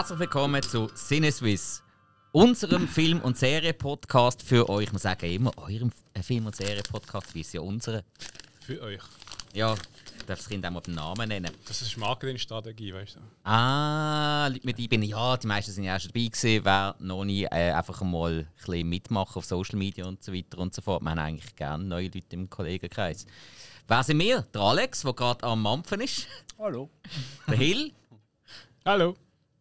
Herzlich willkommen zu Cineswiss, unserem Film- und Serie-Podcast für euch. Wir sagen immer eurem Film- und Serie-Podcast, wie ist ja unsere. Für euch. Ja, ich darf das Kind auch mal beim Namen nennen. Das ist Marketingstrategie, weißt du? Ah, Leute mit einbinden. Ja, die meisten sind ja auch schon dabei gewesen. Wer noch nie äh, einfach mal ein bisschen mitmachen auf Social Media und so weiter und so fort. Wir haben eigentlich gerne neue Leute im Kollegenkreis. Wer sind wir? Der Alex, der gerade am Mampfen ist. Hallo. Der Hill. Hallo.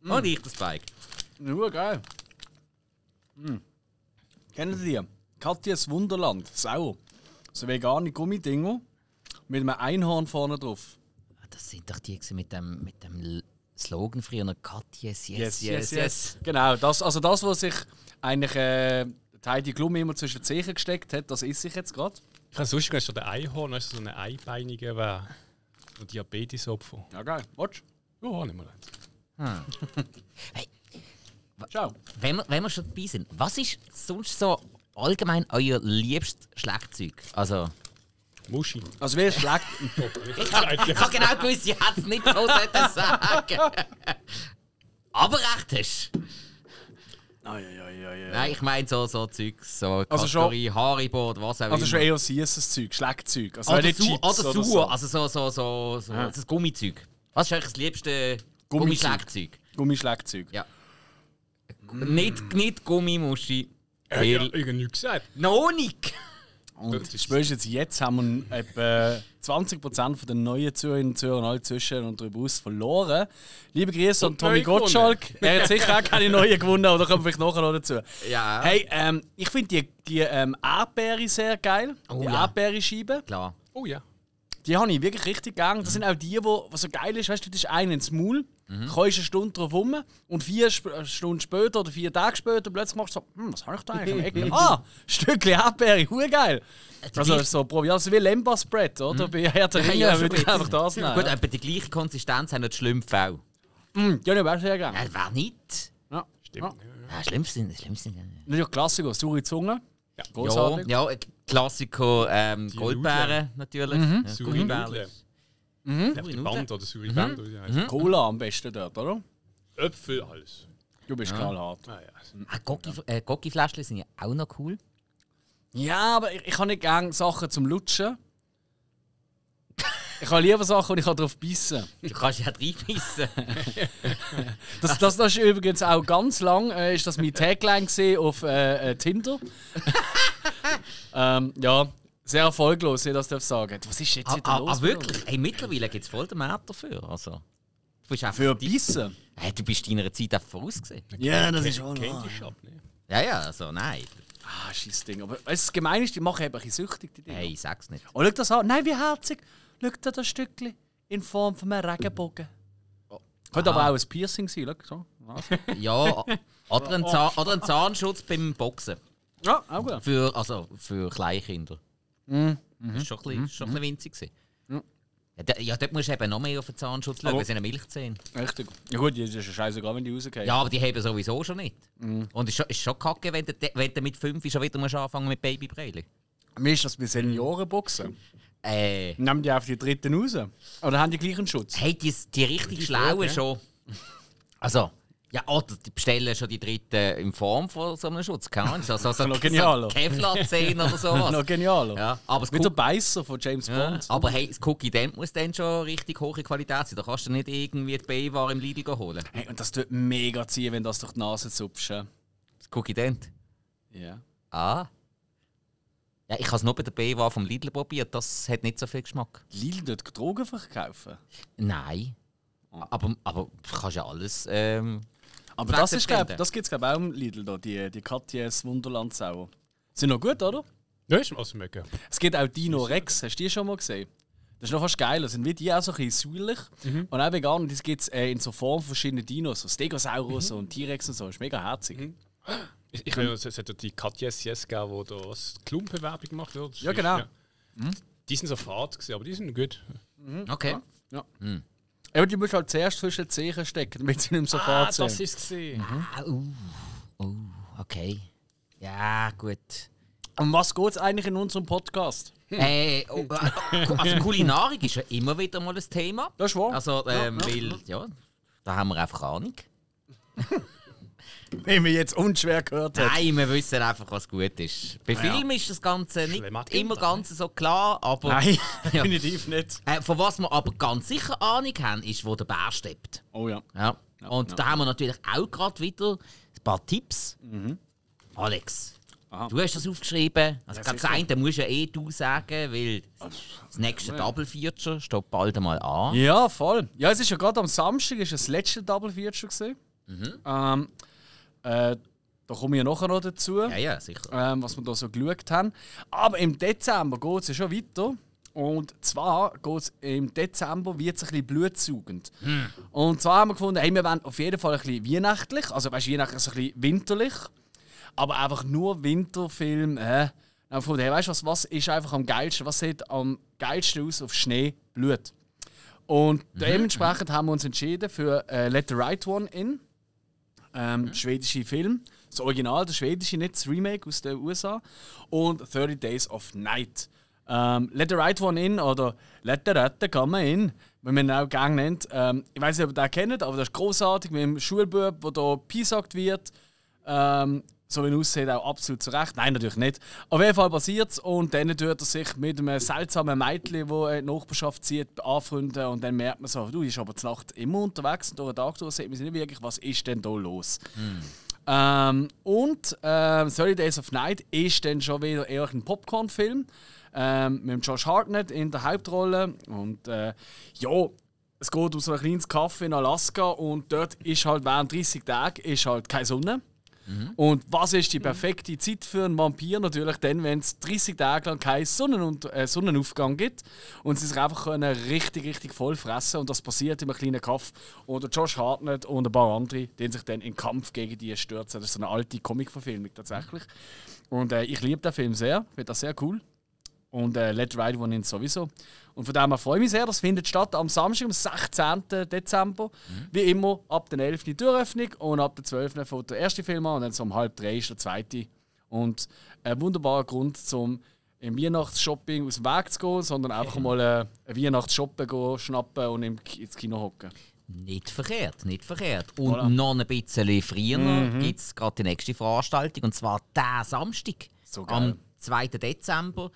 Und ich, der Spike. Nur geil. Hm. Kennen Sie die? Katjas Wunderland, Sau. So vegane Gummidinger mit einem Einhorn vorne drauf. Ah, Das sind doch die mit dem, mit dem Slogan früher. Cut, yes, yes, yes, yes. Genau, das, also das, was sich eigentlich äh, die Heidi Klum immer zwischen die Zehen gesteckt hat, das ist sich jetzt gerade. Ich habe sonst gedacht, der Einhorn, weißt du, so eine Einbeinige wäre. Und Diabetesopfer. Ja, geil. Watch. Ja, nicht mal eins. Hey, Ciao. wenn wir, wenn wir schon dabei sind, was ist sonst so allgemein euer liebstes Schlagzeug? Also, Muschi. Also wer schlägt. ich habe hab genau gewusst, ich hätte es nicht so sagen. Aber recht hast. Ai, ai, ai, ai, ai. Nein, ich meine so, so Zeug, so Also schon- Kategorie Haribo oder was auch Also immer. schon eher süßes Zeug, Schlägzeug. Also oder nicht Su Chips oder oder so. also so, so, so, so das Gummizeug. Was ist eigentlich das liebste Gummischlagzeug? Gummischlägzeug. Ja. Nicht, nicht Gummimuschi. Ich Weil- habe nichts gesagt. Noch nicht! Und spätestens jetzt haben wir etwa 20% von den neuen Zuhörerinnen und alle zwischen und darüber aus verloren. Liebe Grüße an Und Tommy. Gottschalk. Er hat sicher auch keine neuen gewonnen, aber da kommen wir vielleicht nachher noch dazu. Ja. Hey, ähm, ich finde die, die ähm, Erdbeere sehr geil. Oh die ja. Erdbeere-Scheibe. Klar. Oh ja. Die habe ich wirklich richtig gern. Das sind auch die, wo, was so geil ist, weißt du, das ist einen ins Maul, Mhm. kannst eine Stunde drauf rum und vier Sp äh, Stunden später oder vier Tage später plötzlich machst du so, hm, was habe ich da eigentlich am Ecken? ah, Stückchen Erdbeere, hure geil. Also gleich- so Probi, also wie Lembas-Bread, oder? Bei Herr der Ringe Ja, schon würde ich gut. einfach das nehmen. Gut, aber die gleiche Konsistenz haben noch die Schlümpfe auch. Mm, die habe ich aber auch sehr gern. Ja, wer nicht? Ja. Stimmt. Ja. Ja, Schlimmste sind, Schlimmste sind. Natürlich Klassiker, saure Zunge. Ja. Ja, ja, Klassiker ähm, Goldbeeren natürlich. Ja, Gummibärle. Nudeln. Mhm. Ja, die Band oder saure Band. oder wie die heißt. Cola am besten dort, oder? Äpfel, alles. Du bist knallhart. Ah, ja. Ah, Gocki, äh, Gocki-Fläschchen sind ja auch noch cool. Ja, aber ich, ich habe nicht gerne Sachen zum Lutschen. Ich habe lieber Sachen, die ich drauf beißen kann. Du kannst ja reinbeissen. Das, das, das ist übrigens auch ganz lang, äh, ist das mein Tagline gesehen auf äh, äh, Tinder. ähm, ja, sehr erfolglos, ich das darf sagen. Was ist jetzt Ah, wieder ah, los? ah, wirklich? Hey, mittlerweile gibt es voll den Markt dafür. Also, du bist Für die, Bissen? hey, du bist deiner Zeit einfach vorausgesehen. Ja, das ist Shop, ne? Ja, ja, also nein. Ah, scheiß Ding. Aber das Gemeine ist, die machen eben ein bisschen süchtig, die Dinge. Hey, sag's nicht. Oh, schau das an. Nein, wie herzig. Schau dir das Stückchen in Form von einem Regenbogen. Könnte aber Aha. auch ein Piercing sein, schau. So. Ja, oder ein, Zahn, oder ein Zahnschutz beim Boxen. Ja, auch gut. Für, also, für Kleinkinder. Mhm. Das war schon ein bisschen, schon ein bisschen winzig. gewesen. Ja, ja, dort musst du eben noch mehr auf den Zahnschutz schauen, weil sie eine Milchzähne. Richtig. Ja gut, das ist ja scheißegal, wenn die rausgehen. Ja, aber die haben sowieso schon nicht. Und es ist schon, ist schon kacke, wenn du, wenn du mit 5 schon wieder musst anfangen mit Babybreile. Mir ist das bei Seniorenboxen. Äh, Nehmen die auf die dritten raus? Oder haben die gleichen Schutz? hey, die, die richtig Schlauen schon. Also, ja, oder die bestellen schon die dritten in Form von so einem Schutz. Keine Ahnung, so, so, so, Noch genialer. so Kevlar-Zähne oder sowas. Noch genialer. Ja, aber Mit der Beißer von James ja, Bond. aber hey, das Cookie Dent muss dann schon richtig hohe Qualität sein. Da kannst du nicht irgendwie die B-Ware im Lidl holen. Hey, und das tut mega ziehen, wenn du das durch die Nase zupfst. Das Cookie Dent. Ja. Ah. Ja, ich habe es nur bei der B-Ware vom Lidl probiert. Das hat nicht so viel Geschmack. Lidl dort Drogen verkaufen. Nein. Aber, aber du kannst ja alles. Ähm, Aber das, ist, glaub, das gibt es glaube ich auch im Lidl, da, die, die Katjes Wunderland Sauer. Sind noch gut, oder? Ja, ist was mega. Es gibt auch Dino Rex, hast du die schon mal gesehen? Das ist noch fast geil. Das sind wie die auch so ein bisschen säuerlich. Und auch vegan. Und das gibt es äh, in so Form verschiedener Dinos. So Stegosaurus und T-Rex und so. Das ist mega herzig. Ich, ich meine, es hat ja die Katja Yes gegeben, die da was Klumpenwerbung gemacht hat. Das Ja, genau. Die sind so fad, gewesen, aber die sind gut. okay. Ja. Aber die musst halt zuerst zwischen die Zehen stecken, damit sie nicht mehr so fad sind. ist es gesehen. Ah, uh, uh, okay. Ja, gut. Um was geht es eigentlich in unserem Podcast? Äh, oh, äh, also Kulinarik ist ja immer wieder mal ein Thema. Das ist wahr. Also, ähm, weil, ja, da haben wir einfach Ahnung. Wie wir jetzt unschwer gehört haben. Nein, wir wissen einfach, was gut ist. Bei ja. Film ist das Ganze nicht immer Kinder, ganz so klar, aber Nein, Ja. definitiv nicht. äh, von was wir aber ganz sicher Ahnung haben, ist, wo der Bär steppt. Oh ja. Ja. Und ja. da haben wir natürlich auch gerade wieder ein paar Tipps. Alex, Mhm. Aha. du hast das aufgeschrieben. Also, das sicher. eine musst ja eh du sagen, weil das nächste Double Feature steht bald einmal an. Ja, voll. Ja, es ist ja gerade am Samstag ist das letzte Double Feature gesehen. Ähm, äh, da komme ich ja nachher noch dazu, Ja, ja, ähm, was wir da so geschaut haben. Aber im Dezember geht es ja schon weiter. Und zwar geht es im Dezember wird es ein bisschen blutsaugend. Und zwar haben wir gefunden, hey, wir wollen auf jeden Fall ein bisschen weihnachtlich. Also weißt weihnachtlich so ein bisschen winterlich. Aber einfach nur Winterfilm. Äh. Dann gefunden, hey, weißt du was, was ist einfach am geilsten? Was sieht am geilsten aus auf Schnee? Blut. Und dementsprechend haben wir uns entschieden für äh, Let the Right One In. Ähm, Schwedische Film. Das Original, der schwedische, nicht das Remake aus den USA. Und 30 Days of Night. Ähm, Let the Right One In oder Let the Rette man in, wenn man ihn auch Gang nennt. Ähm, ich weiß nicht, ob ihr den kennt, aber das ist großartig mit dem Schulbub, der hier pisagt wird. Ähm, so wie er aussieht, auch absolut zu Recht. Nein, natürlich nicht. Auf jeden Fall passiert es und dann tut er sich mit einem seltsamen Mädchen, das in die Nachbarschaft zieht, anfreunden und dann merkt man so, du bist aber die Nacht immer unterwegs und durch den Tag durch sieht man sich nicht wirklich, was ist denn da los. Ähm, und ähm, 30 Days of Night ist dann schon wieder eher ein Popcorn-Film ähm, mit Josh Hartnett in der Hauptrolle und äh, ja, es geht um so ein kleines Kaffee in Alaska und dort ist halt während 30 Tagen ist halt keine Sonne. Und was ist die perfekte Zeit für einen Vampir? Natürlich dann, wenn es 30 Tage lang keinen Sonnenun äh, Sonnenaufgang gibt und sie sich einfach können richtig, richtig voll fressen Und das passiert in einem kleinen Kaff. Und der Josh Hartnett und ein paar andere, die sich dann in Kampf gegen die stürzen. Das ist eine alte Comic-Verfilmung tatsächlich. Und äh, ich liebe den Film sehr, finde das sehr cool. Und äh, Let Ride One In sowieso. Und von dem her freue ich mich sehr. Das findet statt am Samstag, am 16. Dezember. Wie immer ab der 11. die Türöffnung und ab der 12. fängt der erste Film an und dann so um halb drei ist der zweite. Und ein wunderbarer Grund, zum im Weihnachtsshopping aus dem Weg zu gehen, sondern einfach mal äh, ein Weihnachtsshoppen gehen, schnappen und ins Kino hocken. Nicht verkehrt, nicht verkehrt. Und Voilà. noch ein bisschen früher gibt es gerade die nächste Veranstaltung, und zwar diesen Samstag, So am 2. Dezember.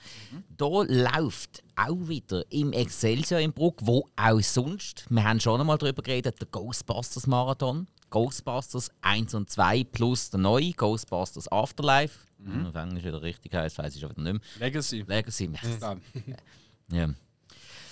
Da läuft auch wieder im Excelsior in Bruck, wo auch sonst, wir haben schon einmal darüber geredet, der Ghostbusters Marathon. Ghostbusters 1 und 2 plus der neue Ghostbusters Afterlife. Mhm. Auf Englisch wieder richtig heißt, weiß ich wieder nicht mehr. Legacy. Legacy. Ja, Ja.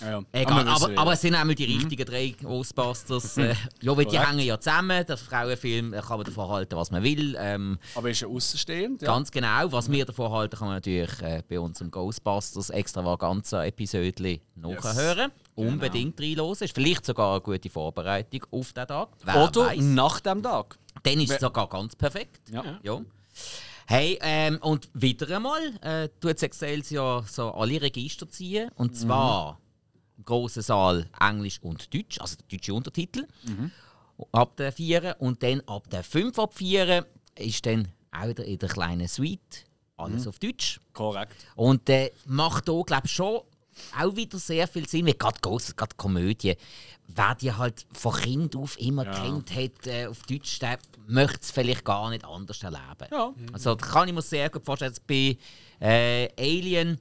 Ja. Egal, aber, ja. aber es sind einmal die richtigen drei Ghostbusters. Äh, ja, weil die Korrekt. hängen ja zusammen. Der Frauenfilm da kann man davon halten, was man will. Ähm, aber ist ja außenstehend. Ja. Ganz genau. Was wir davon halten, kann man natürlich äh, bei unserem Ghostbusters extravaganza Episode nachhören. Unbedingt reinhören. Ist vielleicht sogar eine gute Vorbereitung auf den Tag. Wer Oder weiss. nach dem Tag. Dann ist es sogar ganz perfekt. Ja. Ja. Hey, ähm, und wieder einmal äh, tut Excelsior so alle Register ziehen. Und zwar im grossen Saal Englisch und Deutsch, also der deutsche Untertitel. Ab der 4. Und dann ab der 5 ab 4 ist dann auch wieder in der kleinen Suite alles auf Deutsch. Korrekt. Und äh, macht hier, glaube ich, schon auch wieder sehr viel Sinn, weil gerade große gerade Komödie, wer die halt von Kind auf immer Ja. kennt hat, äh, auf Deutsch, der möchte es vielleicht gar nicht anders erleben. Ja. Also da kann ich mir sehr gut vorstellen, bei äh, Alien,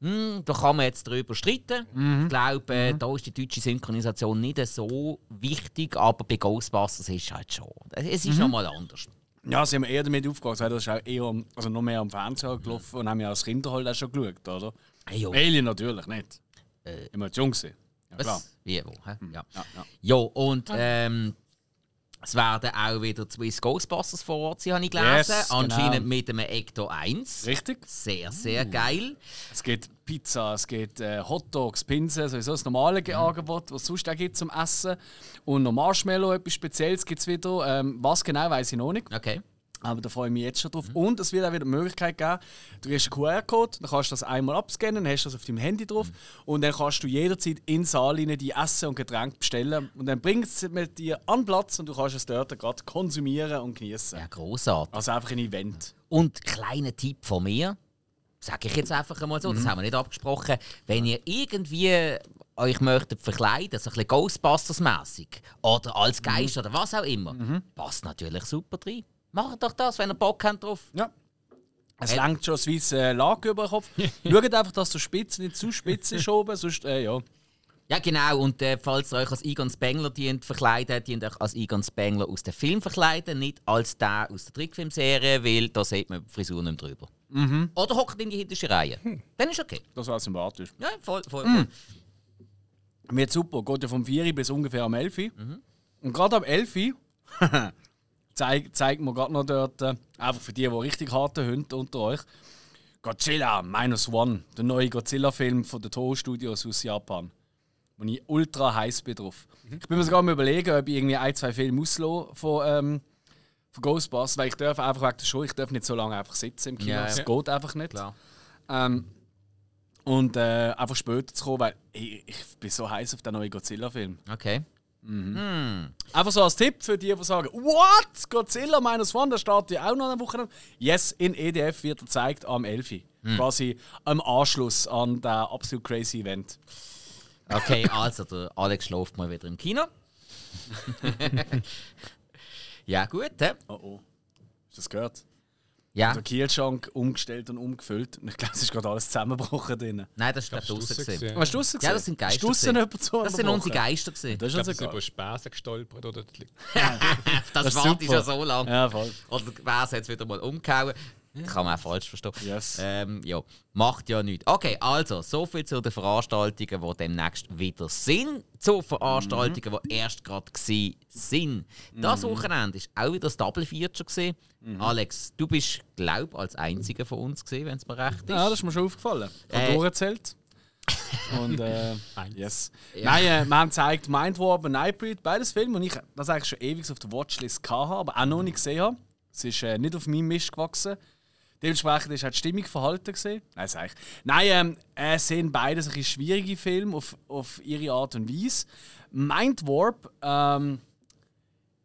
hm, da kann man jetzt darüber streiten. Mhm. Ich glaube, äh, da ist die deutsche Synchronisation nicht so wichtig, aber bei Ghostbusters ist es halt schon. Es Mhm. ist nochmal anders. Ja, sie haben eher damit aufgehört, weil das ist auch eher, also noch mehr am Fernseher gelaufen und haben ja als Kinder halt auch schon geschaut, oder? Hey, jo. Alien natürlich nicht. Immer zu jung gewesen. Ja, Was? klar. Wie, wo? hä? Ja. Ja, ja. Ja, und ähm, es werden auch wieder Swiss Ghostbusters vor Ort sein, habe ich gelesen. Yes, Anscheinend genau. mit einem Ecto 1. Richtig. Sehr, sehr geil. Es gibt Pizza, es gibt äh, Hotdogs, Pinsen, sowieso das normale Mhm. Angebot, was es sonst auch gibt zum Essen. Und noch Marshmallow, etwas Spezielles gibt es wieder. Ähm, was genau, weiß ich noch nicht. Okay. Aber da freue ich mich jetzt schon drauf. Mhm. Und es wird auch wieder die Möglichkeit geben, du kriegst einen QR-Code, dann kannst du das einmal abscannen, dann hast du das auf deinem Handy drauf Mhm. und dann kannst du jederzeit in den Saal rein die Essen und Getränke bestellen. Und dann bringt es mit dir an den Platz und du kannst es dort gerade konsumieren und genießen. Ja, großartig. Also einfach ein Event. Und kleiner Tipp von mir, sage ich jetzt einfach einmal so, Mhm. das haben wir nicht abgesprochen. Wenn ihr irgendwie euch möchtet verkleiden, so ein bisschen Ghostbusters-mäßig oder als Geist oder was auch immer, passt natürlich super rein. Macht doch das, wenn ihr Bock habt drauf. Ja. Es Äh, lenkt schon ein weißes Lager über den Kopf. Schaut einfach, dass der Spitze nicht zu spitz ist oben, sonst, äh, ja. Ja, genau. Und äh, falls ihr euch als Egon Spengler dient verkleiden, dient euch als Egon Spengler aus dem Film verkleiden, nicht als der aus der Trickfilmserie, weil da sieht man die Frisur nicht drüber. Oder hockt in die hinterste Reihe. Dann ist okay. Das war sympathisch. Ja, voll, voll. voll. Wird super. Geht ja vom 4 bis ungefähr am 11. Mhm. Und gerade am 11. zeigt, zeigt man gerade noch dort, äh, einfach für die, die richtig harte Hunde unter euch, Godzilla Minus One, der neue Godzilla-Film von den Toho Studios aus Japan. Wo ich ultra heiß bin drauf. Mhm. Ich bin mir sogar mal überlegen, ob ich irgendwie ein, zwei Filme auslasse von, ähm, von Ghostbusters, weil ich darf einfach wegen der Show, ich darf nicht so lange einfach sitzen im Kino. Das ja. geht einfach nicht. Ähm, und äh, einfach später zu kommen, weil ich, ich bin so heiß auf den neuen Godzilla-Film. Okay. Einfach so als Tipp für die, die sagen: What? Godzilla Minus One, der startet ja auch noch eine Woche. lang. Yes, in EDF wird er gezeigt am 11. Quasi am Anschluss an das absolut crazy Event. Okay, also der Alex schläft mal wieder im Kino. ja, gut. He? Oh oh. Du das gehört? Ja, Der Kielschrank umgestellt und umgefüllt. Und ich glaube, es ist gerade alles zusammengebrochen drin. nein, das ist Ich gerade draußen gesehen. Hast du draussen Ja, das sind Geister gewesen. Das sind unsere? Geister gesehen. Das Ich ist glaube, sind also über Späße gestolpert oder Das, Das ist warte ich super. schon so lange. Ja, voll. Oder wer hat es wieder mal umgehauen? Kann man auch falsch verstehen. Yes. Ähm, ja, macht ja nichts. Okay, also, soviel zu den Veranstaltungen, die demnächst wieder sind. Zu Veranstaltungen, die erst gerade sind. Das Wochenende war auch wieder das Double Feature. Gewesen. Alex, du bist, glaube ich, als einziger von uns gesehen, wenn es mir recht ist. Ja, das ist mir schon aufgefallen. Ich habe Äh. durchgezählt. Und äh, yes. Ja. Nein, äh, wir haben gezeigt Mind Warp und Nightbreed, beides Filme, und ich das eigentlich schon ewig auf der Watchlist hatte, aber auch noch nicht gesehen habe. Es ist äh, nicht auf meinem Mist gewachsen. Dementsprechend ist auch die Stimmung verhalten gesehen. Nein, sag ich. Nein, ähm, es sind beides ein bisschen schwierige Filme auf, auf ihre Art und Weise. Mind Warp ähm,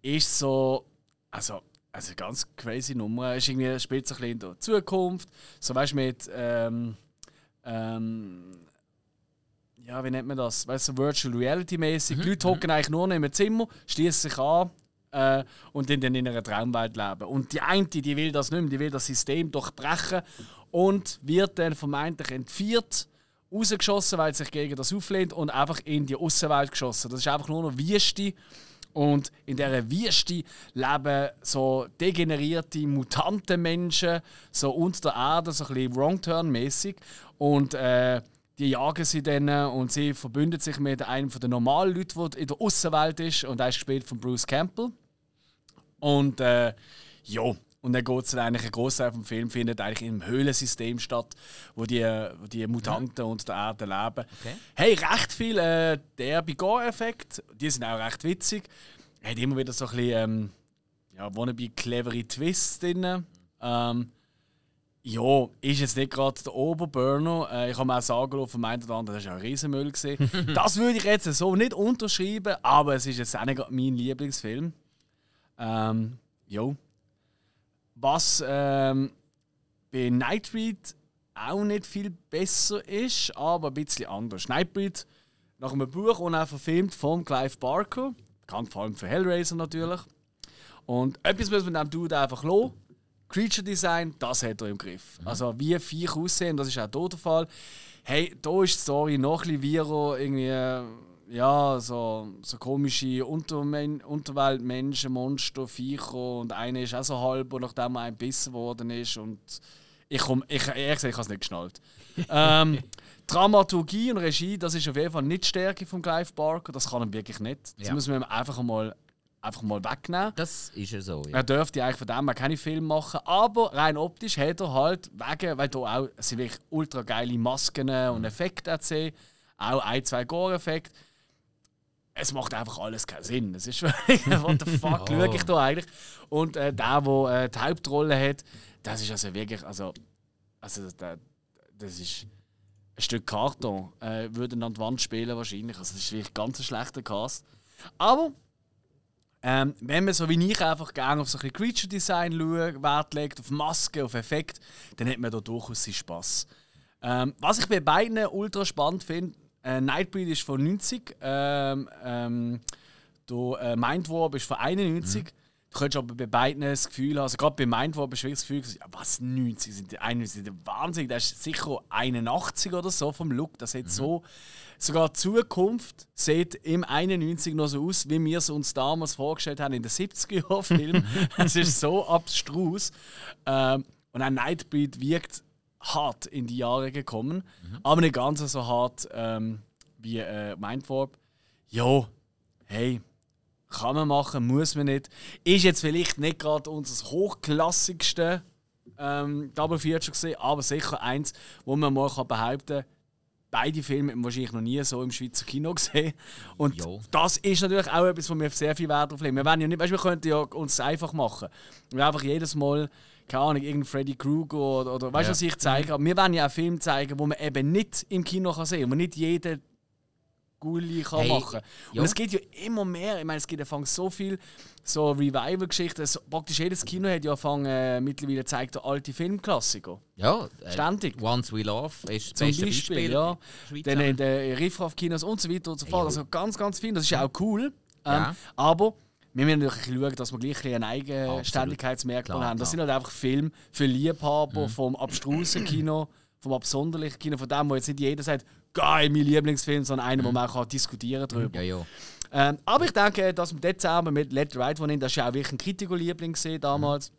ist so, also, also eine ganz crazy Nummer. Ist irgendwie, spielt sich ein bisschen in der Zukunft. So weißt du mit, ähm, ähm, ja, wie nennt man das? Weißt du, Virtual Reality mäßig. Die Leute hocken eigentlich nur noch im Zimmer, schließen sich an äh, und in, dann in einer Traumwelt leben. Und die eine, die will das nicht mehr, die will das System durchbrechen und wird dann vermeintlich entführt, rausgeschossen, weil sie sich gegen das auflehnt und einfach in die Außenwelt geschossen. Das ist einfach nur noch Wüste. Und in dieser Wüste leben so degenerierte, mutante Menschen, so unter der Erde, so ein bisschen Wrong-Turn-mäßig. Und äh, die jagen sie dann und sie verbündet sich mit einem der normalen Leute, der in der Außenwelt ist. Und er ist gespielt von Bruce Campbell. Und äh, ja, und dann geht es dann eigentlich, ein Großteil vom Film findet eigentlich im Höhlensystem statt, wo die, wo die Mutanten unter der Erde leben. Okay. Hey, recht viel äh, der Bigot-Effekt, die sind auch recht witzig. Hat immer wieder so ein bisschen, ähm, ja, wannabe clevere Twists drin. Ähm, ja, ist jetzt nicht gerade der Oberburner. Äh, ich habe mir auch sagen lassen, vom einen oder anderen, das war ja ein Riesenmüll. das würde ich jetzt so nicht unterschreiben, aber es ist jetzt auch nicht mein Lieblingsfilm. Ähm, jo. Was ähm, bei Nightbreed auch nicht viel besser ist, aber ein bisschen anders. Nightbreed nach einem Buch und auch verfilmt von Clive Barker, bekannt vor allem für Hellraiser natürlich. Und etwas muss man dem Dude einfach lassen. Creature Design, das hat er im Griff. Also wie Viecher aussehen, das ist auch hier der Fall. Hey, da ist die Story noch ein bisschen wirrer, irgendwie, ja, so, so komische Untermen Unterweltmenschen, Monster, Viecher und einer ist auch so halb, nachdem er ein bissen worden ist und ich komme, ich, ehrlich gesagt, ich habe es nicht geschnallt. ähm, Dramaturgie und Regie, das ist auf jeden Fall nicht die Stärke von Clive Barker, das kann er wirklich nicht. Das Ja. muss man ihm einfach mal, einfach mal wegnehmen. Das ist ja so. Ja. Er dürfte eigentlich von dem her keine Filme machen, aber rein optisch hat er halt wegen, weil da auch sind wirklich ultra geile Masken und Effekte erzählen, auch ein, zwei Gore-Effekte. Es macht einfach alles keinen Sinn. Es ist wirklich, what the fuck, Ja. schaue ich da eigentlich? Und äh, der, der äh, die Hauptrolle hat, das ist also wirklich, also, also das, das ist ein Stück Karton. Äh, würde ihn an die Wand spielen wahrscheinlich. Also das ist wirklich ganz ein schlechter Cast. Aber ähm, wenn man so wie ich einfach gerne auf so ein Creature Design schaut, Wert legt, auf Masken, auf Effekt, dann hat man da durchaus seinen Spass. Ähm, was ich bei beiden ultra spannend finde, Äh, Nightbreed ist von 90. Ähm, ähm, der äh, Mindwarp ist von 91. Mhm. Du könntest aber bei beiden das Gefühl haben, also gerade bei Mindwarp ist wirklich das Gefühl, ja, was 90 sind die 91 sind die Wahnsinn. Das ist sicher 81 oder so vom Look. Das Mhm. sieht so. Sogar die Zukunft sieht im 91 noch so aus, wie wir es uns damals vorgestellt haben in den 70er-Jahren-Film. es ist so abstrus. Ähm, und ein Nightbreed wirkt hart in die Jahre gekommen, aber nicht ganz so hart ähm, wie äh, Mindwarp. Jo, hey, kann man machen, muss man nicht. Ist jetzt vielleicht nicht gerade unser hochklassigste ähm, Double Feature gesehen, aber sicher eins, wo man mal kann behaupten kann, beide Filme haben wahrscheinlich noch nie so im Schweizer Kino gesehen. Und Jo. das ist natürlich auch etwas, wo wir sehr viel Wert drauf legen. Wir, wollen ja nicht, weißt, wir könnten ja uns einfach machen. Wir einfach jedes Mal, keine Ahnung, irgendeinen Freddy Krueger oder, oder weißt du, Ja. was ich zeige. Aber wir wollen ja auch Filme zeigen, wo man eben nicht im Kino kann sehen kann, wo nicht jeder Gulli kann Hey, machen ja. Und es gibt ja immer mehr. Ich meine, es gibt anfangs so viel so Revival-Geschichten. Praktisch jedes Kino hat ja angefangen, äh, mittlerweile zeigt alte Filmklassiker. Ja, äh, Ständig. Once We Love ist das Zum beste Beispiel, Beispiel. ja. Dann in den Riffraff-Kinos und so weiter und so fort. Ja. Also ganz, ganz viel. Das ist ja auch cool. Ähm, Ja. Aber wir müssen natürlich schauen, dass wir gleich ein bisschen ein Eigenständigkeitsmerkmal Klar, haben. Das klar. sind halt einfach Filme für Liebhaber Mhm. vom abstrusen Kino, vom absonderlichen Kino, von dem, wo jetzt nicht jeder sagt, geil, mein Lieblingsfilm, sondern einer, wo man auch kann diskutieren darüber. Mhm. Ja, ja. Ähm, aber ich denke, dass im Dezember mit Let the Right One In, das ist ja auch wirklich ein Kritikerliebling damals.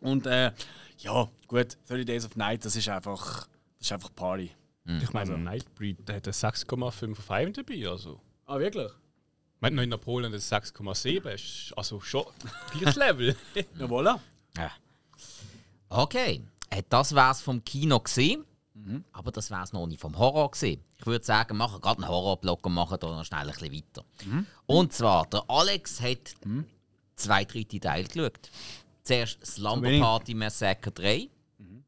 Und äh, ja, gut, 30 Days of Night, das ist einfach, das ist einfach Party. Ich meine, Nightbreed der hat eine 6,5 auf 5 dabei. Also. Ah, wirklich? Meine, noch in Polen das 6,7 ist also schon gleiches Level. Ja, voilà. Ja. Okay, äh, das wär's vom Kino gesehen. Mhm. Aber das wär's noch nicht vom Horror gesehen. Ich würde sagen, machen gerade einen Horrorblock und machen da noch schnell ein bisschen weiter. Mhm. Und zwar, der Alex hat zwei dritte Teile geschaut. Zuerst Slumber. Party Massacre 3. Mhm.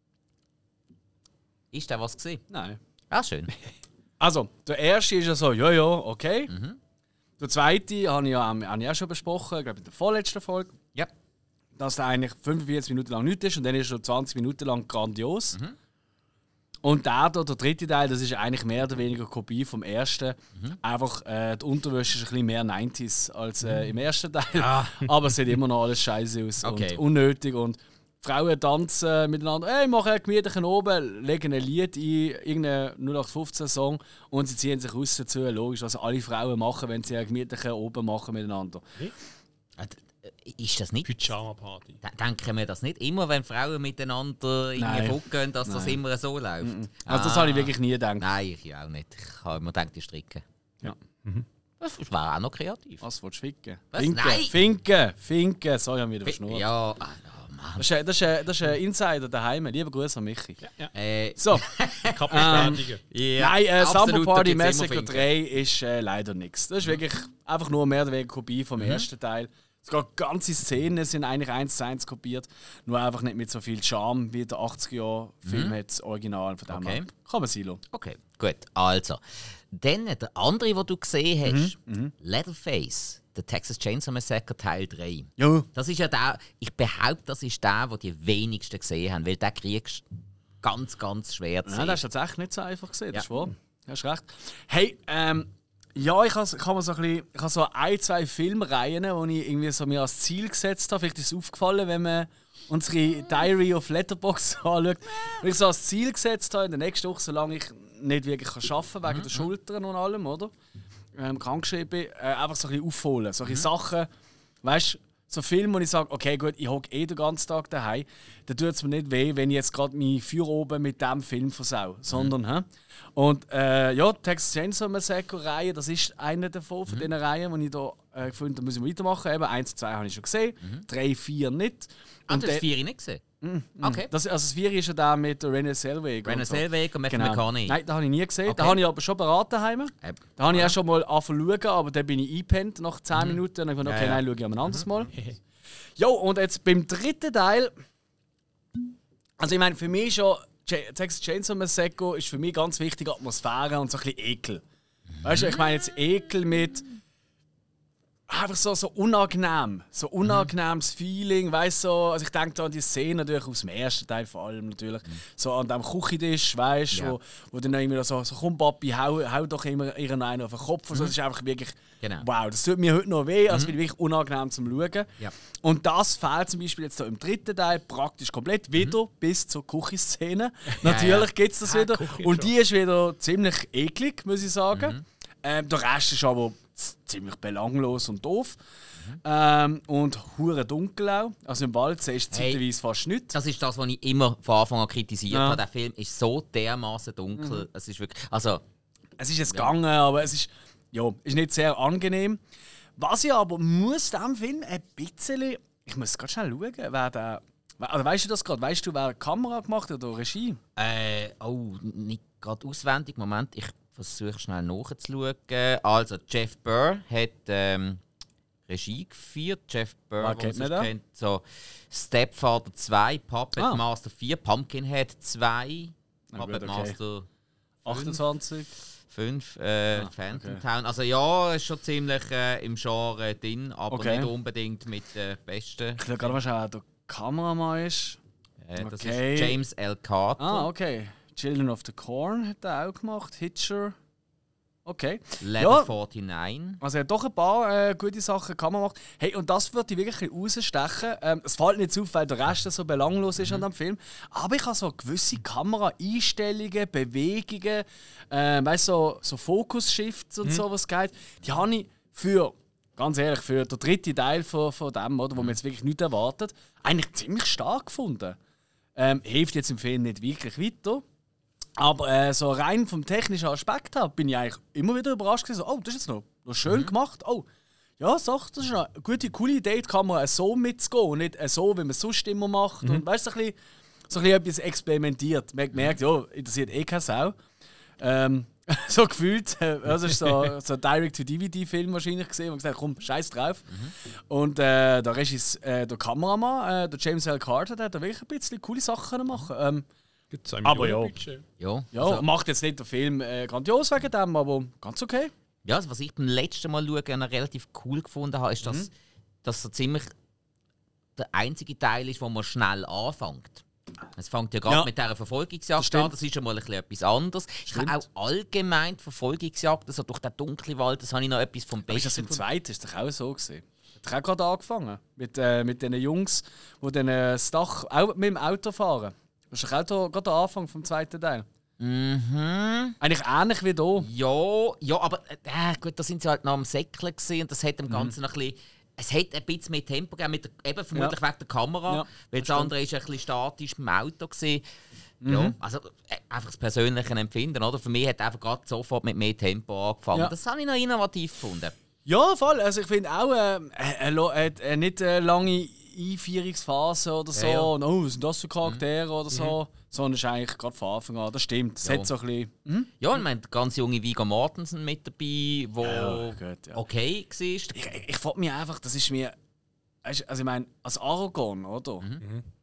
Ist der was gesehen? Nein. Ah, schön. Also, der erste ist ja so, ja, ja, okay. Mhm. Der zweite habe ich ja ähm, habe ich auch schon besprochen, ich glaube in der vorletzten Folge, ja. dass der eigentlich 45 Minuten lang nichts ist und dann ist er 20 Minuten lang grandios. Mhm. Und der, da, der dritte Teil, das ist eigentlich mehr oder weniger eine Kopie vom ersten. Mhm. Einfach, äh, die Unterwäsche ist ein bisschen mehr 90s als äh, im ersten Teil. Ah. Aber es sieht immer noch alles scheiße aus Okay. und unnötig. Und Frauen tanzen miteinander, hey, machen einen gemütlichen oben, legen ein Lied ein, irgendeinen 0815-Song und sie ziehen sich aus dazu. Logisch, was alle Frauen machen, wenn sie einen gemütlichen oben machen miteinander. Äh, d- äh, Ist das nicht? Pyjama-Party. Denken wir das nicht immer, wenn Frauen miteinander irgendwie Nein. fortgehen, dass das Nein. immer so läuft? Also, das Ah. habe ich wirklich nie gedacht. Nein, ich auch nicht. Ich habe immer gedacht, die stricken. Ja. Das wäre auch noch kreativ. Was willst du ficken? Was? Finken, Nein. Finken, Finken. So haben wir wieder verschnurrt. Ja, ah, Mann. Das, ist, das, ist, das ist ein Insider daheim. Lieber Grüße an Michi. Äh, So, Kann bestätigen. ja, nein, äh, absolut, Summer Party Massacre Finken. 3 ist äh, leider nichts. Das ist wirklich einfach nur mehr oder weniger Kopie vom Mhm. ersten Teil. Sogar ganze Szenen sind eigentlich eins zu eins kopiert, nur einfach nicht mit so viel Charme wie der 80er-Jahre-Film hat das Original. Von dem Mhm. Okay. kann man lassen. Okay, gut. Also, dann der andere, den du gesehen hast, Mhm, Leatherface, der Texas Chainsaw Massacre Teil 3. Ja, Das ist ja der, ich behaupte, das ist der, den die wenigsten gesehen haben, weil den kriegst du ganz, ganz schwer zu Nein, sehen. das ist tatsächlich nicht so einfach gesehen, das Ja. ist wahr. Du hast recht. Hey, ähm, ja, ich habe ich hab mir so ein bisschen, ich habe so ein, zwei Filmreihen, die ich irgendwie so mir als Ziel gesetzt habe. Vielleicht ist es aufgefallen, wenn man unsere Diary of Letterbox anschaut. Wenn ich so als Ziel gesetzt habe, in der nächsten Woche, solange ich nicht wirklich kann arbeiten kann, wegen der Schultern und allem, oder? Ähm, krankgeschrieben bin, äh, einfach so ein bisschen aufholen. Solche Sachen, weißt du, so Filme, wo ich sage, okay, gut, ich hocke eh den ganzen Tag daheim, dann tut es mir nicht weh, wenn ich jetzt gerade mein Feuer oben mit diesem Film versau. Sondern, hä? Und äh, ja, Texas Chainsaw Massacre Reihe, das ist eine davon, von diesen Reihen, die ich da äh, gefunden habe, da muss ich weitermachen. Eben, eins, zwei habe ich schon gesehen, drei, vier nicht. Ah, Und du hast vier nicht gesehen? Okay. das, also das vier ist ja der mit Renée Zellweger. Renée und so. Zellweger und Matthew Genau. McConaughey. Nein, den habe ich nie gesehen. Okay. Den habe ich aber schon beraten daheim. Äh, Da habe ich auch schon mal angefangen zu aber dann bin ich eingepennt nach 10 Minuten. Und dann habe ich gedacht, okay, Ja, ja. nein, schaue ich am ein anderes Mal. Jo, und jetzt beim dritten Teil. Also, ich meine, für mich. Ch- Texas Chainsaw Massacre ist für mich ganz wichtig Atmosphäre und so ein bisschen Ekel. Weißt du, ich meine jetzt Ekel mit. Einfach so, so unangenehm. So unangenehmes Feeling, weißt so, also ich denke da an die Szene natürlich aus dem ersten Teil vor allem natürlich. So an dem Küchentisch, weißt du, Ja. wo, wo dann immer so, so komm Papi, hau, hau doch immer ihren einen auf den Kopf. Also, das ist einfach wirklich, Genau. wow, das tut mir heute noch weh, also bin wirklich unangenehm zum Schauen. Ja. Und das fehlt zum Beispiel jetzt hier im dritten Teil praktisch komplett wieder bis zur Küchenszene. Natürlich gibt es das wieder. Und die ist wieder ziemlich eklig, muss ich sagen. Ähm, der Rest ist aber ziemlich belanglos und doof. Ähm, und hure dunkel auch. Also im Wald siehst du Hey. zeitweise fast nichts. Das ist das, was ich immer von Anfang an kritisiert Ja. habe. Der Film ist so dermaßen dunkel. Es ist wirklich. Also, Es ist jetzt gegangen, aber es ist, ja, ist nicht sehr angenehm. Was ich aber muss dem Film ein bisschen. Ich muss ganz schnell schauen, wer der. Oder weißt du das gerade? Weißt du, wer Kamera gemacht hat oder Regie? äh, oh, nicht gerade auswendig. Moment, ich versuche schnell nachzuschauen. Also, Jeff Burr hat ähm, Regie geführt. Jeff Burr, Ah, kennt man kennt, so Stepfather 2, Puppet Ah. Master 4, Pumpkinhead 2, Na gut, Puppet okay. Master 28. 5, äh, Ah, Phantom okay. Town. Also ja, ist schon ziemlich äh, im Genre drin, aber Okay. nicht unbedingt mit den besten. Ich schaue gerade mal, schauen, der Kameramann ist. Äh, das Okay. ist James L. Carter. Ah, okay. Children of the Corn hat er auch gemacht. Hitcher. Okay. Level Ja. 49. Also er hat doch ein paar äh, gute Sachen kann man machen. Hey, und das würde ich wirklich rausstechen. Ähm, es fällt nicht auf, weil der Rest so belanglos ist an dem Film. Aber ich habe so gewisse Kameraeinstellungen, Bewegungen, äh, weißt, so, so Focus-Shifts und so was geht. Die habe ich für, ganz ehrlich, für den dritten Teil von, von dem, oder, wo man jetzt wirklich nicht erwartet, eigentlich ziemlich stark gefunden. Ähm, hilft jetzt im Film nicht wirklich weiter. Aber äh, so rein vom technischen Aspekt her bin ich eigentlich immer wieder überrascht gewesen. So, oh, das ist jetzt noch, noch schön gemacht. Oh, ja, sag, das ist eine gute, coole Idee, die Kamera so mitzugehen und nicht äh, so, wie man es sonst immer macht. Und weißt du, so ein bisschen, so ein bisschen etwas experimentiert. Man hat gemerkt, ja, interessiert eh keine Sau. Ähm, so gefühlt, äh, das ist so, so ein Direct-to-DVD-Film wahrscheinlich gesehen, und gesagt, komm, scheiß drauf. Und äh, der Regis, äh, der Kameramann, äh, der James L. Carter, der hat da wirklich ein bisschen coole Sachen machen. Ähm, Gibt zwei Aber Millionen ja. Budget. Ja. ja, Also, macht jetzt nicht den Film äh, grandios wegen dem, aber ganz okay. ja, also was ich beim letzten Mal schauen noch relativ cool gefunden habe, ist, dass, dass so ziemlich der einzige Teil ist, wo man schnell anfängt. Es fängt ja gerade Ja. mit dieser Das Verfolgungsjagd stimmt. an, das ist schon mal ein bisschen etwas anderes. Ich habe auch allgemein die Verfolgungsjagd, also durch den dunklen Wald, das habe ich noch etwas vom Aber ist das Besten im zweiten ist doch auch so gesehen. Hat doch auch gerade angefangen mit, äh, mit den Jungs, die dann äh, das Dach auch mit dem Auto fahren. Das ist auch da- gerade der Anfang vom zweiten Teil. Mhm. Eigentlich ähnlich wie hier. Ja, ja, aber äh, gut, da sind sie halt noch am Säckeln gewesen und das hat Mhm. dem Ganzen noch ein bisschen. Es hat ein bisschen mehr Tempo gegeben, mit der, eben vermutlich wegen der Kamera, Ja, weil das andere ist ein bisschen statisch im Auto gesehen. Ja, Mhm. also äh, einfach das persönliche Empfinden, oder? Für mich hat einfach gerade sofort mit mehr Tempo angefangen. Ja. Das habe ich noch innovativ gefunden. Ja, voll. Also ich finde auch, äh, äh, lo- äh, äh, nicht lange Einführungsphase oder so. Ja, ja. Und, oh, was sind das für Charaktere oder so. Sondern es ist eigentlich gerade von Anfang an. Das stimmt. Es Ja. hat so ein bisschen. Hm? Ja, und ich meine, der ganz junge Viggo Mortensen mit dabei, wo Ja, gut, ja. okay war. Ich, ich frage mich einfach, das ist mir. Also ich meine, als Aragorn, oder?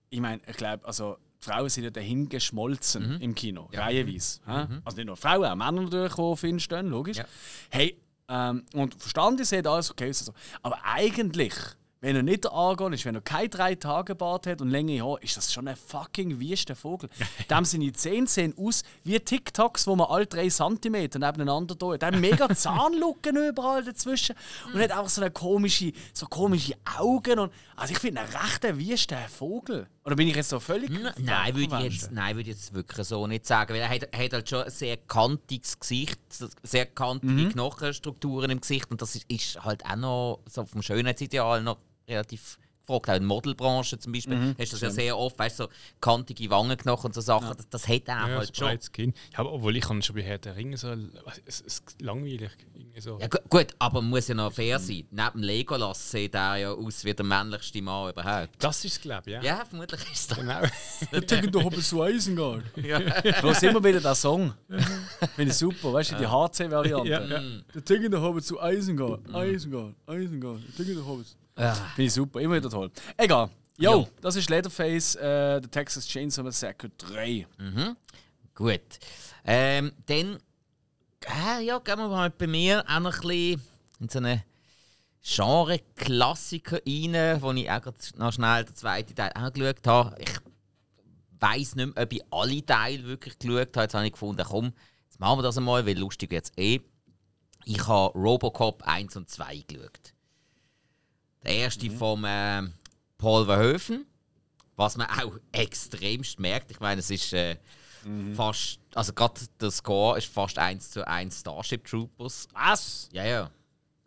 Ich meine, ich glaube, also Frauen sind ja dahin geschmolzen im Kino, reihenweise. hä? Also nicht nur Frauen, auch Männer natürlich, die auf ihn stehen, logisch. Ja. Hey, ähm, und verstanden ist, hat alles okay. Also. Aber eigentlich, wenn er nicht der Aragorn ist, wenn er keine drei Tage Bart hat und längere Haare, ist das schon ein fucking wüster Vogel. Dem seine Zähne sehen aus wie TikToks, wo man alle drei Zentimeter nebeneinander tun. Der hat mega Zahnlücken überall dazwischen und hat einfach so eine komische, so komische Augen. Und, also ich finde einen rechten wüsten Vogel. Oder bin ich jetzt so völlig Nein, würde ich jetzt, nein, würde ich jetzt wirklich so nicht sagen. Weil er hat, hat halt schon ein sehr kantiges Gesicht, sehr kantige Mhm. Knochenstrukturen im Gesicht. Und das ist, ist halt auch noch so vom Schönheitsideal noch relativ gefragt. Auch in der Modelbranche zum Beispiel Mhm, hast du das ja sehr oft, weißt du, so kantige Wangenknochen und so Sachen. Das, das hat er Ja, halt schon. Kinn. Ja, aber obwohl ich kann schon bei Herr der Ringe so es, es, langweilig irgendwie so. Ja, gu- gut, aber man muss ja noch fair sein. Neben Legolas sieht er ja aus wie der männlichste Mann überhaupt. Das ist es, glaube ich, ja. Ja, vermutlich ist das. Genau. Der Typ doch aber so Isengard. Ja. Los immer wieder den Song. Finde ich super, weißt du, die HC-Variante. Ja, ja. Der Typ der Hobbit zu Isengard. Isengard, Isengard. Der Typ der Hobbit. Finde ich super, immer wieder toll. Egal. Jo, Jo. das ist Leatherface, äh, der Texas Chainsaw Massacre 3. Gut. Ähm, dann äh, ja, gehen wir mal bei mir auch noch ein bisschen in so eine Genre-Klassiker rein, wo ich auch noch schnell den zweiten Teil angeschaut habe. Ich weiß nicht mehr, ob ich alle Teile wirklich geschaut habe. Jetzt habe ich gefunden, komm, jetzt machen wir das einmal, weil lustig wird es eh. Ich habe Robocop 1 und 2 geschaut. Der erste vom äh, Paul Verhoeven, was man auch extremst merkt. Ich meine, es ist äh, fast, also gerade der Score ist fast 1 zu 1 Starship Troopers. Was? Ja, ja.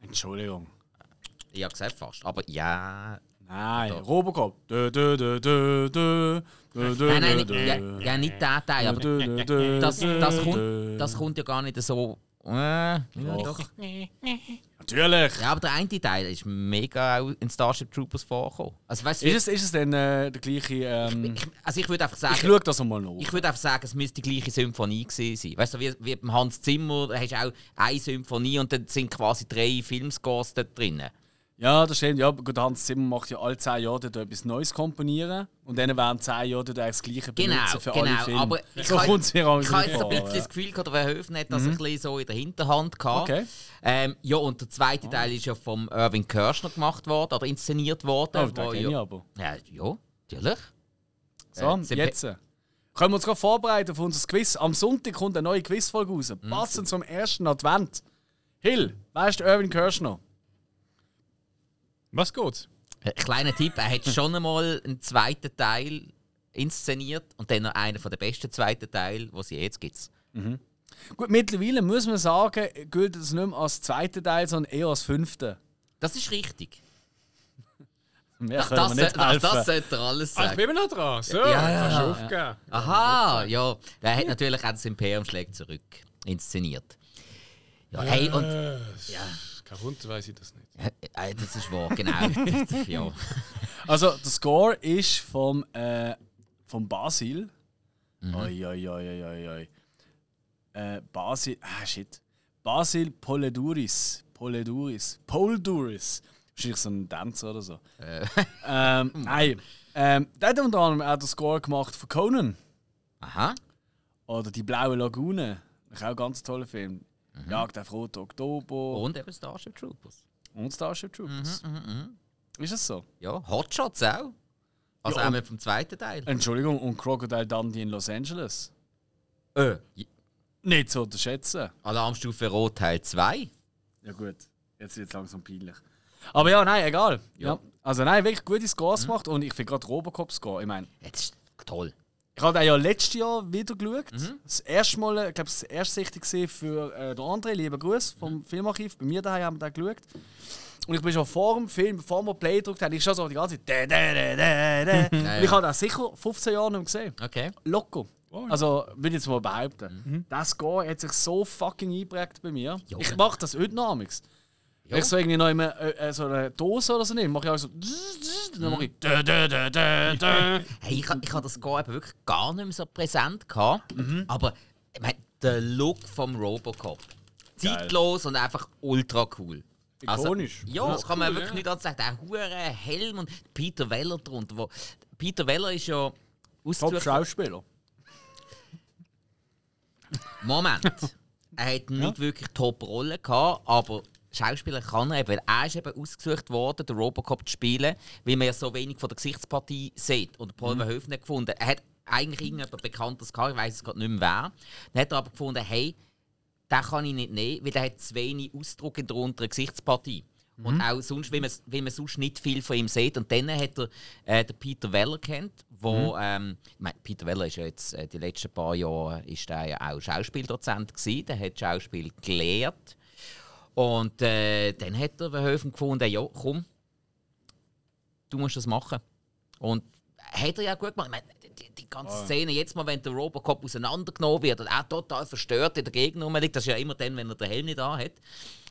Entschuldigung. Ich habe gesagt fast, aber ja. Nein, Robocop. Dö, dö, dö, dö, dö, dö, Nein, nein, nicht, ja, ja, nicht der Teil, aber dö, dö, das, das, kommt, das kommt ja gar nicht so. Äh, Doch. doch. Natürlich. Ja, aber der eine Teil ist mega auch in Starship Troopers vorgekommen. Also, weißt Ist es, ist es denn äh, der gleiche. Ähm, ich, also ich würde einfach ich sagen, schaue das mal nach. ich würde einfach sagen, es müsste die gleiche Symphonie gewesen sein. Weißt du, wie, wie beim Hans Zimmer, da hast du auch eine Symphonie und dann sind quasi drei Filmscores dort drin. Ja, das stimmt. Ja, gut, Hans Zimmer macht ja alle 10 Jahre etwas Neues komponieren. Und dann während 10 Jahre dort das Gleiche Genau, benutzen für alle genau. Filme. Aber ich so habe- kommt es mir auch Ich habe jetzt ein bisschen. Mhm. das Gefühl, gehabt, der Verhoeven hat das ein bisschen so in der Hinterhand gehabt. Okay. Ähm, ja, und der zweite Teil ist ja vom Irving Kirschner gemacht worden oder inszeniert worden. Oh, den kenne ja, aber. ja, ja, natürlich. So, Äh, jetzt. Können wir uns gerade vorbereiten auf unser Quiz. Am Sonntag kommt eine neue Quizfolge raus. Mhm. Passend zum ersten Advent. Hill, weißt du Irvin Kirschner? Was geht's? Ein kleiner Tipp, er hat schon einmal einen zweiten Teil inszeniert und dann noch einen von den besten zweiten Teile, die es jetzt gibt. Gut, mittlerweile muss man sagen, gilt es nicht mehr als zweiter Teil, sondern eher als fünfter. Das ist richtig. Mehr wir das, nicht helfen. das sollte er alles Ah, ich sagen. bin immer noch dran. So, Ja, ja, kannst du ja. aufgeben. Aha, ja. Der hat natürlich auch das Imperium schlägt zurück inszeniert. Ja, hey, und. Äh, Ja, Kein Wunder, weiß ich das nicht. Äh, das ist wahr, genau. ja. Also, der Score ist vom, äh, vom Basil. Mhm. Oi, oi, oi, oi, oi. Äh, Basil. Ah, shit. Basil Poleduris. Poleduris. Polduris. Wahrscheinlich so ein Tänzer oder so. Äh. ähm, nein. Ähm, der hat unter anderem auch den Score gemacht für Conan. Aha. Oder Die Blaue Lagune. Auch ein ganz toller Film. Mhm. Jagd auf Rote Oktober Und eben Starship Troopers. Und Starship Troopers. Mhm, Ist das so? Ja, Hotshots auch. Also Ja, auch mit vom zweiten Teil. Entschuldigung, und Crocodile Dundee in Los Angeles. Äh, Nicht zu unterschätzen. Alarmstufe Rot Teil 2. Ja gut, jetzt wird es langsam peinlich. Aber ja, nein, egal. Ja. Also nein, wirklich gute Scores gemacht und ich finde gerade Robocop Score. Ich meine, Jetzt ist toll. Ich habe den ja letztes Jahr wieder geschaut. Das erste Mal, ich glaube, das erste Sichtung gesehen für äh, den André, lieber Gruß vom Filmarchiv. Bei mir daheim haben wir den geschaut. Und ich bin schon vor dem Film, bevor wir Play gedrückt haben, ich schon so die ganze Zeit. Und ich habe den sicher 15 Jahre nicht mehr gesehen. Okay. Locker. Oh. Also, würde ich jetzt mal behaupten. Das Score hat sich so fucking eingeprägt bei mir. Ja. Ich mache das heute noch amigs. Wenn ich so irgendwie noch immer, äh, äh, so eine Dose oder so nehme, mache ich auch so. Dann mache ich. Hey, ich, ich hatte das Score eben wirklich gar nicht mehr so präsent. Gehabt, Mhm. Aber ich meine, der Look vom Robocop. Zeitlos und einfach ultra cool. Ikonisch. Also, ja, das kann man cool, wirklich ja. nicht anders sagen. Der hure Helm und Peter Weller drunter. Wo, Peter Weller ist ja Top ausgesucht. Schauspieler. Moment. er hat nicht wirklich Top-Rollen gehabt, aber Schauspieler kann er eben. weil Er ist eben ausgesucht worden, den Robocop zu spielen, weil man ja so wenig von der Gesichtspartie sieht. Und Paul Verhoeven hat gefunden, er hat eigentlich irgendjemand Bekanntes gehabt, ich weiß es gerade nicht mehr wer. Dann hat er aber gefunden, hey, den kann ich nicht nehmen, weil der hat zu wenig Ausdruck in der unteren Gesichtspartie. Und auch sonst, wie man, wie man sonst nicht viel von ihm sieht. Und dann hat er äh, den Peter Weller kennt, wo, ähm, ich meine, Peter Weller ist ja jetzt äh, die letzten paar Jahre ist der ja auch Schauspieldozent gewesen, der hat Schauspiel gelehrt. Und äh, dann hat er Verhoeven gefunden, ja, komm, du musst das machen. Und hat er ja gut gemacht. Ich meine, die, die ganze Szene, jetzt mal, wenn der Robocop auseinandergenommen wird und auch total verstört in der Gegend rumliegt, das ist ja immer dann, wenn er den Helm nicht hat.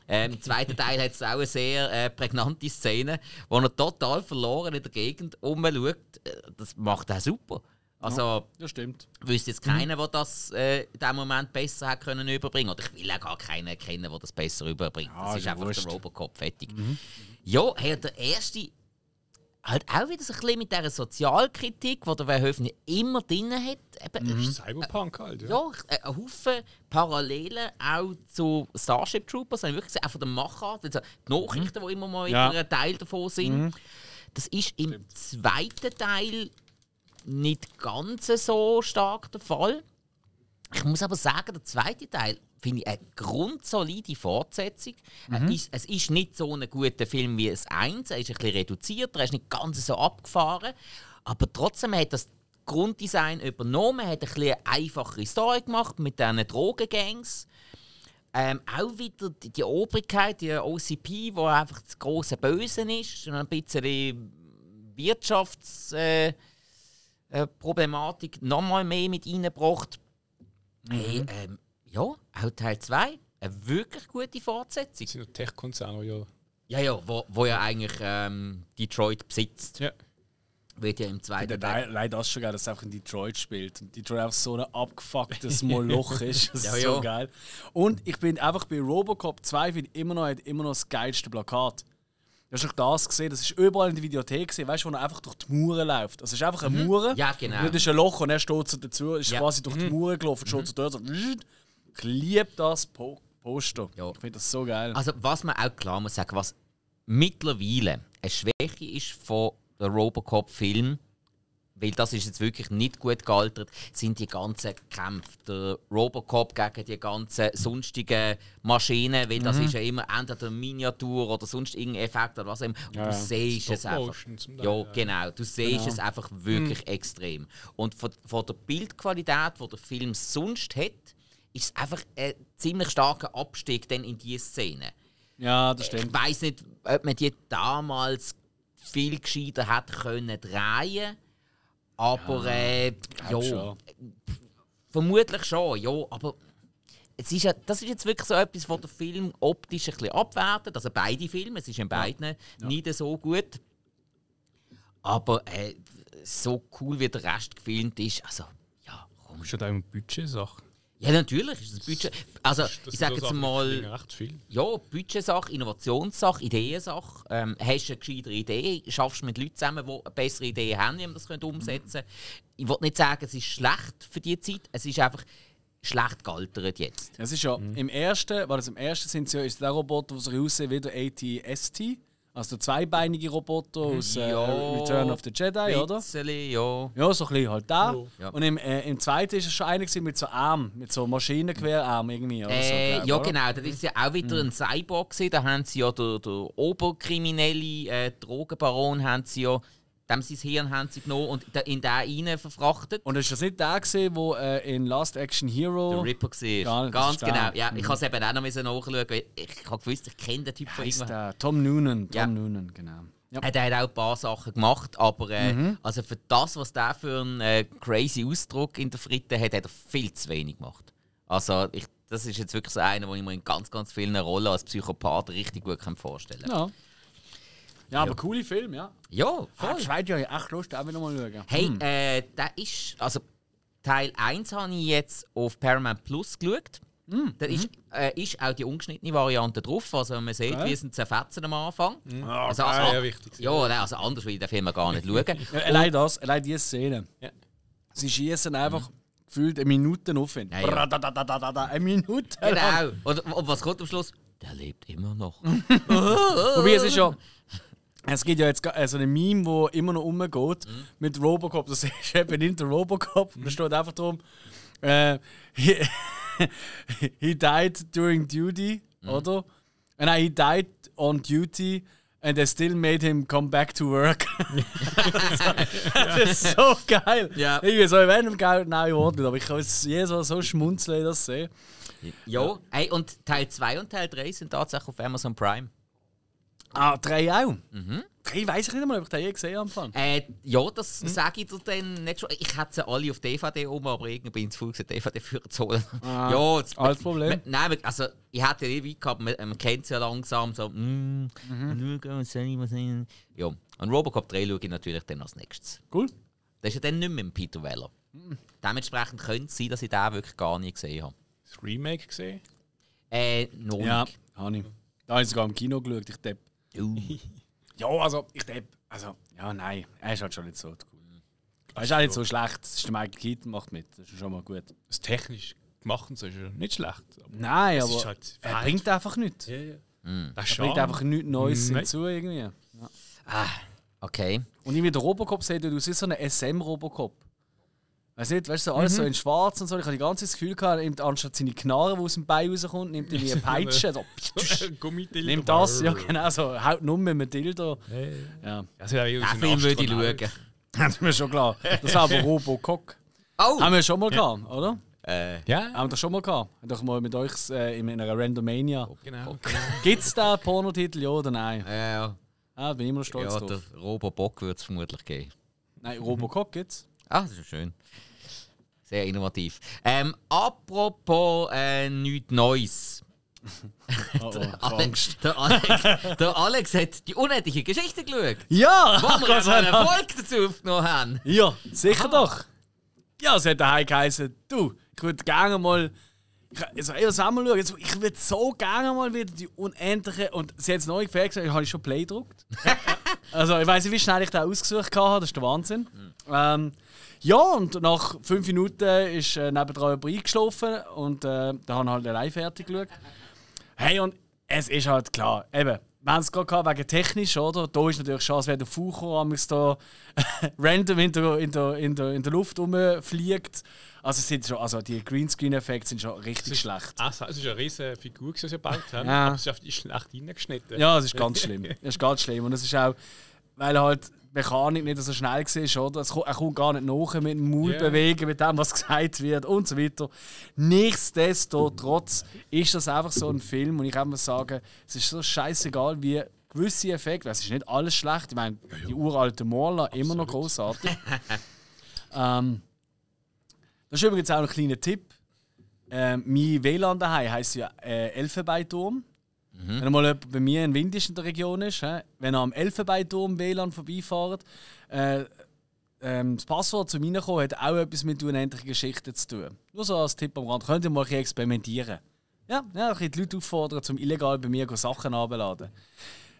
Ähm, Im zweiten Teil hat es auch eine sehr äh, prägnante Szene, wo er total verloren in der Gegend rumschaut. Äh, Das macht er super. Also, Das stimmt. wüsste jetzt keiner, der das äh, in diesem Moment besser hat können überbringen Oder ich will auch gar keinen kennen, der das besser überbringt. Ja, das ist ja einfach wurscht. der Robocop, fertig. Ja, hey, der erste halt auch wieder so ein bisschen mit dieser Sozialkritik, die der Verhoeven immer drin hat. Eben, Das ist Cyberpunk halt, ja. ja, äh, ein Haufen Parallelen auch zu Starship Troopers, habe ich wirklich gesehen, auch von der Machart, also die Nachrichten, die immer mal Ja. ein Teil davon sind. Das ist im zweiten Teil nicht ganz so stark der Fall. Ich muss aber sagen, der zweite Teil finde ich eine grundsolide Fortsetzung. Er ist, es ist nicht so ein guter Film wie es eins. Er ist ein bisschen reduzierter, er ist nicht ganz so abgefahren. Aber trotzdem hat das Grunddesign übernommen, hat ein bisschen eine einfachere Story gemacht mit diesen Drogengangs. Ähm, auch wieder die, die Obrigkeit, die OCP, wo einfach das große Böse ist, und ein bisschen Wirtschaftsproblematik äh, Problematik nochmal mehr mit reingebracht. Hey, ähm, ja, auch Teil 2, eine wirklich gute Fortsetzung. Das sind ja Tech-Konzerne, die ja. Ja, ja, wo, wo ja eigentlich ähm, Detroit besitzt. Ja. Wird ja im zweiten Teil. Le leider das schon geil, dass es einfach in Detroit spielt. Und Detroit einfach so ein abgefucktes Moloch ist. Das Ja, ist ja. so geil. Und ich bin einfach bei Robocop 2 finde ich immer noch, hat immer noch das geilste Plakat. Hast doch das gesehen, das ist überall in der Videothek gesehen, weißt du, wo er einfach durch die Mauern läuft. Also es ist einfach eine Mauer. Ja, genau. Und das ist ein Loch und er steht so dazu, ist Ja. quasi durch die Mauern gelaufen, steht so dort so. Ich liebe das po Poster. Ja. Ich finde das so geil. Also, was man auch klar muss sagen, was mittlerweile eine Schwäche ist von der Robocop-Film, weil das ist jetzt wirklich nicht gut gealtert, sind die ganzen Kämpfe. Der Robocop gegen die ganzen sonstigen Maschinen, weil Mhm. das ist ja immer entweder eine Miniatur oder sonst irgendein Effekt oder was auch immer. Und Ja, du siehst es einfach. Ja, genau. Du siehst Genau. es einfach wirklich Mhm. extrem. Und von, von der Bildqualität, die der Film sonst hat, ist es einfach ein ziemlich starker Abstieg dann in diese Szene. ja, das Ich stimmt. weiß nicht, ob man die damals viel gescheiter hätte können drehen aber äh, glaub ja, schon. vermutlich schon, ja, aber es ist ja, das ist jetzt wirklich so etwas, was der Film optisch ein bisschen abwertet, also beide Filme, es ist in beiden nicht so gut, aber äh, so cool wie der Rest gefilmt ist, also ja, komm. Ist ja da immer Budgetsache. Ja, natürlich ist das Budget. Also, Das ich sage so jetzt die mal, bringen recht viel. ja, Budgetsache, Innovationssache, Ideensache. Ähm, hast du eine gescheitere Idee, schaffst du mit Leuten zusammen, die eine bessere Idee haben, wie man das könnte umsetzen könnte. Ich will nicht sagen, es ist schlecht für die Zeit, es ist einfach schlecht gealtert jetzt. Es ist ja im ersten, war das im ersten sind ja, ist der Roboter, der sich aussieht wie der AT-ST, also der zweibeinige Roboter aus äh. Return of the Jedi, oder? Bisschen, ja. Ja, so ein bisschen halt da. Ja. Und im, äh, im zweiten ist es schon einer mit so Arm, mit so Maschinenquerarm irgendwie. Oder so, Äh, glaub, ja, oder? genau. Das ist ja auch wieder ein Cyborg. Da haben sie ja den, den oberkriminellen äh, Drogenbaron haben sie ja, dem sein Hirn haben sie genommen und in den rein verfrachtet. Und ist das nicht der der äh, in Last Action Hero. Der Ripper war. Ganz der. genau. Ja, ich habe es eben auch noch müssen nachschauen, weil ich habe gewusst, ich kenne den Typ von irgendwo. der? Tom Noonan. Tom Ja. Noonan, genau. Ja. Er hat auch ein paar Sachen gemacht, aber äh, Mhm. also für das, was der für einen äh, crazy Ausdruck in der Fritte hat, hat er viel zu wenig gemacht. Also ich, das ist jetzt wirklich so einer, den ich mir in ganz, ganz vielen Rollen als Psychopath richtig gut vorstellen kann. Ja. Ja, aber coole Film, ja. Ja, Ah, voll. zweite habe ich echt Lust, auch wieder mal schauen. Hey, äh, der ist. Also, Teil 1 habe ich jetzt auf Paramount Plus geschaut. Da ist, äh, ist auch die ungeschnittene Variante drauf. Also, man sieht, wie es ein Zerfetzen am Anfang. Ah, also, also, Ja, wichtig. Ja, nein, also anders will ich den Film gar nicht schauen. Ja, allein das, allein diese Szene. Ja. Sie schießen einfach gefühlt eine Minute auf ihn. Ja, ja. Bradadadadada, Eine Minute. lang. Genau. Und, und was kommt am Schluss? Der lebt immer noch. Wobei es ist ja. Es gibt ja jetzt ga- äh, so ein Meme, wo immer noch rumgeht mit Robocop. Das ist eben nicht der Robocop. Da steht einfach drum. Äh, he, he died during duty, oder? Äh, Nein, he died on duty and they still made him come back to work. das ist so geil. Ja. Ich so random geil, nein, ich nicht, aber ich kann es jedes Mal so schmunzeln, das sehen. ja. Hey, und Teil 2 und Teil 3 sind tatsächlich auf Amazon Prime. Ah, drei auch. Drei weiß ich nicht einmal, ob ich den je gesehen habe. am Anfang. Äh, ja, das sage ich dir dann nicht schon. Ich hätte sie alle auf DVD um, aber irgendwie bin ich zu faul, gewesen, DVD für zu holen. Ah, ja, das, alles Problem. Man, nein, also ich hätte ja eh weit gehabt, man, man kennt sie ja langsam so, mm, Mhm. ich? Ja, und Robocop 3 schaue ich natürlich dann als nächstes. Cool. Das ist ja dann nicht mehr mit Peter Weller. Mhm. Dementsprechend könnte es sein, dass ich den wirklich gar nie gesehen habe. Das Remake gesehen? Äh, noch Ja, nicht. habe ich. Da habe ich sogar im Kino geschaut, ich depp. Uh. Ja, also ich depp. Also, ja, nein, er ist halt schon nicht so cool. Er ist auch nicht so schlecht. Das ist der Michael Keaton macht mit. Das ist schon mal gut. Das technisch gemacht und so ist ja nicht schlecht. Aber Nein, aber halt er bringt einfach nichts. Ja, ja. Das Er bringt einfach nichts Neues Nein. hinzu irgendwie. Okay. Und irgendwie der Robocop sieht aus wie so ein SM-Robocop. Weißt du nicht, weißt du, so alles Mhm. so in schwarz und so. Ich habe die ganze Zeit das Gefühl gehabt, nimmt anstatt seine Knarre, die aus dem Bein rauskommt, nimmt er wie eine Peitsche. So, Gummidildo. nimmt das, ja genau, so haut nur mit einem Dildo. Ja, Also, ja, wie aus Den Film würde ich schauen. das ist mir schon klar. Das ist aber Robocop. Oh! Haben wir schon mal gehabt, oder? Äh, Ja, Haben wir das schon mal gehabt? Haben wir doch mal mit euch äh, in einer Randomania. genau. Gibt es da Pornotitel, ja oder nein? ja, ja. Ah, bin ich immer noch stolz ja, drauf. der Robobock würde es vermutlich geben. Nein, Robocop gibt's. Ah, das ist schön. Sehr innovativ. Ähm, apropos äh, nichts Neues. Oh, oh, Alex, der, Alex, der Alex hat die unendliche Geschichte geschaut. Ja! Wo wir einen. Erfolg dazu aufgenommen haben. Ja, sicher doch. Ja, es hat daheim geheißen, du, ich würde gerne mal. Ich, also, wir schauen? Ich würde so gerne mal wieder die unendliche. Und sie hat es neu gefragt, ich habe schon Play gedruckt. also, ich weiß nicht, wie schnell ich den ausgesucht habe, das ist der Wahnsinn. Ähm, ja, und nach fünf Minuten ist äh, nebendran jemand eingeschlafen und äh, da haben wir halt allein fertig geschaut. Hey, und es ist halt klar, eben, wir haben es gerade wegen technisch, oder? Da ist natürlich schon, als wäre der Faucher amigs da random in der, in, der, in, der, in der Luft rumfliegt. Also, es sind schon, also die Greenscreen-Effekte sind schon richtig schlecht. Also, es ist eine riesige Figur, die sie gebaut haben. Ja. Aber es ist schlecht reingeschnitten. Ja, das ist ganz schlimm. Das ist ganz schlimm. Und es ist auch, weil halt Mechanik nicht so schnell war, oder? Es kommt, er kommt gar nicht nach mit dem Maul Ja. bewegen, mit dem, was gesagt wird und so weiter. Nichtsdestotrotz ist das einfach so ein Film und ich kann mir sagen, es ist so scheißegal, wie gewisse Effekte, es ist nicht alles schlecht, ich meine, die uralte Morla immer noch großartig. ähm, das ist übrigens auch ein kleiner Tipp. Ähm, mein WLAN daheim heisst ja äh, Elfenbeinturm. Wenn mal jemand bei mir in Windisch in der Region ist, wenn er am Elfenbeinturm WLAN vorbeifährt, äh, ähm, das Passwort zum Reinkommen hat auch etwas mit unendlichen Geschichten zu tun. Nur so als Tipp am Rand. Könnt ihr mal ein bisschen experimentieren. Ja, ja ein bisschen die Leute auffordern, zum illegal bei mir Sachen abzuladen.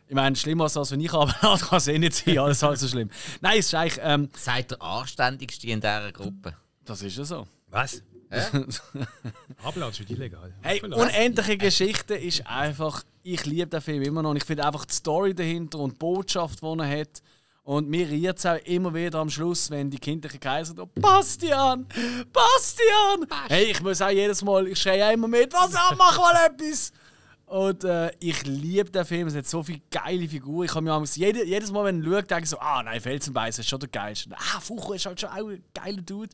Ich meine, schlimmer als wenn ich abladen kann es eh nicht sein. Alles halb so schlimm. Nein, es ist eigentlich. Ähm, Seid der Anständigste in dieser Gruppe. das ist ja so. Was? Abladen ist illegal. Hey, unendliche Geschichte ist einfach. Ich liebe den Film immer noch. Und ich finde einfach die Story dahinter und die Botschaft, die er hat. Und mir rührt es auch immer wieder am Schluss, wenn die kindlichen Kaiser da Bastian! Bastian! Hey, ich muss auch jedes Mal, ich schreie auch immer mit, was mach mal etwas! Und äh, ich liebe den Film, es hat so viele geile Figuren. Ich habe mir amigs- jede, jedes Mal, wenn ich schaue, denke ich so, ah nein, Felsenbeißer ist schon der geilste. Ah, Fucher ist halt schon auch ein geiler Dude.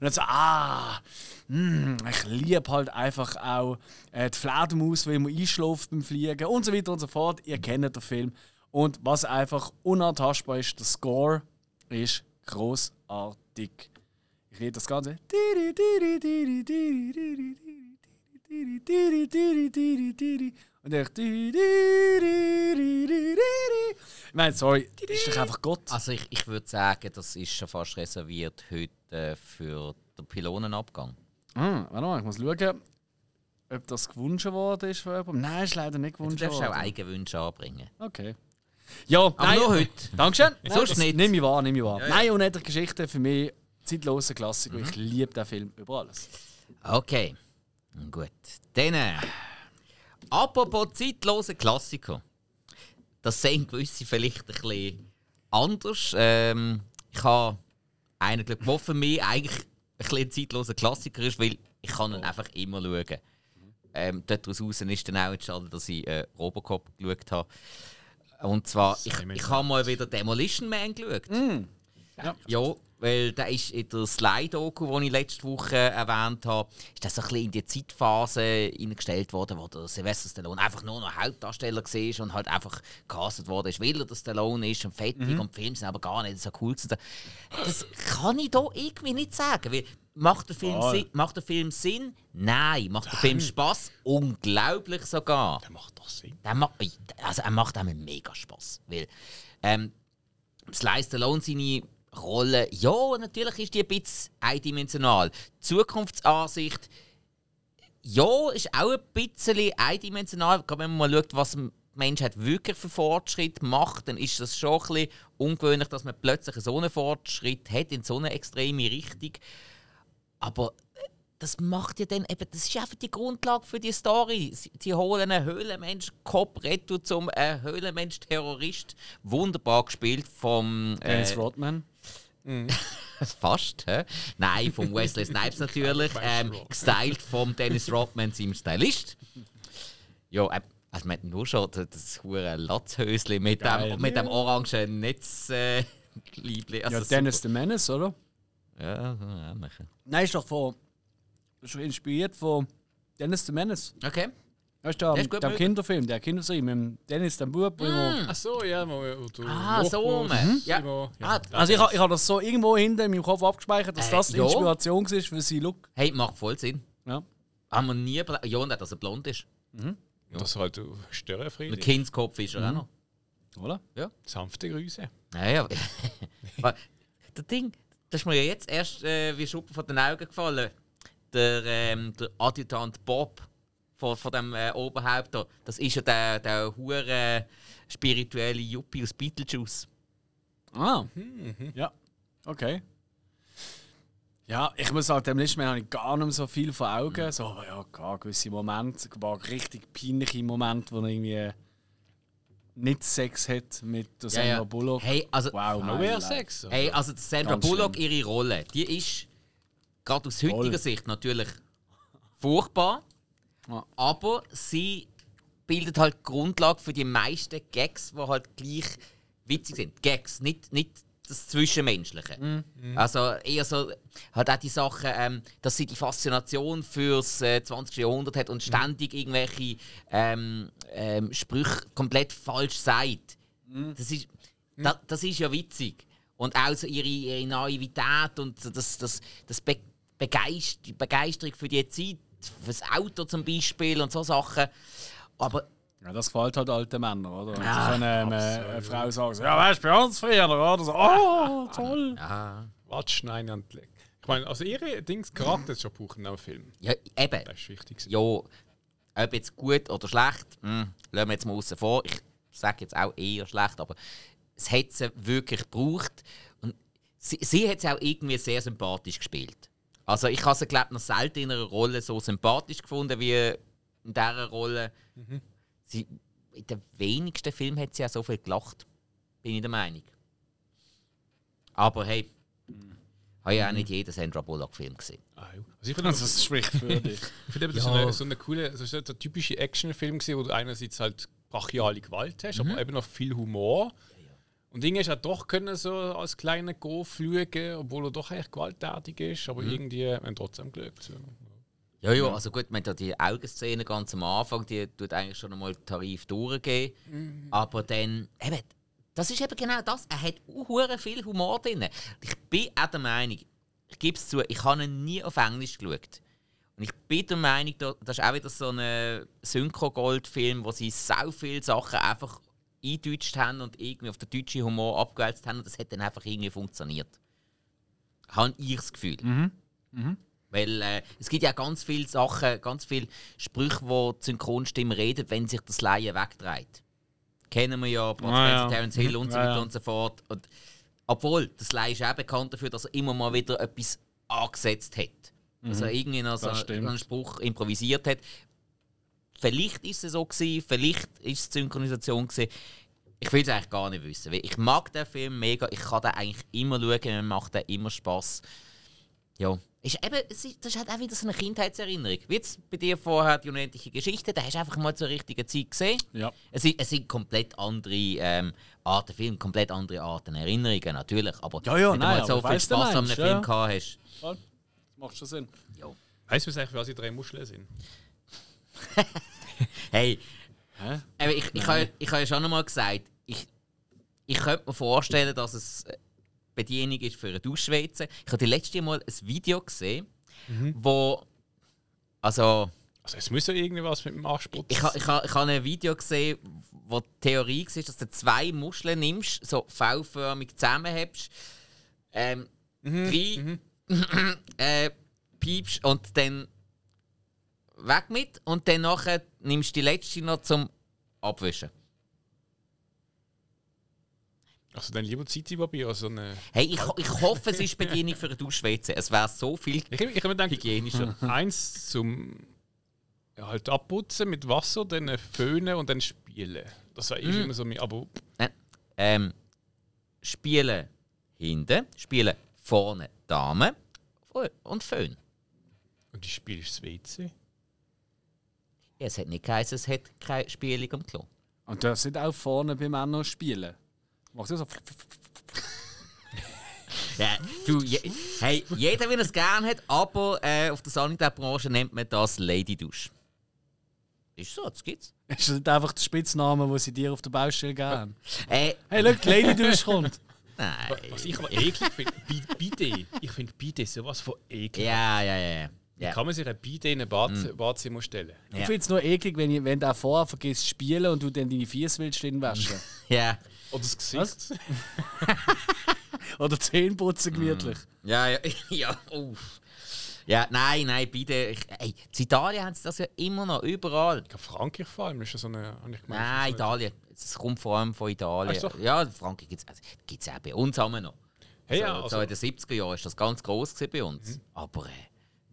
Und dann so, ah, mm, ich liebe halt einfach auch äh, die Fledermaus, wie man einschläft beim Fliegen und so weiter und so fort. Ihr kennt den Film. Und was einfach unantastbar ist, der Score ist großartig. Ich liebe das Ganze. Und ich. Ich meine, sorry, das ist doch einfach Gott. Also ich, ich würde sagen, das ist schon fast reserviert heute äh, für den Pylonenabgang. Hm, warte mal, ich muss schauen, ob das gewünscht worden ist von jemandem. Nein, ist leider nicht Du gewünscht darfst auch worden. Eigenwünsche anbringen. Okay. Ja, Aber nur heute. Dankeschön. Sonst das nicht. Nimm ich wahr, nimm ich wahr. Ja, ja. Nein, unendliche Geschichte für mich zeitlose Klassiker. Ich liebe den Film über alles. Okay, gut. Dann, äh, apropos zeitlose Klassiker. Das sehen gewisse vielleicht ein bisschen anders. Ähm, ich habe einen Glück, der für mich eigentlich ein bisschen zeitloser Klassiker ist, weil ich kann ihn einfach immer schauen. Ähm, daraus ist dann auch entstanden, dass ich äh, Robocop geschaut habe. Und zwar, ich, ich habe mal wieder Demolition Man geschaut. Ja. Ja, weil der ist in der Slide-Doku, die ich letzte Woche erwähnt habe, ist das ein bisschen in die Zeitphase eingestellt worden, wo der Sylvester Stallone einfach nur noch Hauptdarsteller war und halt einfach gecastet worden ist, weil er der Stallone ist und fettig und die Filme sind aber gar nicht so cool. Das kann ich da irgendwie nicht sagen, weil macht der Film, Voll. Sinn, macht der Film Sinn? Nein. Macht der Film Spaß? Unglaublich sogar. Der macht doch Sinn. Der macht, also er macht einem mega Spaß. Weil ähm, Sly Stallone seine Rolle, ja, natürlich ist die ein bisschen eindimensional. Die Zukunftsansicht, ja, ist auch ein bisschen eindimensional. Gerade wenn man mal schaut, was, die Menschheit wirklich für Fortschritt macht, dann ist das schon ein bisschen ungewöhnlich, dass man plötzlich so einen Fortschritt hat in so eine extreme Richtung. Aber äh, das macht ja dann eben, das ist einfach die Grundlage für die Story. Sie, sie holen einen Höhlenmensch, Cop Retto zum äh, Höhlenmensch-Terrorist. Wunderbar gespielt vom. Äh, Dennis Rodman. Fast, hä? Nein, von Wesley Snipes natürlich. Ähm, gestylt vom Dennis Rodman, seinem Stylist. Ja, äh, also man hat nur schon das, das hure Latzhöschen mit Geil. dem, mit dem orangen Netz. Äh. Also Ja, Dennis the Menace, oder? Ja, ähnlich. Nein, ist doch von. Ist doch inspiriert von Dennis the Menace. Okay. Weißt du, Ja, der möglich. Kinderfilm, der Kinderserie mit dem Dennis, dem Bub. wo immer- Ach so, ja, wo, du Ah, so rum. Ja. Ja. Ah, Also ich, ich habe das so irgendwo hinten in meinem Kopf abgespeichert, dass Äh, das die ja. Inspiration war für seinen Look. Hey, macht voll Sinn. Ja. Haben wir nie. bla- Ja, und auch, dass er blond ist. Das ist halt Ein Störenfriede. Kindskopf ist er auch noch. Oder? Sanfte Grüße. Ja, ja. Das Ding, das ist mir ja jetzt erst äh, wie Schuppen von den Augen gefallen. Der, ähm, der Adjutant Bob von, von dem äh, Oberhaupt da, das ist ja der, der hure spirituelle Yuppie aus Beetlejuice. Ah. Ja. Okay. Ja, ich muss sagen, dem letzten Mal habe ich gar nicht mehr so viel vor Augen. So, aber ja, klar, gewisse Momente, ein paar richtig peinliche Momente, wo er irgendwie nicht Sex hat mit der Sandra Bullock. Hey, also, Wow, No nein, mehr. Sex. oder? hey, also die Sandra Ganz Bullock, schlimm. ihre Rolle, die ist gerade aus heutiger Voll. Sicht natürlich furchtbar. Ja. Aber sie bildet halt die Grundlage für die meisten Gags, die halt gleich witzig sind. Gags, nicht, nicht das Zwischenmenschliche. Mhm. Also eher so, hat auch die Sache, ähm, dass sie die Faszination fürs äh, 20. Jahrhundert hat und Mhm. ständig irgendwelche ähm, ähm, Sprüche komplett falsch sagt. Mhm. Das, ist, da, das ist ja witzig. Und auch so ihre, ihre Naivität und das, das, das Be Begeist die Begeisterung für die Zeit, fürs Auto zum Beispiel und so Sachen. Aber Ja, das gefällt halt alten Männern, oder? Und Ja, sie können ähm, äh, eine Frau sagen, ja, weißt du, bei uns früher, oder? So, oh, toll. ja, Watschnein und Leck. Ich meine, also ihre Dings Charakter ist schon brauchen in einem Film. ja eben. Das ist wichtig. Ja, ob jetzt gut oder schlecht, hm, lassen wir jetzt mal außen vor. Ich sage jetzt auch eher schlecht, aber es hat sie wirklich gebraucht. Und sie, sie hat es auch irgendwie sehr sympathisch gespielt. Also ich habe sie, glaube noch selten in einer Rolle so sympathisch gefunden wie in dieser Rolle. Sie, in den wenigsten Filmen hat sie ja so viel gelacht. Bin ich der Meinung. Aber hey, habe ja auch nicht jeden Sandra Bullock-Film gesehen. Ah, ja. also ich finde, Also, das spricht für dich. ich finde, das ist so eine, so eine coole, das ist so ein typischer Actionfilm wo du einerseits halt brachiale Gewalt hast, aber eben noch viel Humor. Und Dinge ist auch doch können so als kleiner Go fliegen, obwohl er doch eigentlich gewalttätig ist, aber irgendwie haben trotzdem geschaut. So. Ja, ja, also gut, man hat die Augenszene ganz am Anfang, die tut eigentlich schon einmal den Tarif durchgehen. Aber dann, eben, das ist eben genau das. Er hat auch viel Humor drin. Ich bin auch der Meinung, ich gebe es zu, ich habe ihn nie auf Englisch geschaut. Und ich bin der Meinung, da- das ist auch wieder so ein Synchro-Gold-Film, wo sie so viele Sachen einfach eingedeutscht haben und irgendwie auf den deutschen Humor abgewälzt haben und das hat dann einfach irgendwie funktioniert. Habe ich das Gefühl. Weil äh, es gibt ja ganz viele Sachen, ganz viele Sprüche, wo die Synchronstimme redet, wenn sich das Laien wegdreht. Kennen wir ja, Bud Ah, ja. Terence Hill und so Ja, weiter ja. und so fort. Und, obwohl, das Laie ist auch bekannt dafür, dass er immer mal wieder etwas angesetzt hat. Also irgendwie noch so, Mhm. einen Spruch improvisiert hat. Vielleicht ist es so gewesen, vielleicht ist es die Synchronisation gewesen. Ich will es eigentlich gar nicht wissen. Ich mag den Film mega, ich kann den eigentlich immer schauen, mir macht den immer Spaß. Ja. Ist eben, es das ist halt auch wieder so eine Kindheitserinnerung. Wie jetzt bei dir vorher die unendliche Geschichte, da hast du einfach mal zur richtigen Zeit gesehen. Ja. Es sind, es sind komplett andere ähm, Arten Film, komplett andere Arten Erinnerungen, natürlich. Aber Ja, ja, wenn du nein, mal so viel du Spaß an einem Film ja. gehabt hast. Voll. Das macht schon Sinn. Ja. Weißt du, was eigentlich, was die drei Muscheln sind? Hey, Hä? aber ich, ich, habe, ich habe ja schon einmal gesagt, ich, ich könnte mir vorstellen, dass es Bedienung ist für eine Duschschweize. Ich habe die letzte Mal ein Video gesehen, wo. Also, Also es muss ja irgendwas mit dem Arschputz. ich, ich, ha- ich habe ein Video gesehen, wo die Theorie war, dass du zwei Muscheln nimmst, so V-förmig zusammenhebst, ähm, rein, äh, piepst und dann weg mit und dann nachher nimmst du die letzte noch zum Abwischen. Also dann lieber City-Papier als so eine... Hey, ich, ich hoffe, es ist Bedienung für eine Duschwäze. Es wäre so viel Ich, ich habe mir gedacht, hygienischer. eins zum ja, halt abputzen mit Wasser, dann föhnen und dann spielen. Das war Mhm. immer so mein Abo. Ähm, spielen hinten, spielen vorne Damen und Föhn. Und die Spiel ist das WC. Ja, es hat nicht geheißen, es hat keine Spielung am Klo. Und das sind auch vorne bei Männern spielen. Macht so. Ja, du, je, hey, jeder, wie er es gerne hat, aber äh, auf der Sanitär-Branche nennt man das Lady-Dusch. Ist so, das gibt's. Ist das nicht einfach der Spitzname, den sie dir auf der Baustelle geben? Äh, Hey, schau, die Lady durchkommt. nein. Was ich aber eklig finde, Bi- Bidet. Ich finde Bidet sowas von eklig. Ja, ja, ja. Wie ja. kann man sich ein Bidet in ein Bad, Badzimmer stellen? Ich Ja. finde es nur eklig, wenn, ich, wenn du auch vorher vergisst zu spielen und du dann deine Fies willst drin waschen. ja. Oder das Gesicht. Oder Zähne putzen gemütlich. Ja, ja, ja, uff. Ja, nein, nein, bitte. Ich, ey, in Italien haben sie das ja immer noch, überall. Ich glaube, Frankreich vor allem ist ja so eine. Ich gemeint, Nein, so Italien. Es kommt vor allem von Italien. Ach so. Ja, Frankreich gibt es also, gibt's auch bei uns haben wir noch. Hey, so, ja, so also, in den 70er Jahren ist das ganz groß gewesen bei uns. Aber äh,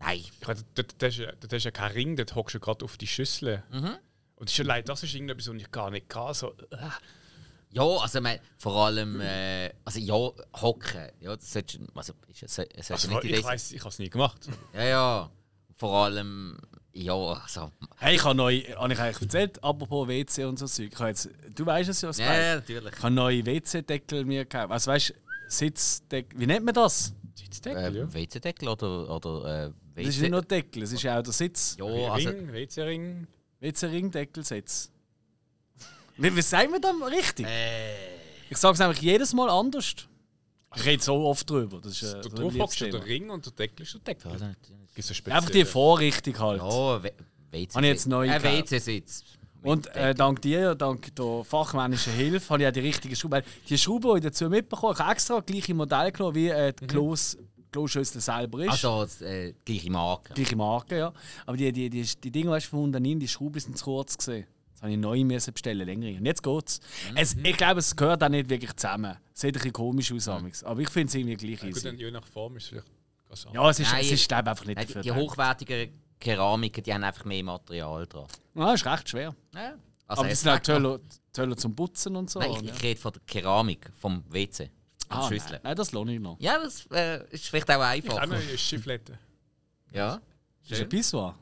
nein. ich meine, dort, ist ja- ist ja kein Ring, dort hockst du gerade auf die Schüssel. Und schon leid, das ist irgendetwas, was ich gar nicht kann. So, äh. Ja, also ich mein, vor allem, äh, also ja, hocken. Ja, das solltest also, ist, es, es also, nicht ich weiß, ich habe es nie gemacht. Ja, ja. Vor allem, ja, also. Hey, ich habe neu, habe ich eigentlich erzählt, apropos WC und so Zeug. Ich habe jetzt, du weißt es ja, Ja, Spike. ja, natürlich. Ich habe neue WC-Deckel mir gekauft. Also weißt du, Sitzdeckel, wie nennt man das? Sitzdeckel, ja. Äh, WC-Deckel oder, oder äh, WC... Das ist nicht nur Deckel, es ist ja auch der Sitz. ja, also, Ring, WC-Ring. WC-Ring-Deckelsitz. Wie, wie sagen wir das richtig? äh, Ich sage es einfach jedes Mal anders. Ich rede so oft drüber. Das ist, äh, Der ein du Lieblingsthema. der Ring und der Deckel ist der Deckel. also, Gibt's so Einfach die Vorrichtung halt. ja, WC... Habe ich jetzt neu Ein gekauft. WC-Sitz. Und äh, dank dir, dank der fachmännischen Hilfe, habe ich auch die richtige Schraube. Weil Die Schraube, die ich dazu mitbekommen habe, ich habe extra das gleiche Modell genommen, wie äh, die Klos, Kloschüssel selber ist. Also, äh, gleiche Marke. Gleiche Marke, ja. Aber die, die, die, die Dinge, weißt du, von Hundanin, die Schrauben sind zu kurz gesehen. Das habe ich neu müssen bestellen, längere. Und jetzt geht's. Es, ich glaube, es gehört auch nicht wirklich zusammen. Es sieht ein bisschen komisch aus, amigs. aber ich finde es irgendwie gleich Ja, gut, dann easy. je nach Form ist es vielleicht ganz anders. Ja, es ist, Nein, es ist glaube ich, einfach nicht Nein, die, für die hochwertigen Keramiken, die haben einfach mehr Material drauf. Ja, ist recht schwer. Ja. Also, aber die es sind auch schmeckt noch- toll, toll zum Putzen und so. Nein, ich, ich rede von der Keramik, vom WC. Ah, der nein. Schüssel. nein, das lohnt ich noch. Ja, das äh, ist vielleicht auch Ich einfacher. habe eine Schifflette. Ja. Das ist ein Pissoir.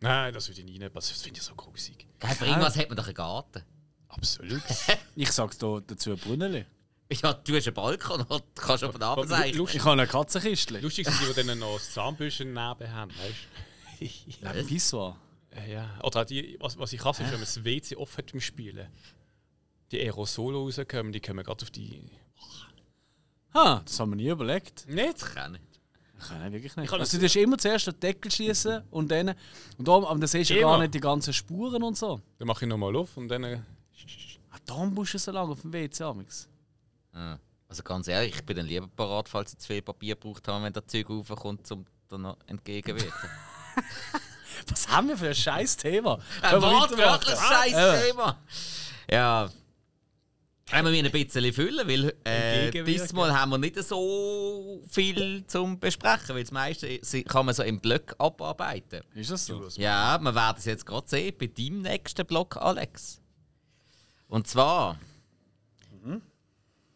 Nein, das würde ich nie nehmen. Das finde ich so grusig. Geil, für irgendwas hat man doch einen Garten. Absolut. Ich sage da dazu ein Brünneli. Ja, du hast einen Balkon und kannst auf den Abend lustig, Ich habe eine Katzenkiste. lustig sind die, die dann noch das Zahnbürsten neben haben. Weißt? Ein Pissoir. Ja. Oder die, was, was ich hasse, ist, wenn man das WC offen hat beim Spielen. Die Aerosole rauskommen, die kommen gerade auf die. Ha, das haben wir nie überlegt. Nicht? Ich kann nicht. Nein, wirklich nicht. Ich kann Also das- du hast immer zuerst den Deckel schießen und dann. Und darum, aber dann siehst du ja Immer. gar nicht die ganzen Spuren und so. Dann mache ich nochmal auf und dann. äh, Ah, darum musst du so lange auf dem WC amigs. Ja. Also ganz ehrlich, ich bin dann lieber parat, falls ich zu viel Papier gebraucht habe, wenn das Zeug raufkommt, um da noch entgegenwirken. Was haben wir für ein scheiß Thema? Ein Können wir wortwörtliches scheiß Ja. Thema! Ja. Haben wir ein bisschen füllen, weil äh, Entgegenwirken. dieses Mal haben wir nicht so viel zum Besprechen, weil das meiste kann man so im Block abarbeiten. Ist das so? Ja, wir werden es jetzt gerade sehen bei deinem nächsten Block, Alex. Und zwar,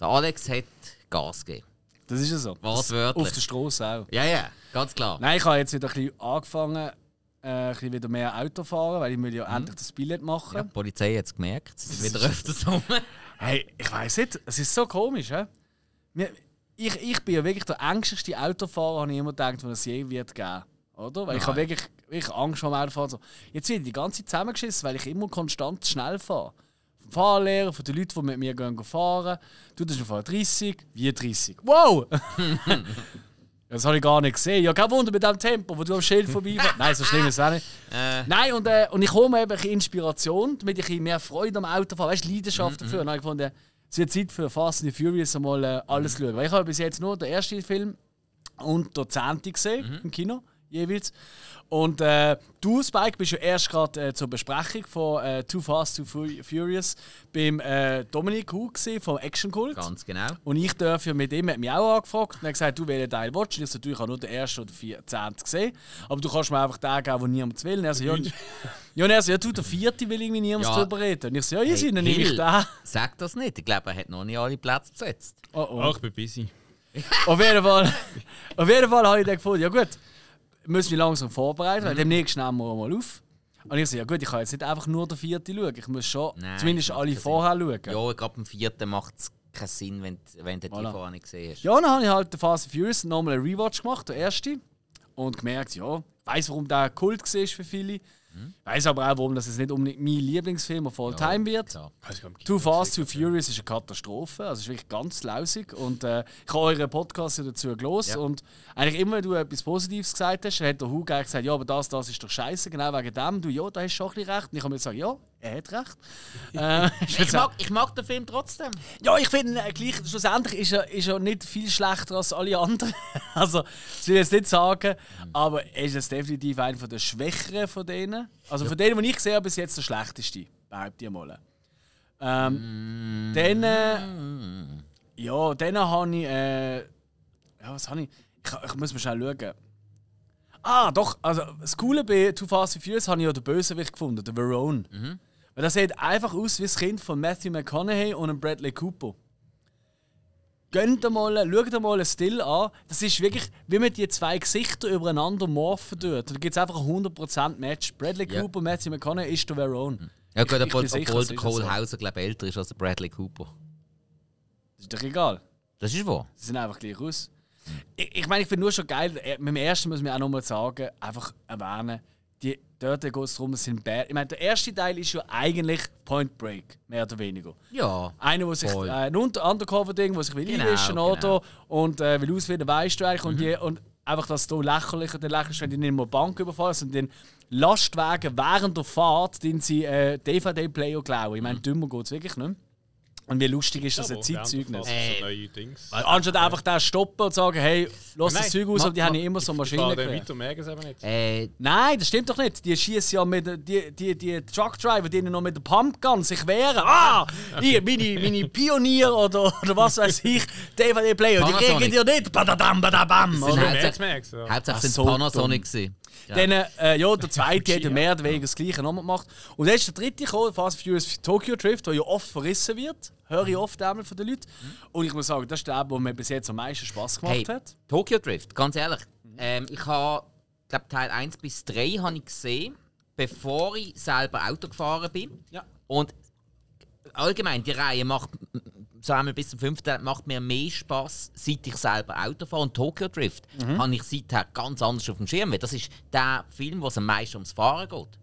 der Alex hat Gas gegeben. Das ist ja so. Wortwörtlich. Auf der Straße auch. Ja, ja, ganz klar. Nein, ich habe jetzt wieder ein bisschen angefangen, äh, ein bisschen wieder mehr Auto fahren, weil ich will ja endlich das Billett machen. Ja, die Polizei hat es gemerkt, sie sind wieder öfters rum. Hey, ich weiß nicht, es ist so komisch, hä? Mir- Ich, ich bin ja wirklich der ängstlichste Autofahrer, habe ich immer gedacht, den es je wird geben. Oder? Weil ich habe wirklich, wirklich Angst vor dem Autofahren. So. Jetzt werde ich die ganze Zeit zusammengeschissen, weil ich immer konstant schnell fahre. Vom Fahrlehrer, von den Leuten, die mit mir gehen fahren. Du bist auf 30, wie 30. Wow! das habe ich gar nicht gesehen. Ja, kein Wunder mit dem Tempo, wo du am Schild vorbeifährst. Nein, so schlimm ist es auch nicht. Äh, Nein, und, äh, und ich hole mir eben ein Inspiration, damit ich mehr Freude am Autofahren, weißt du, Leidenschaft dafür. Und dann habe ich gefunden, es wird Zeit für Fast and Furious einmal äh, alles schauen. Weil ich habe bis jetzt nur den ersten Film und den zehnten gesehen im Kino. Jeweils. Und äh, du, Spike, bist ja erst gerade äh, zur Besprechung von äh, Too Fast, Too Fu- Furious beim äh, Dominik Hu vom Action Cult. Ganz genau. Und ich darf ja mit ihm, hat mich auch angefragt und er hat gesagt, du welchen Teil willst du? Und Ich so, du, ich habe nur den ersten oder vier, zehnten gesehen. Aber du kannst mir einfach den geben, den niemand will. Und er so, ja, ja, und er so, ja, du, der vierte will irgendwie niemand Ja. drüber reden. Und ich so, ja, easy, Hey, dann nehme ich den. Sag das nicht. Ich glaube, er hat noch nicht alle Plätze besetzt. Oh, oh. Ach, ich bin busy. Auf jeden Fall, auf jeden Fall habe ich dann gefunden, ja gut, müssen wir langsam vorbereiten, Mhm. weil demnächst nehmen wir mal auf. Und ich so, ja gut, ich kann jetzt nicht einfach nur den vierten schauen, ich muss schon Nein, zumindest alle vorher schauen. Ja, gerade beim vierten macht es keinen Sinn, wenn, wenn du die Voilà. vorher nicht gesehen hast. Ja, dann habe ich halt den Fast Furious nochmal einen Rewatch gemacht, der erste. Und gemerkt, ja, weiß warum der Kult war für viele. Weiß aber auch, warum das jetzt nicht unbedingt mein Lieblingsfilm of all time wird. Nicht. Too Fast, Too Furious ist eine Katastrophe. Also es ist wirklich ganz lausig. Und äh, ich habe euren Podcast ja dazu gelesen. Ja. Und eigentlich immer, wenn du etwas Positives gesagt hast, dann hat der Hug eigentlich gesagt, ja, aber das, das ist doch scheiße, genau wegen dem. Du, ja, da hast du schon ein bisschen recht. Und ich habe mir gesagt, ja, er hat recht. äh, Ich mag, ich mag den Film trotzdem. ja, ich finde äh, gleich, schlussendlich ist er, ist er nicht viel schlechter als alle anderen. also, das will ich jetzt nicht sagen, aber er ist jetzt definitiv einer der Schwächeren von denen. Also von denen, die ich sehe, bis jetzt der schlechteste, behaupte ich mal. Ähm, Dann, äh, ja, dann habe ich, äh, ja, was habe ich? ich? Ich muss mal schnell schauen. Ah, doch, also das Coole bei Too Fast and Furious habe ich ja den Bösewicht gefunden, den Verone. Weil das sieht einfach aus wie das Kind von Matthew McConaughey und einem Bradley Cooper. Gönnt mal, schaut mal einen Still an. Das ist wirklich, wie man die zwei Gesichter übereinander morphen tut. Da gibt es einfach ein 100% Match. Bradley Ja. Cooper, Matthew McConaughey ist der Verone. Ja gut, obwohl, obwohl der Cole. Hauser glaube älter ist als der Bradley Cooper. Das ist doch egal. Das ist wahr. Sie sehen einfach gleich aus. Ich, ich meine, ich finde nur schon geil, äh, mit dem ersten muss man auch nochmal sagen, einfach erwähnen, die, dort geht es darum, es sind Bär. Ich meine, der erste Teil ist ja eigentlich Point Break, mehr oder weniger. Ja. Einer, der sich Voll. äh, ein Undercover-Ding, der sich will Genau, einwischen genau. oder und äh, will auswählen, weißt du eigentlich. Und, die, und einfach, dass du lächerlicher dann lächelst, wenn die nicht mal die Bank überfallen, sondern den Lastwagen während der Fahrt, den sie äh, DVD-Player klauen. Ich meine, dümmer geht es wirklich nicht. Und wie lustig ist das ein Zeitzeugnis? Äh, so neue Dings. Anstatt einfach da stoppen und sagen, hey, lass das Zeug aus, aber die haben ja immer so Ich Maschinen. quer. weiter, merken sie aber nicht. Äh, Nein, das stimmt doch nicht. Die schießen ja mit die, die, die Truckdriver, die noch mit der Pumpgun sich wehren. Ah! Hier, meine, meine Pionier oder, oder was weiß ich, DVD-Player, die kriegen dir nicht. Badadam, badabam. Ach, sind so Panasonic. Ja. Dann, äh, ja, der zweite hat ja mehr oder weniger das Gleiche nochmal gemacht. Und dann ist der dritte gekommen, Fast Furious Tokyo Drift, der ja oft verrissen wird. Höre ich oft einmal von den Leuten. Und ich muss sagen, das ist der, der mir bis jetzt am meisten Spaß gemacht Hey, hat. Tokyo Drift, ganz ehrlich. Ähm, ich habe, glaube Teil 1 bis 3 habe ich gesehen, bevor ich selber Auto gefahren bin. Ja. Und allgemein, die Reihe macht, so einmal bis zum fünften Teil, macht mir mehr Spaß, seit ich selber Auto fahre. Und Tokyo Drift habe ich seither ganz anders auf dem Schirm. Weil das ist der Film, wo es am meisten ums Fahren geht.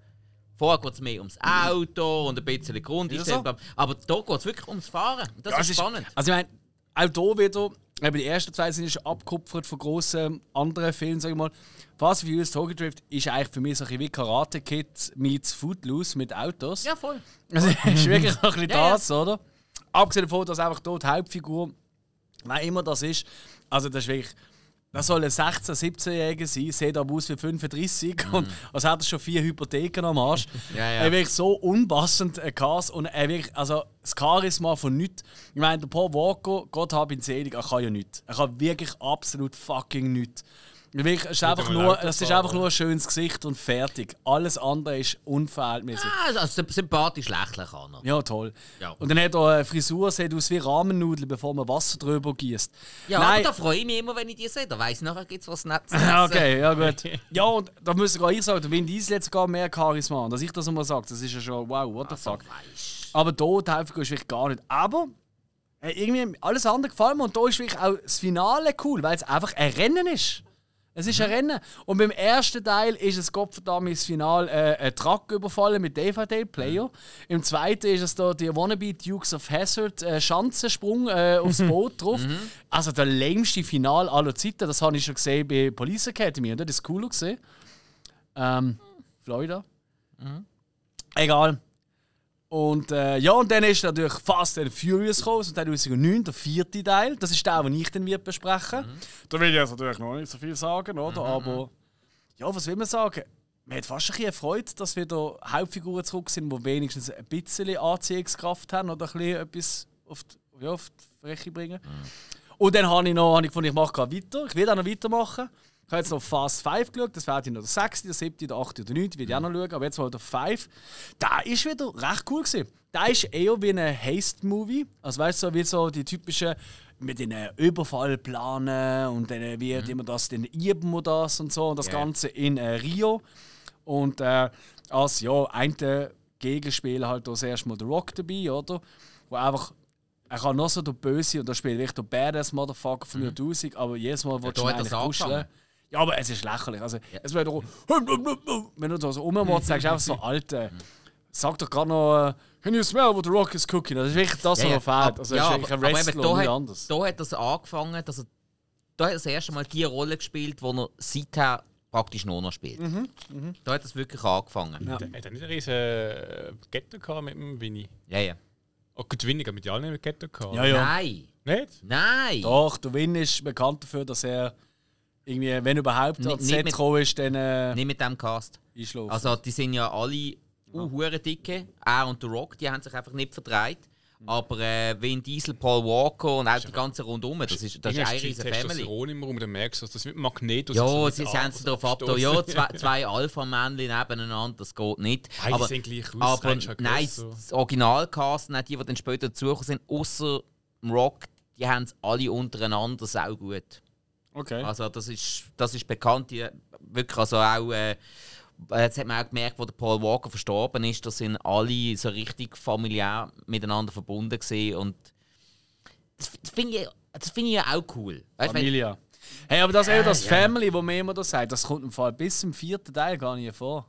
Vorher geht es mehr ums Auto und ein bisschen Grundeinstellung. so? Aber da geht es wirklich ums Fahren. Das Ja, ist spannend. Also ich meine, auch hier wieder, eben die ersten zwei sind schon abgekupfert von grossen anderen Filmen, sag ich mal. Fast and Furious Tokyo Drift ist eigentlich für mich so ein bisschen wie Karate Kid meets Footloose mit Autos. Ja, voll. Also ist wirklich ein bisschen Ja, ja. das, oder? Abgesehen davon, dass einfach dort die Hauptfigur, wer immer das ist, also das ist wirklich, das soll ein 16-, 17-Jähriger sein, sieht aber aus wie 35 und als hätte er schon vier Hypotheken am Arsch. Mhm. Ja, ja. Er wirklich so unpassend ein Cast und er wirklich, also das Charisma von nichts. Ich meine, der Paul Walker, Gott hab ihn selig, er kann ja nichts. Er kann wirklich absolut fucking nichts. Wirklich, es ist einfach nur, es ist einfach nur ein schönes Gesicht und fertig. Alles andere ist unverhältnismäßig. Ah, also sympathisch lächeln kann er. Ja, toll. Ja. Und dann hat er eine Frisur, sieht aus wie Ramennudeln, bevor man Wasser drüber gießt. Ja, Nein. aber da freue ich mich immer, wenn ich die sehe. Da weiss ich nachher, gibt es was Nettes. okay, ja gut. Ja, und da müsste sogar ich sagen, der Vin Diesel jetzt sogar mehr Charisma. Dass ich das einmal sage, das ist ja schon wow, what the Also, fuck. weisst. Aber da die Hauptfigur ist wirklich gar nicht. Aber äh, irgendwie alles andere gefällt mir und da ist wirklich auch das Finale cool, weil es einfach ein Rennen ist. Es ist ein Rennen. Und beim ersten Teil ist es Gottverdammt das Finale äh, ein Truck überfallen mit DVD-Player. Im zweiten ist es da die Wannabe Dukes of Hazzard äh, Schanzensprung äh, aufs Boot drauf. Also der lämste Final aller Zeiten. Das habe ich schon gesehen bei Police Academy. Und das ist cool gesehen. Ähm, Florida. Egal. Und äh, ja, und dann ist natürlich Fast and Furious gekommen, so 2009, der vierte Teil. Das ist der, den ich dann wird besprechen Da will ich jetzt natürlich noch nicht so viel sagen, oder? Aber ja, was will man sagen? Man hat fast ein bisschen Freude, dass wieder Hauptfiguren zurück sind, die wenigstens ein bisschen Anziehungskraft haben oder ein bisschen etwas auf die, ja, auf die Fläche bringen. Und dann habe ich noch habe ich gefunden, ich mache gerade weiter. Ich will auch noch weitermachen. Ich habe jetzt noch Fast 5 geschaut, das wäre noch der 6., der 7., der 8. oder 9. will ich auch noch schauen, aber jetzt mal der 5. Der ist wieder recht cool gewesen. Der ist eher wie ein Haste-Movie. Also weißt du, so wie so die typischen mit den Überfall planen und dann wird Mhm. immer das, dann üben wir das und so und das Ja. Ganze in äh, Rio. Und äh, als ja, ein Gegenspieler halt das erste Mal der Rock dabei, oder? Wo einfach er kann noch so der Böse und da spielt wirklich der Badass Motherfucker von mir 1000, aber jedes Mal willst du da ihn hat Ja, aber es ist lächerlich. Also, es wird doch, wenn du da so rummotzt, sagst du einfach so, Alter, sag doch gerade noch, äh, Can you smell what the rock is cooking? Das ist wirklich das, was Ja, er ja, fehlt. Also, ja, ist wirklich ein aber- aber eben Wrestler da und nicht hat- anders. Da hat das angefangen, dass er, da hat er das erste Mal die Rolle gespielt, die er seither praktisch nur noch spielt. Mhm, Da hat es wirklich angefangen. Ja. Hat er nicht einen riesen äh, Ghetto gehabt mit dem Winnie? Ja, ja. Oh, gut, Winnie hat mit allen mit Ghetto gehabt. Ja, ja. Nein! Nicht? Nein! Doch, der Win ist bekannt dafür, dass er irgendwie, wenn überhaupt, Nicht- nicht Set mit- gekommen ist, dann äh, Nicht mit dem Cast. einschlafen. Also, die sind ja alle uh, dicke. Er und der Rock, die haben sich einfach nicht vertreibt. Aber äh, Vin Diesel, Paul Walker und auch die ganze Rundum, das ist, das ist eine riesige Family. Testosteron im Raum, dann merkst du, dass das mit Magnet Ja, sie haben sich darauf ab, ja, zwei, zwei Alpha-Männchen nebeneinander, das geht nicht. Beide aber sehen gleich aus, aber nein, so. das Originalcast, die, die dann später dazugekommen sind, außer dem Rock, die haben es alle untereinander sau gut. Okay. Also das ist, das ist bekannt, die, wirklich, also auch, äh, jetzt hat man auch gemerkt, wo der Paul Walker verstorben ist, da sind alle so richtig familiär miteinander verbunden gewesen und das, das finde ich, das finde ich ja auch cool. Weißt, wenn- Familia. Hey, aber das, Ja, eben das ja. Family, wo man immer da sagt, das kommt im Fall bis zum vierten Teil gar nicht vor.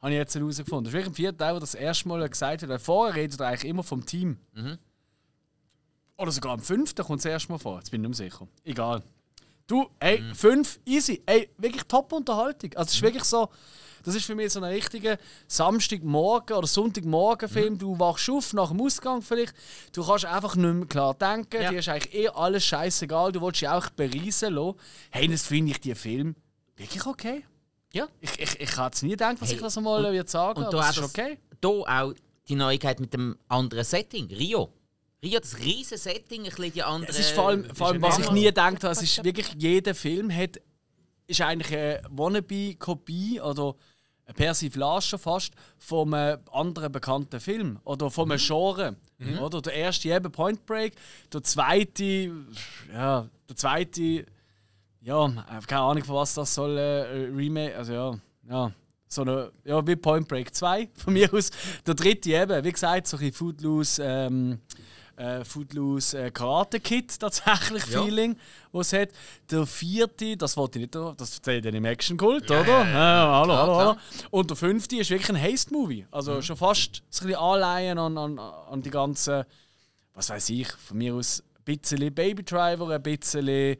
Habe ich jetzt herausgefunden. Das ist wirklich im vierten Teil, wo das erste Mal gesagt wird. Vorher redet er eigentlich immer vom Team. Mhm. Oder sogar am fünften kommt es erst mal vor. Jetzt bin ich nicht mehr sicher. Egal. Du, ey, Mhm. fünf, easy. Ey, wirklich top Unterhaltung. Also, es ist wirklich so. Das ist für mich so ein richtiger Samstagmorgen oder Sonntagmorgen-Film. Du wachst auf nach dem Ausgang vielleicht. Du kannst einfach nicht mehr klar denken. Ja. Dir ist eigentlich eh alles scheißegal. Du willst dich auch bereisen lassen. Hey, das finde ich die Film wirklich okay. Ja. Ich, ich, ich hätte es nie gedacht, dass Hey, ich das und- wird sagen Und aber da es auch ist okay. Da auch die Neuigkeit mit dem anderen Setting, Rio. Rio, das riesen Setting, ein bisschen die andere... Es ist vor allem, vor allem was ich nie gedacht habe, es ist wirklich jeder Film hat, ist eigentlich eine Wannabe-Kopie oder eine Persiflage schon fast vom äh, anderen bekannten Film oder vom Mhm. Genre. Oder? Der erste eben Point Break, der zweite, ja, der zweite, ja, keine Ahnung von was das soll, äh, Remake, also ja, ja. So eine, ja, wie Point Break 2 von mir aus. Der dritte eben, wie gesagt, so ein bisschen Footloose, ähm, äh, Footloose äh, Karate Kid tatsächlich Ja. Feeling, was hat. Der vierte, das wollte ich nicht, das erzählt dann im Action Kult, oder? Ja, hallo, hallo, hallo. Und der fünfte ist wirklich ein Haste Movie, also schon fast ein bisschen anleihen an, an, an die ganzen, was weiß ich, von mir aus ein bisschen Baby Driver, ein bisschen äh,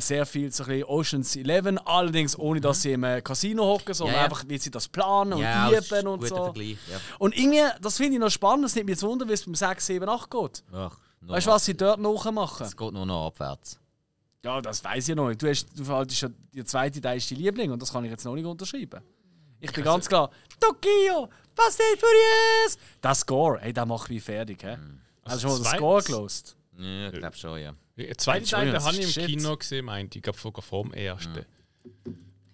sehr viel so ein bisschen Oceans 11, allerdings ohne dass sie im äh, Casino hocken, sondern Ja, ja. einfach wie sie das planen und ja, üben und guter so. Vergleich, ja. Und irgendwie, das finde ich noch spannend, das nimmt mich jetzt wunder, wie es beim 6, 7, 8 geht. Ach, Weißt du, noch- was sie dort nachmachen? Es geht nur noch abwärts. Ja, das weiß ich noch nicht. Du, hast, du verhaltest ja, der zweite Teil ist dein Liebling und das kann ich jetzt noch nicht unterschreiben. Ich bin ganz klar, Tokio, Fast and Furious! Das Score, ey, der macht mich fertig. Hä? Hast du schon mal den Score gelost? Ja, ich glaube schon, ja. Der zweite Teil habe ich im ist shit. Kino gesehen, meinte ich. Ich glaube sogar vor dem ersten.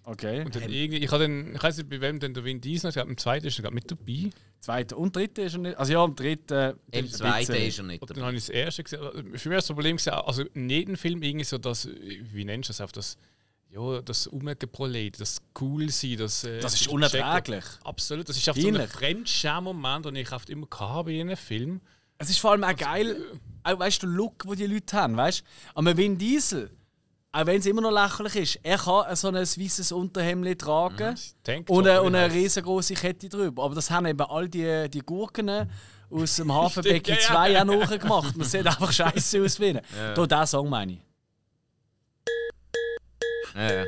Okay. Und dann irgendwie, ich, habe den, ich weiß nicht, bei wem denn der Vin Diesel, ich glaube, im zweiten ist er mit dabei. Zweiter und dritter ist er nicht. Also ja, im dritten. Im ist zweiten bisschen- ist er nicht Und dann habe ich das erste gesehen. Für mich war das Problem, gewesen, also in jedem Film irgendwie so das, wie nennst du das, auf das, ja, das Umgeprolet, das cool sein, das. äh, Das ist checken. unerträglich. Absolut. Das ist auf so ein. Fremdscham-Moment, den ich oft immer hatte bei einem Film. Es ist vor allem auch geil, auch weißt du, der Look, den die Leute haben, weißt du? Aber Vin Diesel, auch wenn es immer noch lächerlich ist, er kann so ein weißes Unterhemd tragen Tank und, eine, Top, und eine riesengroße Kette drüber. Aber das haben eben all die, die Gurken aus dem Hafenbecken ja, ja. 2 auch nachgemacht. Man sieht einfach scheiße aus wie ihn. Da, diesen Song meine ich. Ja, ja.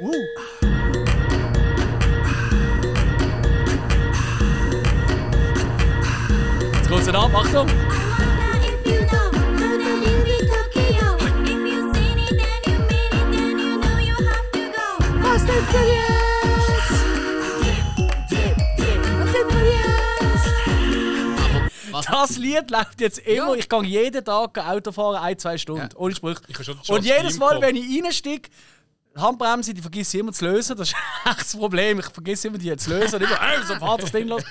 Uh. To go. Was, Das Lied läuft jetzt immer. Ja. Ich gehe jeden Tag Auto fahren, ein, zwei Stunden. Ja. Ohne Sprüche. Und jedes Mal, wenn ich reinsteige, Handbremse, die vergesse ich immer zu lösen. Das ist echt das Problem. Ich vergesse immer, die zu lösen. Und immer, äh, so fährt das Ding los.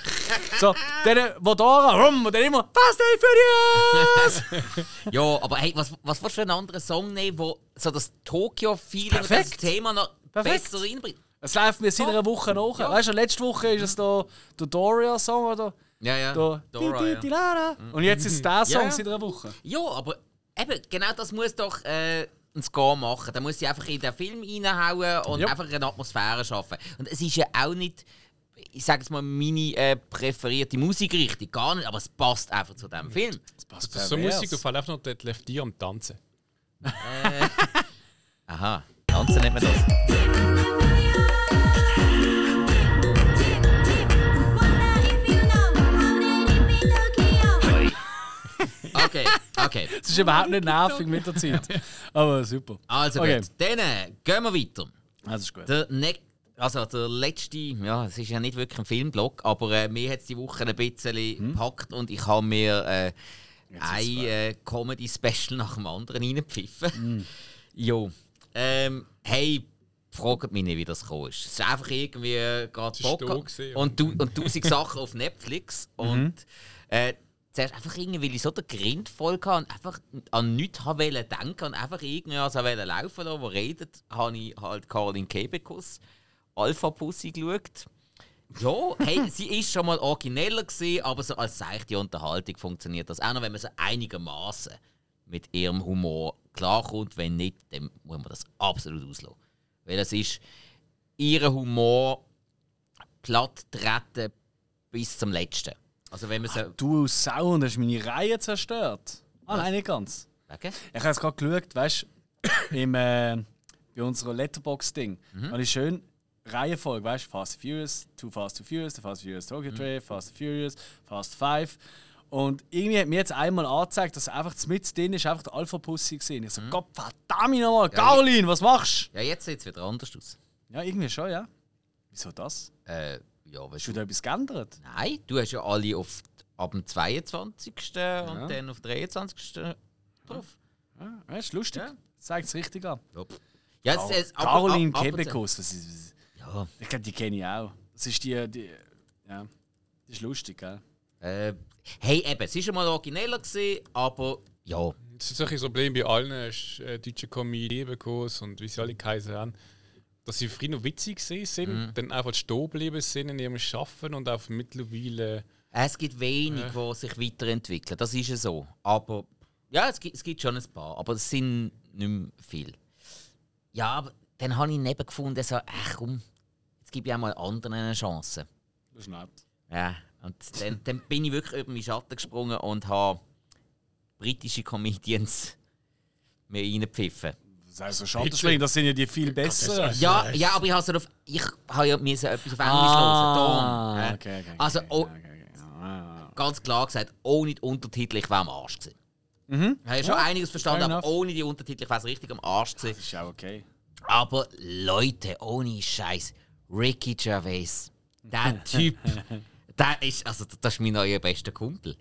So, dann Motorrad, rum, und dann immer, Fast and Furious! ja, aber hey, was, was willst du für einen anderen Song nehmen, wo so das Tokyo-Feeling und das. Thema noch Perfekt. besser reinbringt? Es läuft mir seit einer Woche nach. Weißt du, letzte Woche ist es der, Doria-Song, oder? Ja, ja. Der, Dora, ja. Und jetzt ist es der Song Ja. seit einer Woche. Ja, aber eben, genau das muss doch äh, ein Score machen. Da muss sie einfach in den Film reinhauen und Ja. einfach eine Atmosphäre schaffen. Und es ist ja auch nicht, ich sage jetzt mal, meine äh, präferierte Musikrichtung. Gar nicht, aber es passt einfach zu diesem Film. Das ist so Musik, du fällst einfach noch dort Left Ear am Tanzen. Aha, tanzen nennt man das. Okay, okay. Es ist überhaupt nicht nervig mit der Zeit. Aber super. Also Okay. gut, dann äh, gehen wir weiter. Das ist gut. Der, ne also der letzte, ja, es ist ja nicht wirklich ein Filmblog, aber äh, mir hat es die Woche ein bisschen gepackt und ich habe mir äh, ein äh, Comedy-Special nach dem anderen reingepfiffen. Jo. Ähm, hey, fragt mich nicht, wie das gekommen ist. Es ist einfach irgendwie gerade ist Bock und, du, und tausend Sachen auf Netflix und äh, zuerst einfach irgendwie, weil ich so den Grind voll hatte und einfach an nichts wollen denken und einfach irgendwie also wollen laufen lassen, wo redet, habe ich halt Caroline Kebekus Alpha Pussy geschaut. Ja, hey, sie ist schon mal origineller gewesen, aber so als seichte Unterhaltung funktioniert das. Auch noch, wenn man so einigermaßen mit ihrem Humor klarkommt. Wenn nicht, dann muss man das absolut auslassen. Weil es ist ihr Humor platt treten bis zum Letzten. Also wenn man so... Du Sau, und hast meine Reihe zerstört. Ah, nein, nicht ganz. Wegen? Ich habe jetzt gerade geschaut, weißt du, äh, bei unserer Letterbox-Ding. Mhm. Und ich schön Reihenfolge, weißt du, Fast and Furious, Too Fast to Furious, The Fast Furious Mhm. Tokyo Drift, Fast and Furious, Fast 5. Und irgendwie hat mir jetzt einmal angezeigt, dass einfach mit drin ist, einfach der Alpha Pussy gesehen. Ich so, Gott verdammt nochmal, Caroline, was machst Ja, jetzt sieht es wieder anders aus. du? Ja, irgendwie schon, ja. Wieso das? Äh, ja, weißt Hast du du... da etwas geändert? Nein, du hast ja alle auf, ab dem 22. und dann auf 23. drauf. Ja, ja ist lustig. Ja. Zeigt es richtig an. Ja, es, es, ab- Caroline ab- Kebekus, ist, Ja, ich glaube, die kenne ich auch. Das ist die, die ja, die ist lustig, gell? äh, hey, eben, es war schon mal origineller, gewesen, aber ja. Das ist so ein Problem bei allen äh, deutschen Comedy-Ebekos und wie sie alle geheißen haben, dass sie früher noch witzig sind, dann einfach stehen geblieben sind in ihrem Schaffen und auf mittlerweile. Es gibt wenig, die sich weiterentwickeln. Das ist ja so. Aber ja, es gibt, es gibt schon ein paar, aber es sind nicht mehr viel. Ja, aber dann habe ich neben gefunden, so, ach komm, jetzt gebe ich auch mal anderen eine Chance. Das ist nett. Ja, und dann, dann bin ich wirklich über meinen Schatten gesprungen und habe britische Comedians mir reingepfiffen. Das heißt so Schattenschläge, das sind ja die viel besseren. Ja, ja, aber ich habe so auf, ich habe ja müssen etwas auf Englisch Ah, hören. darum, okay, okay, Also, okay, oh, okay, okay. Ah. ganz klar gesagt, ohne die Untertitel, ich wäre am Arsch gewesen. Mhm. Ich habe schon Ja, einiges verstanden, aber enough. ohne die Untertitel, ich wäre richtig am Arsch gewesen. Das ist auch okay. Aber Leute, ohne Scheiß, Ricky Gervais, der Typ, der ist, also das ist mein neuer bester Kumpel.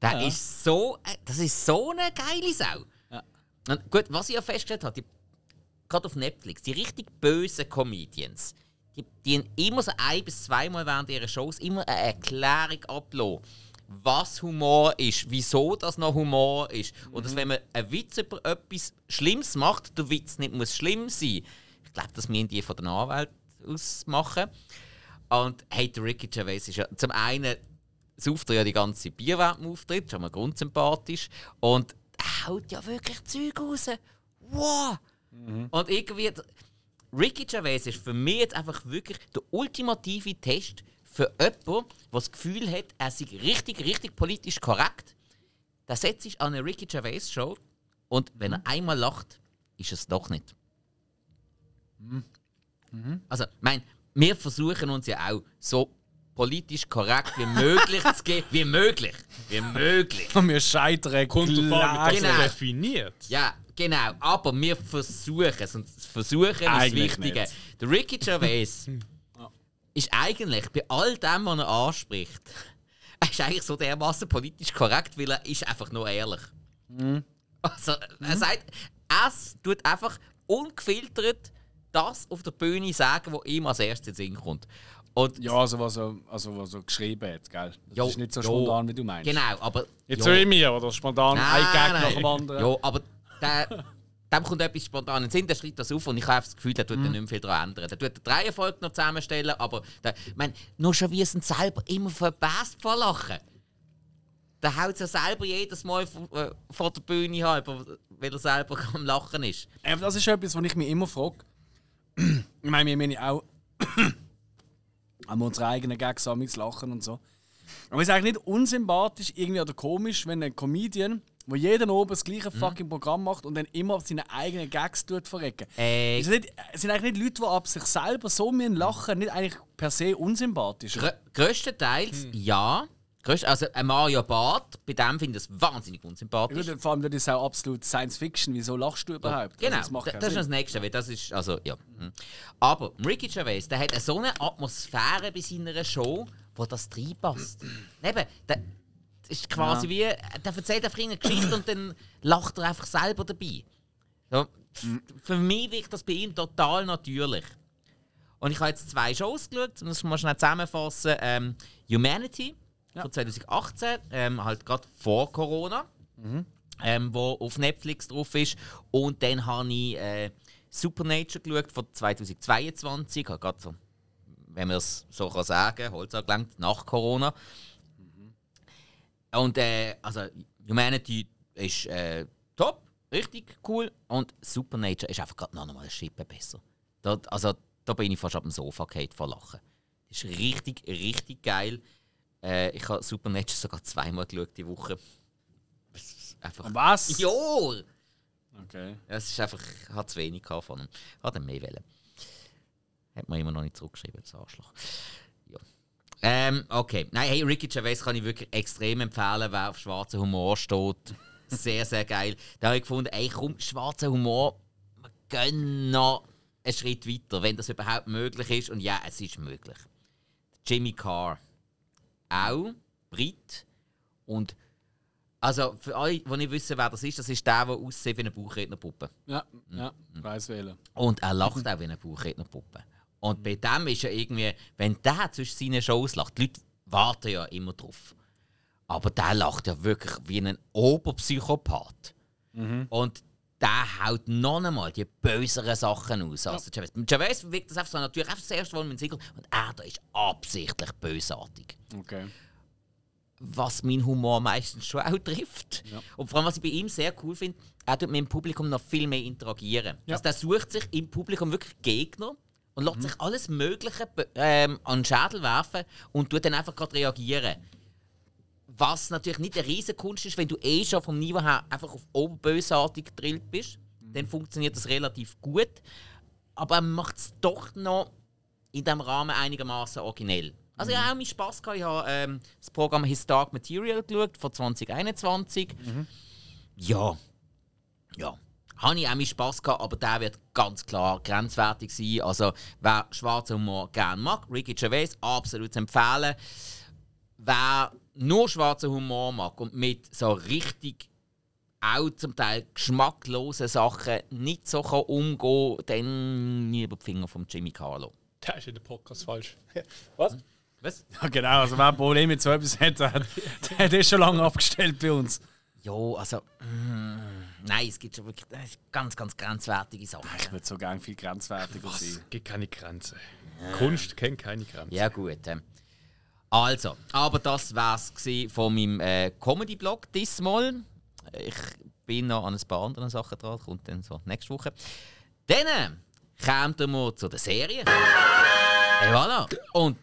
Der Ja. ist so, äh, das ist so eine geile Sau. Und gut, was ich ja festgestellt habe, die- gerade auf Netflix, die richtig bösen Comedians, die, die haben immer so ein bis zweimal während ihrer Shows immer eine Erklärung ablassen, was Humor ist, wieso das noch Humor ist. Und dass, wenn man einen Witz über etwas Schlimmes macht, der Witz nicht muss schlimm sein. Ich glaube, das müssen die von der Anwalt aus machen. Und hey, der Ricky Gervais ist ja zum einen sauft er ja die ganze Bier während dem Auftritt, schon mal grundsympathisch. Und haut ja wirklich Zeug raus. Wow! Und irgendwie, Ricky Gervais ist für mich jetzt einfach wirklich der ultimative Test für jemanden, der das Gefühl hat, er sei richtig, richtig politisch korrekt. Der setzt sich an eine Ricky Gervais Show und wenn er einmal lacht, ist es doch nicht. Also, mein, wir versuchen uns ja auch so politisch korrekt wie möglich zu geben. Wie möglich. Wie möglich. Und wir scheitern Kommt Genau. definiert. Ja, genau, aber wir versuchen es. Und das Versuchen ist das Wichtige. nicht. Der Ricky Gervais ist eigentlich bei all dem, was er anspricht, er ist eigentlich so dermaßen politisch korrekt, weil er ist einfach nur ehrlich. Also, er sagt, es tut einfach ungefiltert das auf der Bühne sagen, was ihm als erstes in den Sinn kommt. Und Ja, also was er, also was er geschrieben hat, gell? Das Jo, ist nicht so jo. spontan, wie du meinst. Genau, aber. Jetzt ja. so mir, oder spontan ein Gag nach dem anderen. Ja, aber der, dem kommt etwas spontan in den Sinn, der schreibt das auf und ich habe das Gefühl, der tut Mhm. dann nicht mehr viel daran ändern. Der tut die Reihenfolge noch zusammenstellen, aber der, ich meine, nur schon wie es ihn selber immer verbasst vor Lachen. Der haut ja selber jedes Mal vor, äh, vor der Bühne halber, weil er selber am Lachen ist. Aber das ist etwas, was ich mich immer frage. ich meine, wir müssen ja auch an unsere eigenen Gags amigs lachen und so. Aber es ist eigentlich nicht unsympathisch irgendwie oder komisch, wenn ein Comedian, wo jeden oben das gleiche Mhm. fucking Programm macht und dann immer seine eigenen Gags tut verrecken. Äh, Es sind, nicht, es sind eigentlich nicht Leute, die ab sich selber so müssen lachen nicht eigentlich per se unsympathisch. Grö größtenteils ja. Also ein Mario Barth, bei dem finde ich das wahnsinnig unsympathisch. Gut, vor allem das ist auch absolut Science Fiction. Wieso lachst du überhaupt? Genau, Also, das das, ist das Nächste, weil das ist, also, ja. mhm. Aber Ricky Gervais, der hat so eine Atmosphäre bei seiner Show, wo das reinpasst. Eben, der, das ist quasi wie, der erzählt einfach eine Geschichte und dann lacht er einfach selber dabei. So, f- Für mich wirkt das bei ihm total natürlich. Und ich habe jetzt zwei Shows geschaut, um das mal schnell zusammenfassen. Ähm, Humanity von 2018, ähm, halt gerade vor Corona, ähm, wo auf Netflix drauf ist. Und dann habe ich äh, Supernature geschaut von 2022, habe gerade so, wenn man es so kann sagen Holz angelangt, nach Corona. Und äh, also Humanity ist äh, top, richtig cool. Und Supernature ist einfach gerade noch mal eine Schippe besser. Dort, also, da bin ich fast auf dem Sofa gefallen vor Lachen. Das ist richtig, richtig geil. Äh, ich habe Supernature sogar zweimal geschaut die Woche. Einfach. Was? Ja! Okay. Es ist einfach, ich hatte zu wenig von ihm. Ich hatte mehr wollen. Hat mir immer noch nicht zurückgeschrieben, das Arschloch. Ja. Ähm, okay. Nein, hey, Ricky Gervais kann ich wirklich extrem empfehlen, wer auf schwarzen Humor steht. Sehr, sehr geil. Da habe ich gefunden, ey, komm, schwarzer Humor, wir gehen noch einen Schritt weiter, wenn das überhaupt möglich ist. Und ja, es ist möglich. Jimmy Carr. Auch Brit. Und also für alle, die nicht wissen, wer das ist, das ist der, der aussieht wie eine Bauchrednerpuppe. Ja, ja, weiß wählen. Und er lacht auch wie eine Bauchrednerpuppe. Und bei dem ist ja irgendwie, wenn der zwischen seinen Shows lacht, die Leute warten ja immer drauf. Aber der lacht ja wirklich wie ein Oberpsychopath. Und der haut noch einmal die böseren Sachen aus als der Chavez. Chavez wirkt das einfach so natürlich einfach das erste Mal mit dem Single und er da ist absichtlich bösartig Okay. was mein Humor meistens schon auch trifft. Ja. Und vor allem, was ich bei ihm sehr cool finde, er tut mit dem Publikum noch viel mehr interagieren. Ja. Also der sucht sich im Publikum wirklich Gegner und lässt sich alles Mögliche ähm, an den Schädel werfen und tut dann einfach gerade reagieren. Was natürlich nicht eine riesige Kunst ist, wenn du eh schon vom Niveau her einfach auf oberbösartig gedrillt bist, dann funktioniert das relativ gut. Aber er macht es doch noch in diesem Rahmen einigermaßen originell. Also ich habe auch meinen Spass gehabt. Ich habe ähm, das Programm His Dark Material geschaut von 2021. Ja. Ja. Habe ich auch meinen Spass gehabt, aber der wird ganz klar grenzwertig sein. Also wer schwarzen Humor gerne mag, Ricky Gervais, absolut empfehlen. Wer nur schwarzen Humor mag und mit so richtig auch zum Teil geschmacklosen Sachen nicht so kann umgehen kann, dann lieber die Finger vom Jimmy Carlo. Der ist in der Podcast falsch. Was? Was? Ja, genau. Also, wer ein Problem mit so etwas hat, der, der hat eh schon lange abgestellt bei uns. Ja, also. mm, nein, es gibt schon wirklich äh, ganz, ganz grenzwertige Sachen. Ich würde so gerne viel grenzwertiger Was? sein. Gibt keine Grenze. Kunst kennt keine Grenze. Ja, gut. ähm. Also, aber das war's gsi von meinem äh, Comedy-Blog diesmal. Ich bin noch an ein paar anderen Sachen dran, kommt dann so nächste Woche. Dann kommen wir zu der Serie. Hey, voilà. Und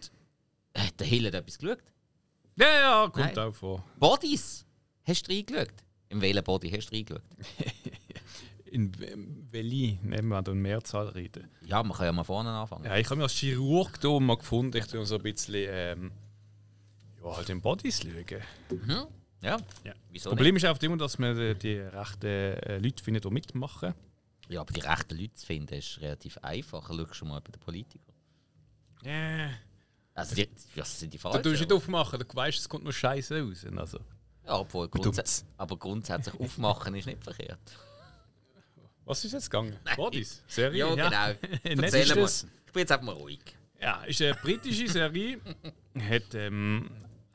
äh, der Hill hat etwas geschaut. Ja, ja, kommt Nein. auch vor. Bodies. Hast du reingeschaut? Im welchen Body hast du reingeschaut? In Welli nehmen wir dann Mehrzahl reden. Ja, man kann ja mal vorne anfangen. Ja, ich habe mir als Chirurg da mal gefunden, ich tue so ein bisschen ähm, ja, halt in Bodies schauen. Ja, Ja. wieso Das Problem ist einfach immer, dass man die, die rechten äh, Leute findet, die mitmachen. nicht? Ja, aber die rechten Leute zu finden ist relativ einfach. Schau schon mal bei den Politikern. Ja. Also, die, das sind die Falschen. du nicht aufmachen, du weißt, es kommt nur Scheiße raus. Also. Ja, obwohl grundsä aber grundsätzlich aufmachen ist nicht verkehrt. Was ist jetzt gegangen? Bodies? Serie? Ja, genau. Nett Erzähl mal. Ich bin jetzt einfach mal ruhig. Ja, ist eine britische Serie. Hat ähm,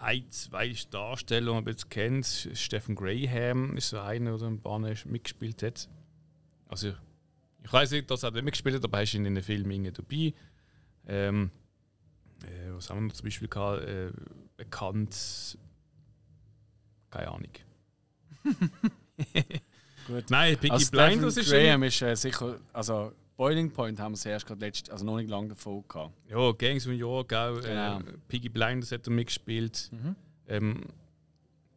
ein, zwei Darsteller, die man jetzt kennt. Stephen Graham ist so einer, der ein paar mitgespielt hat. Also, ich weiß nicht, dass er nicht mitgespielt hat, aber er ist in den Filmen dabei. Ähm, äh, was haben wir noch zum Beispiel gehabt? Äh, bekannt. Keine Ahnung. Gut. Nein, Piggy Also Blinders Stephen ist Graham ist äh, sicher, also Boiling Point haben wir es erst gerade letzt, also noch nicht lange davor gehabt. Ja, Gangs New York auch. Genau. Äh, Piggy Blinders hat er mitgespielt. Ähm,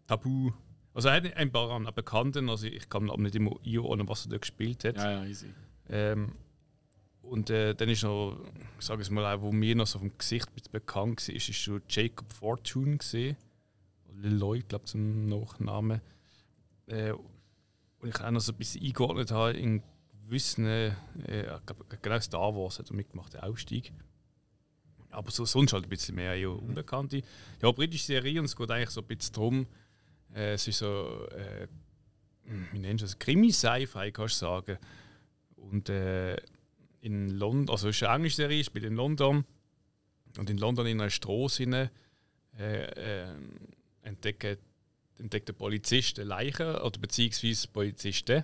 Tabu. Also er hat ein paar an Bekannten, also ich kann aber nicht immer einordnen, was er da gespielt hat. Ja, ja, easy. Ähm, und äh, dann ist noch, ich sage es mal, auch, wo mir noch so vom Gesicht bekannt war, ist, ist schon Jacob Fortune gesehen. Lloyd, glaube ich, zum Nachnamen. Äh, und ich auch noch so ein bisschen eingeordnet habe in gewissen, äh, genau Star Wars hat er mitgemacht, der Ausstieg. Aber so, sonst halt ein bisschen mehr ja, Unbekannte. Ja, britische Serie und es geht eigentlich so ein bisschen darum, äh, es ist so, äh, wie nennst du das, Krimi-Sci-Fi, kannst du sagen. Und äh, in London, also es ist eine englische Serie, spielt in London. Und in London in einer Straße hinein, äh, äh, entdeckt, entdeckt der Polizist eine Leiche, oder beziehungsweise Polizisten,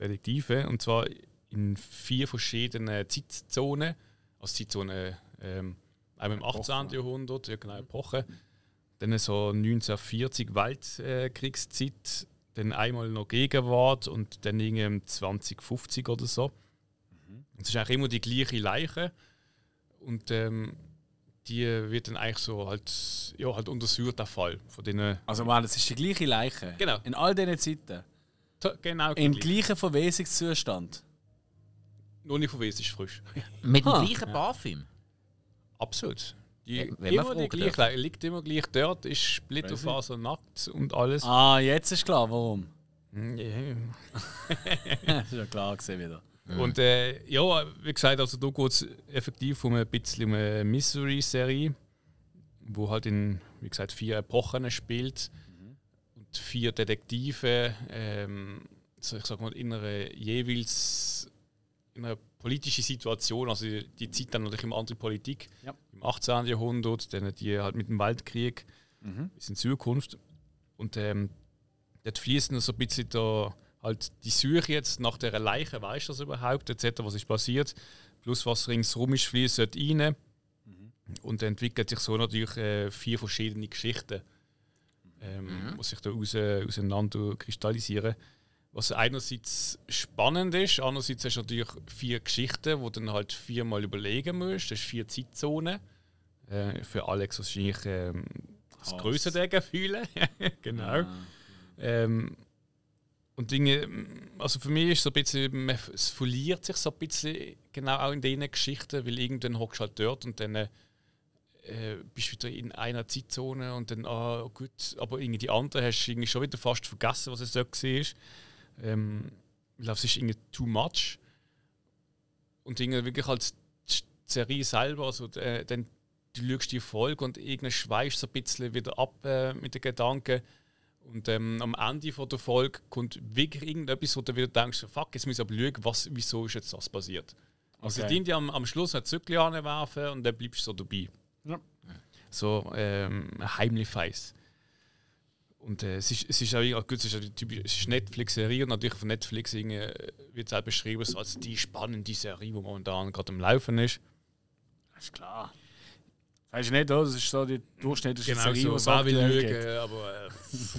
Detektive, und zwar in vier verschiedenen Zeitzonen. Also Zeitzonen ähm, einmal im 18. Jahrhundert, ja genau, Epoche. Dann so 1940 Weltkriegszeit, dann einmal noch Gegenwart und dann irgendwie 2050 oder so. Und Es ist eigentlich immer die gleiche Leiche. Und ähm, die wird dann eigentlich so halt, ja, halt untersucht, der Fall. Von denen, Also man, das ist die gleiche Leiche. Genau. In all diesen Zeiten. Genau Im gleich. gleichen Verwesungszustand. Nur nicht von Wes ist frisch. Mit dem Ah. gleichen Parfüm. Absolut. Die, Ja, immer die darf. Leiche, liegt immer gleich dort, ist Splitterfaser nackt und alles. Ah, jetzt ist klar, warum. Ja. das ist ja klar gesehen wieder. Und äh, ja, wie gesagt, also da geht es effektiv um ein bisschen um eine Mystery-Serie, wo halt in, wie gesagt, vier Epochen spielt vier Detektive, ähm, ich sag mal, in einer jeweils in einer politischen Situation, also die, Zeit dann natürlich immer andere Politik, Ja. im 18. Jahrhundert, dann die halt mit dem Weltkrieg bis in Zukunft. Und ähm, dort fließen so ein bisschen da halt die Suche jetzt nach der Leiche, weißt du das überhaupt, etc., was ist passiert, plus was ringsherum ist, fließt dort rein. Und dann entwickelt sich so natürlich äh, vier verschiedene Geschichten, ähm, die sich da raus, auseinander kristallisieren. Was einerseits spannend ist, andererseits hast du natürlich vier Geschichten, die dann halt viermal überlegen musst. Das ist vier Zeitzonen. Äh, für Alex wahrscheinlich ähm, das. Größe der Gefühle. genau. Ähm, und Dinge, also für mich ist so ein bisschen, es verliert sich so ein bisschen genau auch in diesen Geschichten, weil irgendwann hockst du halt dort und dann äh, bist wieder in einer Zeitzone und dann, ah gut, aber irgendwie die andere hast du irgendwie schon wieder fast vergessen, was es dort war. Ähm, weil es ist irgendwie too much. Und irgendwie wirklich halt die Serie selber, also äh, dann du schaust die Folge und irgendwann schweißt so ein bisschen wieder ab äh, mit den Gedanken. Und ähm, am Ende von der Folge kommt wirklich irgendetwas, wo du wieder denkst, fuck, jetzt muss ich aber schauen, was, wieso ist jetzt das passiert. Also Okay. die am, am Schluss ein Zückchen anwerfen und dann bleibst du so dabei. So ähm, heimlich Face. Und äh, es, ist, es ist auch gut, es ist, eine typische, es ist Netflix-Serie und natürlich von Netflix äh, wird es auch beschrieben so als die spannende Serie, die momentan gerade am Laufen ist. Das ist klar. Sagst du nicht, oder? Das ist so die durchschnittliche Serie, so, wer will gibt. aber äh,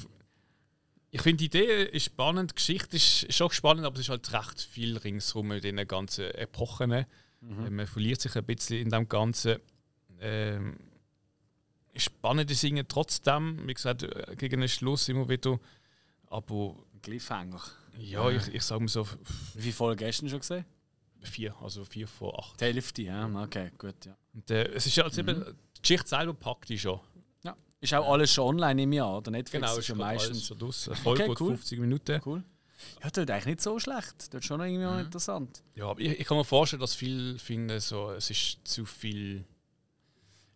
ich finde die Idee ist spannend, die Geschichte ist schon spannend, aber es ist halt recht viel ringsherum mit den ganzen Epochen. Äh, Man verliert sich ein bisschen in dem Ganzen. Ähm, spannend ist irgendwie trotzdem, wie gesagt, äh, gegen den Schluss immer wieder. Aber Cliffhanger. ja, ich, ich sage mal so Wie viele Folgen hast du schon gesehen? vier, also vier von acht. Die Hälfte, ja. Okay, gut, ja. Und, äh, es ist ja also eben, die Geschichte selber packt die schon. Ja. Ist auch alles schon online im Jahr, oder Netflix Genau, ist ja schon meistens schon draussen. Folge Okay, cool. 50 Minuten. Cool. Ja, das ist eigentlich nicht so schlecht. Das ist schon irgendwie Mhm. interessant. Ja, aber ich, ich kann mir vorstellen, dass viele finden, so, es ist zu viel.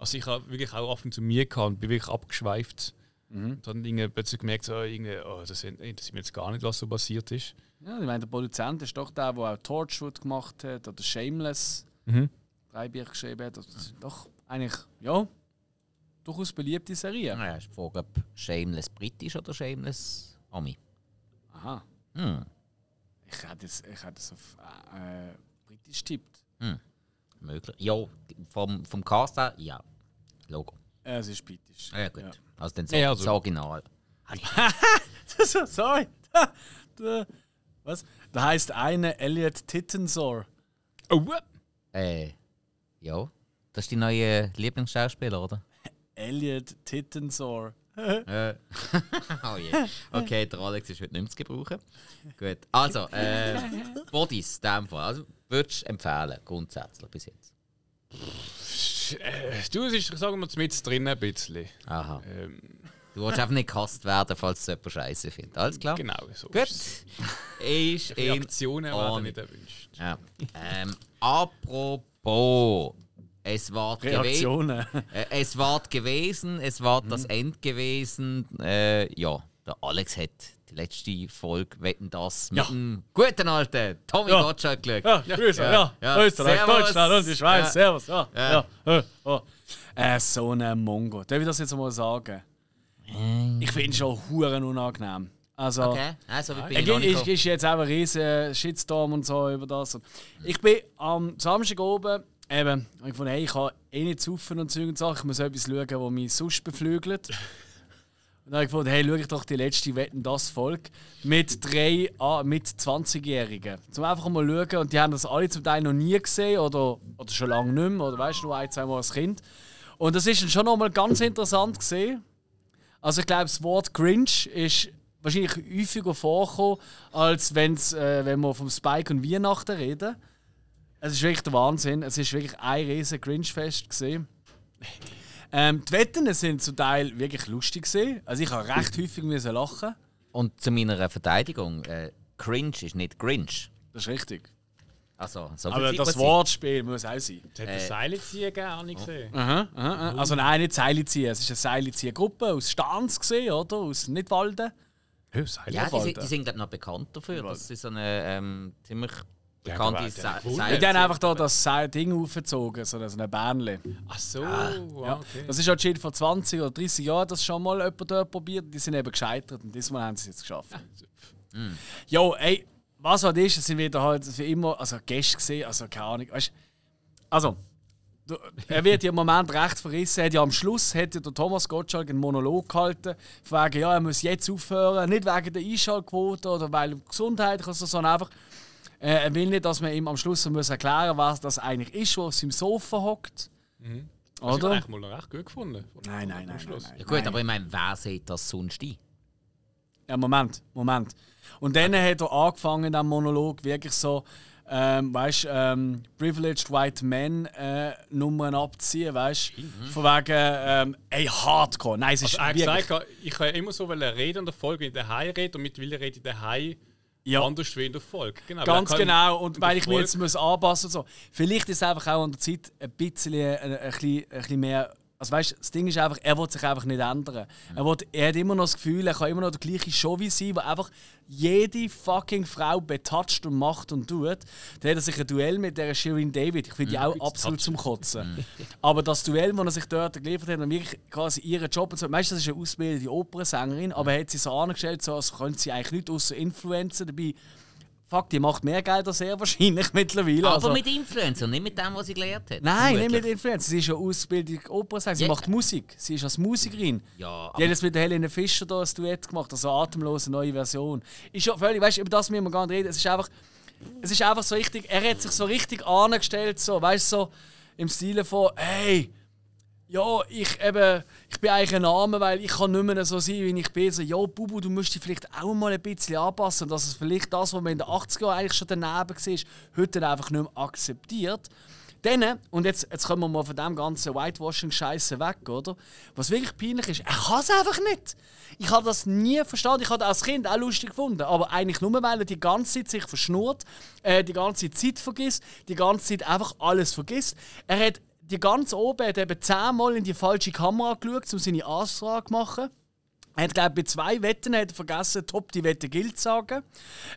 Also ich habe wirklich auch und zu mir gehabt und bin wirklich abgeschweift. Und dann irgendwie plötzlich gemerkt, so, irgendwie, oh, das interessiert mir jetzt gar nicht, was so passiert ist. Ja, ich meine, der Produzent ist doch der, der auch Torchwood gemacht hat oder Shameless Mhm. drei Bücher geschrieben hat. Das sind doch eigentlich, ja, durchaus beliebte Serien. Naja, ist die Frage, ob Shameless britisch oder Shameless Ami. Aha. Hm, Ich hätte es, ich hätte es auf äh, äh, britisch tippt. möglich. Ja, vom, vom Cast her, ja. Logo. Es ist britisch. Ja, gut. Ja. Also dann Ja, ja, also- das Original. So, Sorry. Was? Da heißt eine Elliot Tittensor. Oh, äh. Äh, ja. Das ist die neue Lieblingsschauspieler, oder? Elliot Tittensor. Äh. oh je. Okay, der Alex ist heute nicht mehr zu gebrauchen. Gut. Also, äh, Bodies, in dem Fall. Also, würdest du empfehlen, grundsätzlich bis jetzt? Äh, du, es ist, sagen wir, mit drin ein bisschen. Aha. Ähm, Du willst einfach nicht gehasst werden, falls es jemand scheiße findet. Alles klar? genau, so. Gut. ist Ist es. Reaktionen werden nicht erwünscht. Ja. Ähm, apropos, es war. Reaktionen. Äh, es war gewesen, es war Mhm. das End gewesen. Äh, ja, der Alex hat die letzte Folge Wetten das mit Ja. dem guten alten Tommy Ja. Gottschalk geschaut. Ja, Grüße, Ja, ja. ja. Österreich. Deutschland und die Schweiz. Ja. Servus, ja. Ja. ja. ja. Oh. Äh, so ein Mongo. Darf ich das jetzt mal sagen? Ich finde es schon huren unangenehm. Also, Okay, also wie bin Es ich nicht ist, jetzt auch ein riesen Shitstorm und so über das. Ich bin am Samstag oben, eben, ich gefunden, hey, ich kann eh nicht saufen und Zeug und Sachen, ich muss etwas schauen, das mich sonst beflügelt. Und dann habe ich gefunden, hey, schau ich doch die letzte Wetten das Folge mit drei ah, mit 20-Jährigen. Zum einfach mal schauen und die haben das alle zum Teil noch nie gesehen oder, oder schon lange nicht mehr oder weißt du, nur ein, zwei Mal als Kind. Und das ist dann schon noch mal ganz interessant gesehen. Also ich glaube, das Wort cringe ist wahrscheinlich häufiger vorgekommen, als wenn's, äh, wenn wir vom Spike und Weihnachten reden. Es ist wirklich der Wahnsinn. Es ist wirklich ein riesen Cringe-Fest gesehen. Ähm, die Wetten sind zum Teil wirklich lustig gesehen. Also ich habe recht häufig müssen lachen. Und zu meiner Verteidigung, äh, Cringe ist nicht Grinch. Das ist richtig. Also, so Aber das Wortspiel muss auch sein. Hat der Seile ziehen gar nicht gesehen? Aha, aha, aha. Also nein, nicht Seilziehen. Es ist eine Seilziehen-Gruppe aus Stans gesehen, oder? Aus Nidwalden. Ja, die, sind- die sind glaub, noch bekannt dafür. Das ist so eine ähm, ziemlich bekannte. Seil- Die haben einfach da das Seil- Ding aufgezogen, so ein Bähnchen. Ach so, Ja. ah, okay. Das ist anscheinend vor 20 oder 30 Jahren das schon mal jemand dort probiert. Die sind eben gescheitert und diesmal haben sie es jetzt geschafft. Jo, ey, was halt ist, es sind wieder halt wie immer, also Gäste gesehen, also keine Ahnung. Weißt, also, er wird ja im Moment recht verrissen. Er hat ja am Schluss hat ja der Thomas Gottschalk einen Monolog gehalten, von wegen, ja, er muss jetzt aufhören, nicht wegen der Einschaltquote oder weil Gesundheit, oder so, sondern einfach, er will nicht, dass man ihm am Schluss muss erklären muss, was das eigentlich ist, was auf seinem Sofa hockt. Das habe ich Oder? eigentlich mal noch recht gut gefunden. Nein, nein, nein. nein, nein. Ja, gut, aber ich meine, wer sieht das sonst ein? Ja, Moment, Moment. Und dann hat er angefangen, in diesem Monolog wirklich so, ähm, weißt ähm, Privileged White Men äh, Nummern abziehen, weißt Von wegen, ähm, ey, Hardcore. Nein, es ist Also, er hat wirklich. gesagt, ich kann immer so reden in der Folge, wenn ich daheim rede, und mittlerweile rede ich daheim Ja. anders wie in der Folge. Genau, Ganz genau. Und weil ich mich jetzt muss anpassen und so. Vielleicht ist es einfach auch an der Zeit ein bisschen, äh, ein, ein, ein bisschen mehr. Also weißt, das Ding ist einfach, er will sich einfach nicht ändern. Er, will, er hat immer noch das Gefühl, er kann immer noch der gleiche Chauvi sein, der einfach jede fucking Frau betatscht und macht und tut. Dann hat er sich ein Duell mit der Shirin David. Ich finde die auch absolut zum Kotzen. Aber das Duell, das er sich dort geliefert hat, und wirklich quasi ihren Job und so. Das ist eine ausgebildete Opernsängerin, aber er hat sie so angestellt, so, als könnte sie eigentlich nicht außer Influencer dabei. Fuck, die macht mehr Geld als er wahrscheinlich mittlerweile. Aber also. mit Influencer, nicht mit dem, was sie gelernt hat. Nein, nicht mit. Influencer. Sie ist ja ausgebildete Opernsängerin. Sie Ja. macht Musik. Sie ist als Musikerin. Ja, Die hat jetzt mit der Helene Fischer da ein Duett gemacht, also eine atemlose neue Version. Ist ja völlig, weißt du, über das müssen wir gar nicht reden. Es ist einfach, es ist einfach so richtig, er hat sich so richtig angestellt, so, weißt du, so im Stile von, hey, ja, ich eben, ich bin eigentlich ein Name, weil ich kann nicht mehr so sein, wie ich bin. So, ja, Bubu, du musst dich vielleicht auch mal ein bisschen anpassen, dass es vielleicht das, was man in den 80er Jahren eigentlich schon daneben war, heute einfach nicht mehr akzeptiert. Dann, und jetzt, jetzt kommen wir mal von dem ganzen Whitewashing-Scheiße weg, oder? Was wirklich peinlich ist, er kann es einfach nicht. Ich habe das nie verstanden. Ich habe das als Kind auch lustig gefunden. Aber eigentlich nur, weil er die ganze Zeit sich verschnurrt, äh, die ganze Zeit vergisst, die ganze Zeit einfach alles vergisst. Er hat die ganze oben hat eben zehnmal in die falsche Kamera geschaut, um seine Ansage zu machen. Er hat, glaube bei zwei Wetten hat er vergessen, top die Wette gilt zu sagen.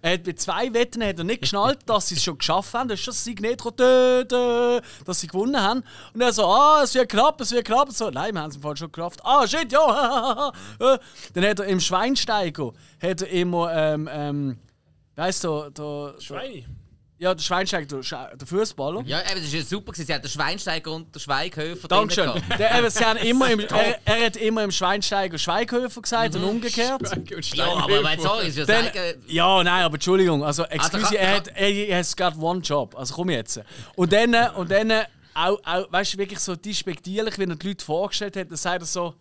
Er hat bei zwei Wetten hat er nicht geschnallt, dass sie es schon geschafft haben. Das ist das Signeto, dö, dö, dass sie gewonnen haben. Und er so, ah, es wird knapp, es wird knapp. So, nein, wir haben es im Fall schon geschafft. Ah, shit, ja. Äh, Dann hat er im Schweinsteiger, hat er immer, ähm, ähm, weißt du, der, der, Schweine. Ja, der Schweinsteiger, der, der Fußballer. Ja, eben, das war ja super. gewesen. Sie hat den Schweinsteiger und den Schweighöfer Dankeschön. Der, eben, sie haben immer im, er, er hat immer im Schweinsteiger Schweighöfer gesagt und umgekehrt. Und Ja, aber Steinhöfer. sorry, ist ja Dann, sagen, ja, nein, aber Entschuldigung, also excuse, kann- er hat er has got one job, also komm jetzt. Und dann, und dann auch, auch weißt du, wirklich so despektierlich, wie er die Leute vorgestellt hat, dann sagt er so,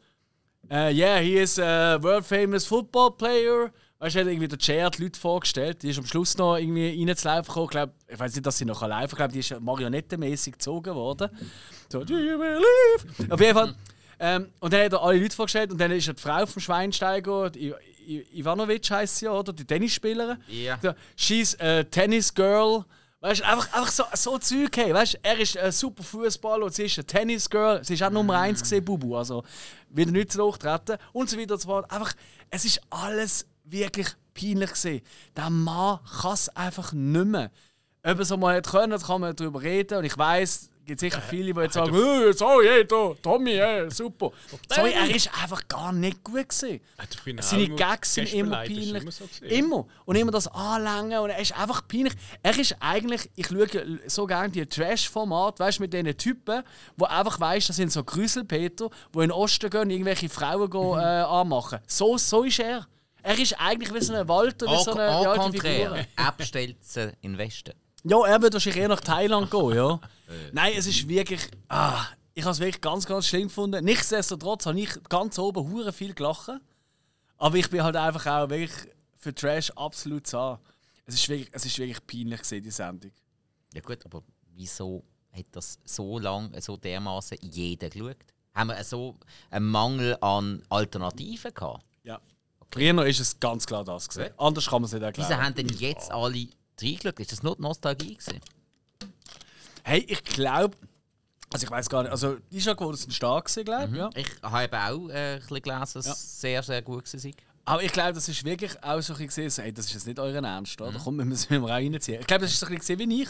äh, yeah, he is a world famous football player. Weißt du, er hat irgendwie der Chair die Leute vorgestellt, die ist am Schluss noch irgendwie reinzulaufen gekommen. Ich, glaub, ich weiß nicht, dass sie noch laufen ich glaube, die ist marionettenmäßig gezogen worden. So, do you believe? Auf jeden Fall. Ähm, und dann hat er alle Leute vorgestellt und dann ist die Frau vom Schweinsteiger, die I I Ivanovic heisst sie ja, oder? Die Tennisspielerin. Ja. So, She's a tennis girl. Weißt du, einfach, einfach so, so Zeug, hey. Weißt du, er ist ein super Fußballer und sie ist eine Tennis Girl. Sie ist auch Nummer 1 gesehen, Bubu. Also, wieder nicht zu hoch treten und so weiter und so fort. Einfach, es ist alles wirklich peinlich. Der Mann kann es einfach nicht mehr. Ob es mal hätte können, kann man darüber reden. Und ich weiß, es gibt sicher viele, die jetzt sagen, «Hey, sorry, hey, Tommy, hey, super. Sorry, er ist einfach gar nicht gut gewesen. Seine Gags sind immer peinlich. immer so immer. Und immer das Anlängen. Und er ist einfach peinlich. Er ist eigentlich, ich schaue so gerne die Trash-Formate, weißt du, mit diesen Typen, wo einfach weißt, das sind so Grüselpeter, die in den Osten gehen, irgendwelche Frauen gehen, Mhm. äh, anmachen. So, so ist er. Er ist eigentlich wie so ein Walter, wie so eine en, alte contraire, Figur. Sie in den Westen. Ja, er würde wahrscheinlich eher nach Thailand gehen, ja. Nein, es ist wirklich. Ah, ich habe es wirklich ganz, ganz schlimm gefunden. Nichtsdestotrotz habe ich ganz oben hure viel gelacht. Aber ich bin halt einfach auch wirklich für Trash absolut so. Es ist wirklich, es ist wirklich peinlich gewesen, die Sendung. Ja gut, aber wieso hat das so lange, so dermaßen jeder geschaut? Haben wir so einen Mangel an Alternativen gehabt? Ja. Früher ist es ganz klar das gewesen. Anders kann man es nicht Wieso erklären. haben denn jetzt alle reingeschaut? Ist das nur die Nostalgie gewesen? Hey, ich glaube. Also ich weiß gar nicht. Also die ist ja geworden, sind stark gewesen, glaube ich. Ja. Ich habe eben auch äh, ein bisschen gelesen, dass es sehr, sehr gut war. Aber ich glaube, das ist wirklich auch so ein bisschen, hey, das ist jetzt nicht euren Ernst, oder? Kommt, wir müssen wir auch reinziehen. Ich glaube, das ist so ein bisschen wie ich.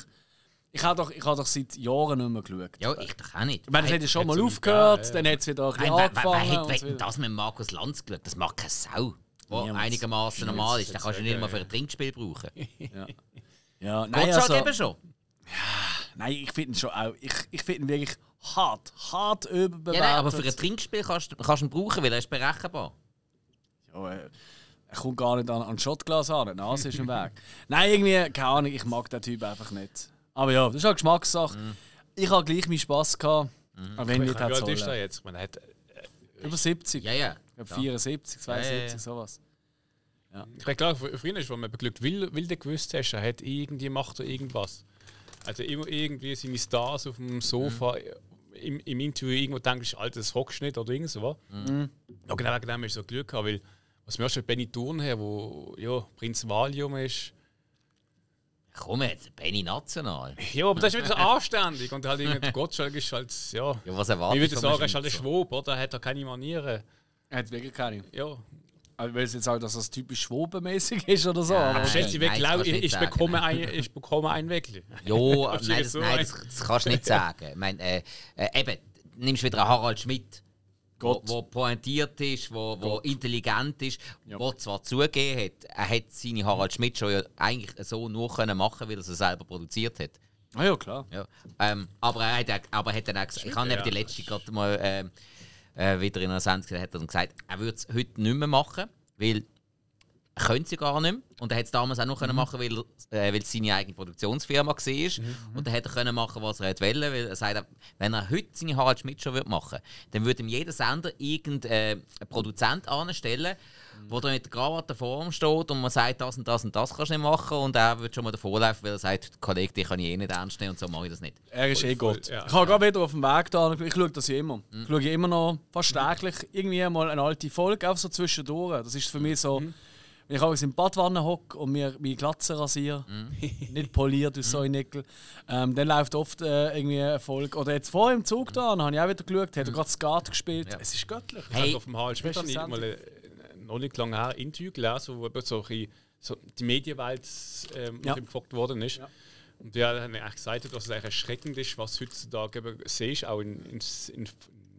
Ich habe doch, ich habe doch seit Jahren nicht mehr geschaut. Ja, ich doch auch nicht. Ich meine, das hat ja schon mal aufgehört, gegeben, dann hat es wieder ein Nein, bisschen wer, wer, wer angefangen. wer hat das mit Markus Lanz geschaut? Das mag keine Sau. Wo Niemand. einigermaßen normal ist. Den kannst du nicht mal für ein Trinkspiel brauchen. Ja, nein, Gottschalk also, eben schon. nein, ich finde ihn schon auch. Ich, ich finde ihn wirklich hart, hart überbewertet. Ja, nein, aber für ein Trinkspiel kannst, du- kannst du ihn brauchen, weil er ist berechenbar. Ja, äh, er kommt gar nicht an, an Shotglas an, die Nase ist im Weg. Nein, irgendwie, keine Ahnung, ich mag den Typ einfach nicht. Aber ja, das ist eine Geschmackssache. Ich habe gleich meinen Spass gehabt, aber wenn Wie nicht, hat alt ist er sollen. jetzt? Ich meine, er hat, Über 70. Ja, ja. Ich glaube 74, 72, Ja, ja, ja. sowas. ich meine, klar, fr- früher ist, wo man beglückt will, will der gewusst hast, er hat irgendwie macht er irgendwas. Also immer irgendwie seine Stars auf dem Sofa im, im Interview irgendwo denkst, Alter, das hockst nicht oder irgend so was. Ja, genau wegen dem ist so Glück gehabt, weil was mir schon Benny Thurn her, wo ja, Prinz Valium ist. Komm jetzt, Benny National. Ja, aber das ist wieder so anständig und halt irgendwie der Gottschalk ist halt, ja. Ja, was Ich erwartest würde sagen, er ist halt ein? Schwob, oder? Er hat da keine Manieren. Er hat wirklich keine. Ja. Also, will jetzt sagen, dass das typisch schwobenmäßig ist oder so. Ja, aber Schätze ich nein, du ich, ich, bekomme ein, ich bekomme ein Weckli. Ja, du nein, das, so nein ein- das, das kannst du nicht sagen. Ich meine, äh, äh, eben, nimmst wieder einen Harald Schmidt, wo, Gott. wo pointiert ist, wo, wo intelligent ist, Ja. wo zwar zugegeben hat, er hat seine Harald Schmidt schon ja eigentlich so nur können machen, weil er sie selber produziert hat. Ah ja, klar. Ja. Ähm, aber er hat, aber er hat dann auch gesagt, ich habe eben die ja, letzte gerade mal ähm, äh, wieder in einer Sendung hat er dann gesagt, er würde es heute nicht mehr machen, weil können sie gar nicht mehr. Und er hätte es damals auch noch können machen weil, äh, weil es seine eigene Produktionsfirma war. Und er hätte können machen, was er wollte. Weil er sagt, wenn er heute seine Harald Schmidt schon würde machen dann würde ihm jeder Sender irgendeinen Produzent anstellen, wo dann mit der Krawatte vor ihm steht und man sagt, das und das und das kannst du nicht machen. Und er würde schon mal davor laufen, weil er sagt, Kollege, dich kann ich eh nicht ernst nehmen und so mache ich das nicht. Er ist eh Gott. ja. Ich habe gerade wieder auf dem Weg da, ich schaue das ja immer. Ich schaue immer noch fast täglich irgendwie mal eine alte Folge, auch so zwischendurch. Das ist für mich so, wenn ich auch in Badwanne hocke und mir meine Glatze rasiere, nicht poliert aus Säunickel, ähm, dann läuft oft äh, irgendwie eine Folge. Oder jetzt vorher im Zug da, dann habe ich auch wieder geschaut, hat er gerade Skat gespielt. Ja. Es ist göttlich. Hey, auf dem ich Beste mal äh, noch nicht lange her Interview gelesen, wo eben so, ein so die Medienwelt ähm, Ja. ja. gefragt worden ist. Und der hat eigentlich gesagt, dass es eigentlich erschreckend ist, was heutzutage eben siehst, auch in, in, in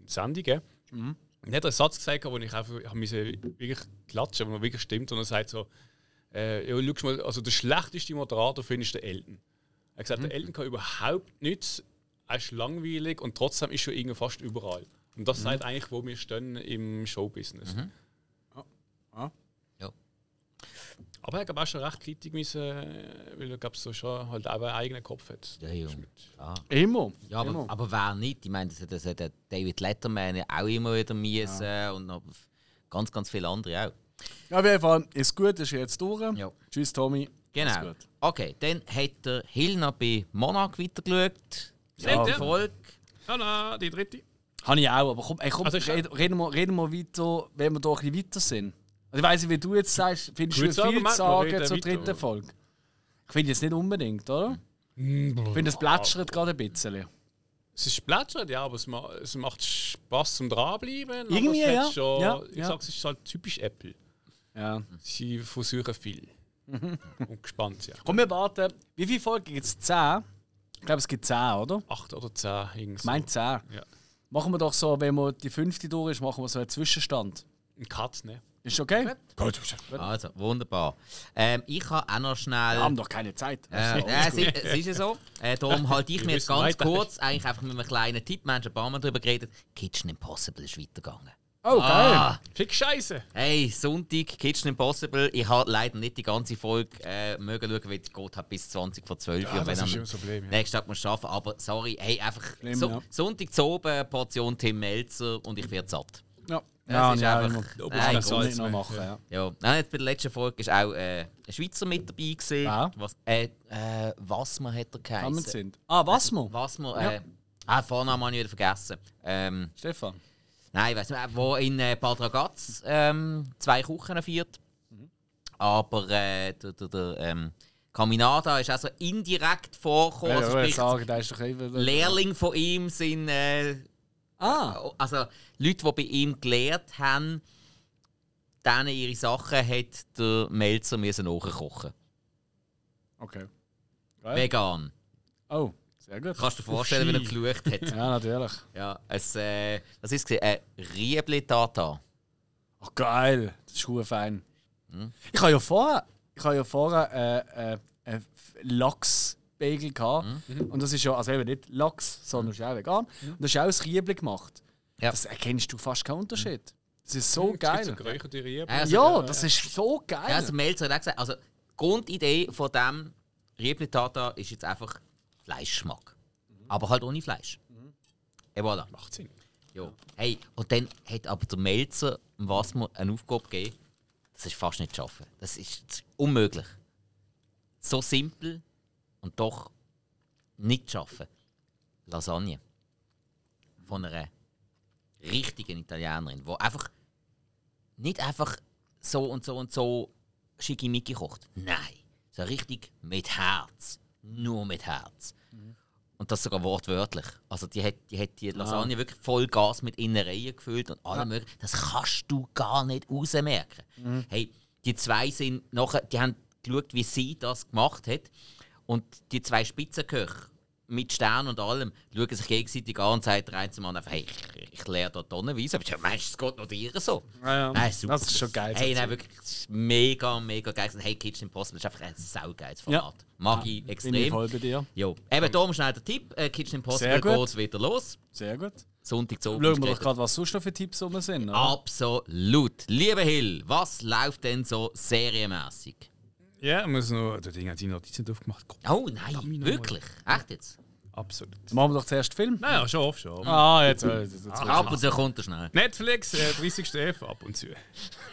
Sendungen. Und er hat einen Satz gesagt, wo ich einfach ich musste wirklich klatschen, wo wirklich stimmt. Und er sagt so: äh, ja, schau mal, also der schlechteste Moderator finde ich der Elton. Er hat gesagt, der Elton kann überhaupt nichts, er ist langweilig und trotzdem ist schon irgendwie fast überall. Und das sagt eigentlich, wo wir stehen im Showbusiness. Ja. Ja. Aber er hat auch schon recht kritisch müssen, äh, weil er so schon halt auch einen eigenen Kopf hat. Ja, ja. Ah. Immer. Ja, aber, immer. aber wer nicht? Ich meine, das hat, das hat der David Letterman ja auch immer wieder müssen und noch ganz, ganz viele andere auch. Ja, auf jeden Fall, ist gut, ist jetzt durch. Ja. Tschüss, Tommy. Genau. Okay, dann hat der Hill noch bei Monarch weitergeschaut. Ja. Erfolg. Ja, na, die dritte. Habe ich auch, aber komm, ey, komm Also reden, reden, wir, reden wir weiter, wenn wir da ein bisschen weiter sind. Also ich weiss nicht, wie du jetzt sagst, findest du viel zu sagen zur dritten Folge? Ich finde jetzt nicht unbedingt, oder? Ich finde, es plätschert gerade ein bisschen. Es ist plätschert, ja, aber es, ma es macht Spaß zum Dranbleiben. aber Irgendwie, es ja. Schon, Ja, ich ja. sage, es ist halt typisch Apple. Ja. Sie versuchen viel. Und gespannt, ja. Komm, wir warten. Wie viele Folgen gibt es? Zehn? Ich glaube, es gibt zehn, oder? Acht oder zehn. irgendwie Ich meine zehn. Ja. Machen wir doch so, wenn wir die fünfte durch ist, machen wir so einen Zwischenstand. Ein Cut, ne? Ist okay? Also, wunderbar. Ähm, ich habe auch noch schnell. Wir haben doch keine Zeit. Äh, äh, es, ist, es ist ja so. Äh, darum halte ich mir jetzt ganz weiter. kurz, eigentlich einfach mit einem kleinen Tipp, wir haben schon ein paar Mal darüber geredet, Kitchen Impossible ist weitergegangen. Oh, geil. Ah, Fick Scheiße! hey, Sonntag, Kitchen Impossible. Ich habe leider nicht die ganze Folge äh, mögen schauen, weil die geht hat bis 20 vor 12 Ja, Uhr. das wenn ist das Problem, ja. Nächsten Tag muss ich arbeiten. Aber sorry, hey, einfach Schlimm, so, ja. Sonntag zu oben, Portion Tim Melzer und ich werde satt. Ja, Das ist ja, einfach- Nein, nicht noch machen, ja. Ja, Nein, jetzt bei der letzten Folge ist auch äh, ein Schweizer mit dabei gewesen. Wer? Was, äh, äh, Wasmer hat er Zusammen geheißen. sind. Ah, was wir? Wasmer, äh, ah, Vornamen habe ich wieder vergessen. Ähm, Stefan. nein, ich weiß nicht, wo in äh, Bad Ragaz ähm, zwei Küchen führt. Aber äh, der, der, der ähm, Caminada ist also indirekt vorgekommen. Ja, also ja, sprich, sagen, da ist doch eben. Lehrling von ihm sind äh, Ah, also Leute, die bei ihm gelehrt haben, denen ihre Sachen hat der Melzer müssen nachkochen. okay. Geil. Vegan. Oh, sehr gut. Kannst du dir vorstellen, wie er geflucht hat? Ja, natürlich. ja, es, äh, was ist es? Ein Riebli Tata. Ach, geil. Das ist fein. Hm? Ich habe ja vorher, ich habe ja vorher äh, äh, einen Lachs-Bagel gehabt. Hm? Und das ist ja, also eben nicht Lachs, sondern ist auch vegan. Und das ist auch aus Riebli gemacht. Ja. Das erkennst du fast keinen Unterschied. Das ist so Es gibt so geil. geräucherte Rieben. Also, Ja, das ist so geil. Ja, also Melzer hat auch gesagt, also die Grundidee von dem Riebli Tata ist jetzt einfach Fleischgeschmack. Aber halt ohne Fleisch. Et voilà. Macht Sinn. Ja. Hey, und dann hat aber der Melzer dem Wasmer eine Aufgabe gegeben, das ist fast nicht zu schaffen. Das ist das ist unmöglich. So simpel und doch nicht schaffen. Lasagne. Von einer richtigen Italienerin, die einfach nicht einfach so und so und so schickimicki kocht. Nein, so richtig mit Herz. Nur mit Herz. Und das sogar wortwörtlich. Also die hat die, hat die Lasagne wirklich voll Gas mit Innereien gefüllt und allem möglichen. Das kannst du gar nicht rausmerken. Hey, die zwei sind nachher, die haben geschaut, wie sie das gemacht hat. Und die zwei Spitzenköche mit Stern und allem schauen sich gegenseitig an und sagt der zum anderen einfach, hey, ich, ich lehre da tonnenweise. Aber ich meinst du, es geht noch dir so? Ja, ja. Nein, super. Das ist schon geil. Hey, nein, wirklich das ist mega, mega geil. Hey, Kitchen Impossible ist einfach ein saugeiles Format. Mag ich Bin ich extrem. voll bei dir. Jo. Eben darum schnell der Tipp: äh, Kitchen Impossible geht wieder los. Sehr gut. Sonntag zu Schauen wir doch gerade, was sonst noch für Tipps rum sind. oder? Absolut. Lieber Hill, was läuft denn so serienmäßig? Ja, muss noch. Der Ding hat die Notizen drauf gemacht. Oh nein, wirklich? Echt jetzt? Absolut. Machen wir doch zuerst Film. Naja, schon oft, schon. oft. Ah, jetzt. jetzt, jetzt, jetzt. Ab und zu kommt er schnell. Netflix, äh, 30.11. ab und zu.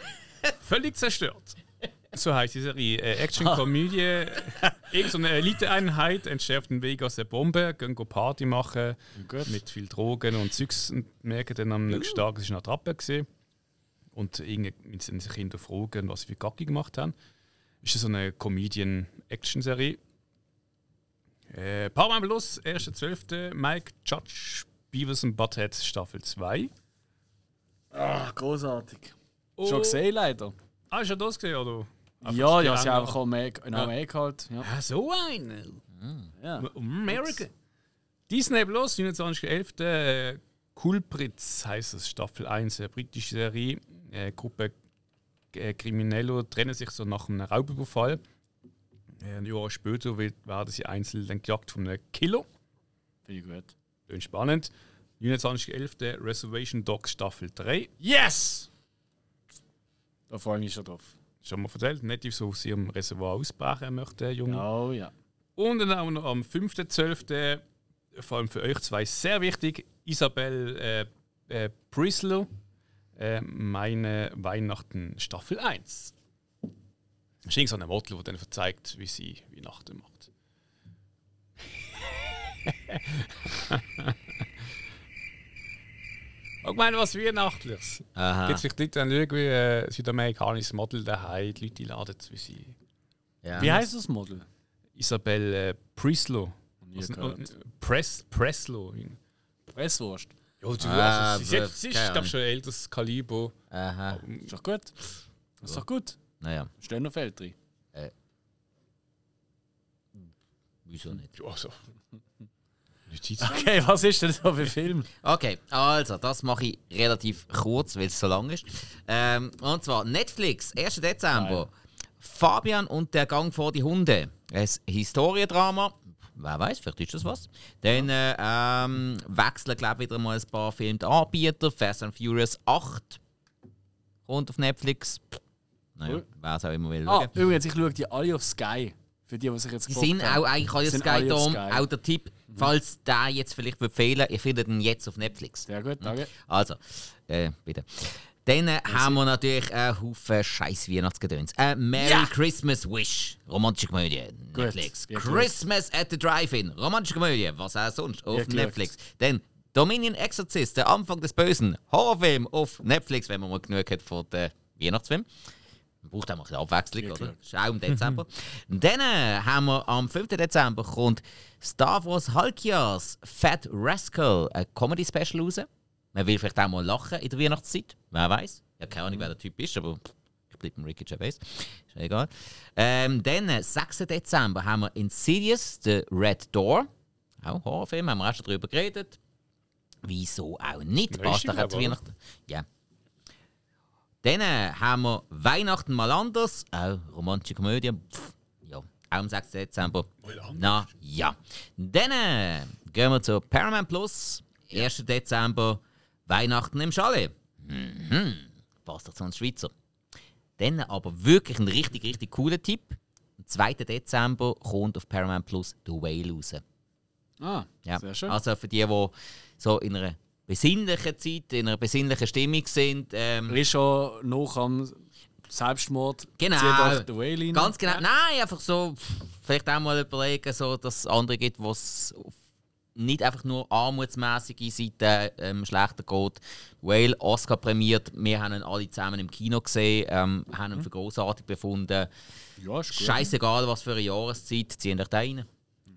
Völlig zerstört. So heißt die Serie. Äh, Action-Komödie. Irgend so eine Eliteeinheit entschärft den Weg aus der Bombe, gehen go Party machen Gut. mit viel Drogen und Zeugs und merken dann am nächsten Tag, es war eine Attrappe. Gewesen. Und irgendwie sind sich hinterfragen, was sie für Gacki gemacht haben. Ist so eine Comedian-Action-Serie. Äh, Paramount Plus, 1.12. Mike Judge, Beavis and Butthead Staffel 2. Ah, großartig. Oh. Schon gesehen, leider. Ah, hast du das gesehen, oder? Ja, ja, sie einfach Amerika, in Amerika halt. Ja. Ah, so eine. Ja. America. Disney Plus, 29.11. Äh, Culprits heißt es, Staffel 1, eine britische Serie. Äh, Gruppe äh, Kriminelle trennen sich so nach einem Raubüberfall. Äh, ein Jahr später werden sie einzeln dann gejagt von einem Killer. Finde ich gut. Klingt spannend. 29.11. Reservation Dogs Staffel 3. Yes! Da freue ich mich schon drauf. Schon mal erzählt, nicht so aus ihrem Reservoir ausbrechen möchte, Junge. Oh ja. Und dann auch noch am 5.12., vor allem für euch zwei sehr wichtig, Isabel äh, äh, Brislow, äh, meine Weihnachten Staffel 1. Das ist irgend so ein Model, der dann zeigt, wie sie Weihnachten macht. Ich meine, was Weihnachtliches. Aha. Gibt es vielleicht Leute, die irgendwie ein südamerikanisches Model daheim, die Leute laden, wie sie. Ja. Wie heißt das Model? Isabel äh, Prislow. Äh, Press, Preslow. Presswurst. Ja, du, Ah, also, sie, aber sie, sie ist, keine glaube schon ein älteres Kaliber. Aha. Ist doch gut. Ist doch gut. Naja, Stehen noch Feld drin. wieso nicht? Ja, also. Notiz. Okay, was ist denn so für Film? Okay, also, das mache ich relativ kurz, weil es so lang ist. Ähm, und zwar Netflix, 1. Dezember. Fabian und der Gang vor die Hunde. Ein Historiendrama. Wer weiß, vielleicht ist das was. Dann äh, ähm, wechseln, glaube ich, wieder mal ein paar Filme die Anbieter. Fast and Furious 8 kommt auf Netflix. Naja, Cool. wer es auch immer will. Ah, schauen. übrigens, ich schaue die alle auf Sky. Für die, die sich jetzt Die sind haben. auch eigentlich alle auf Sky. Sky. Auch der Tipp, falls der jetzt vielleicht wird fehlen, ihr findet ihn jetzt auf Netflix. Sehr gut, danke. Also, äh, bitte. Dann äh, haben wir natürlich einen Haufen scheiß Weihnachtsgedöns. Äh, Merry Ja. Christmas Wish, romantische Komödie, Netflix. ja. Christmas at the Drive-In, romantische Komödie, was auch sonst, auf Ja. Netflix. Dann Dominion Exorcist, der Anfang des Bösen, Horrorfilm auf Netflix, wenn man mal genug hat von den Weihnachtsfilmen. Man braucht auch mal ein Abwechslung, oder? Das ist auch im Dezember. Dann äh, haben wir am 5. Dezember kommt Star Wars Halkias Fat Rascal, ein Comedy-Special raus. Man will vielleicht auch mal lachen in der Weihnachtszeit. Wer weiß. Ich habe keine Ahnung, wer der Typ ist, aber ich bleibe beim Ricky Gervais. Ist ja egal. Ähm, dann, äh, 6. Dezember, haben wir Insidious, The Red Door. Auch Horrorfilm, haben wir auch schon darüber geredet. Wieso auch nicht? Passt doch zu? Weihnachten. Ja. Dann äh, haben wir Weihnachten mal anders. Auch romantische Komödie. Pff, ja, auch am 6. Dezember. Na ja. Dann äh, gehen wir zu Paramount Plus. 1. Dezember. Weihnachten im Chalet. Mhm. Passt doch zu uns Schweizer. Dann aber wirklich ein richtig, richtig cooler Tipp. Am 2. Dezember kommt auf Paramount Plus The Whale raus. Ah, Ja. sehr schön. Also für die, die so in einer besinnlichen Zeit, in einer besinnlichen Stimmung sind. Ähm, ist schon noch am Selbstmord. Genau. Ganz genau. Nein, einfach so, vielleicht auch mal überlegen, so, dass es andere gibt, wo es auf nicht einfach nur armutsmäßige Seite ähm, schlechter geht. Whale, Oscar prämiert, wir haben ihn alle zusammen im Kino gesehen, ähm, haben ihn für großartig befunden. Ja, ist gut. Scheißegal, was für eine Jahreszeit, ziehen euch da rein.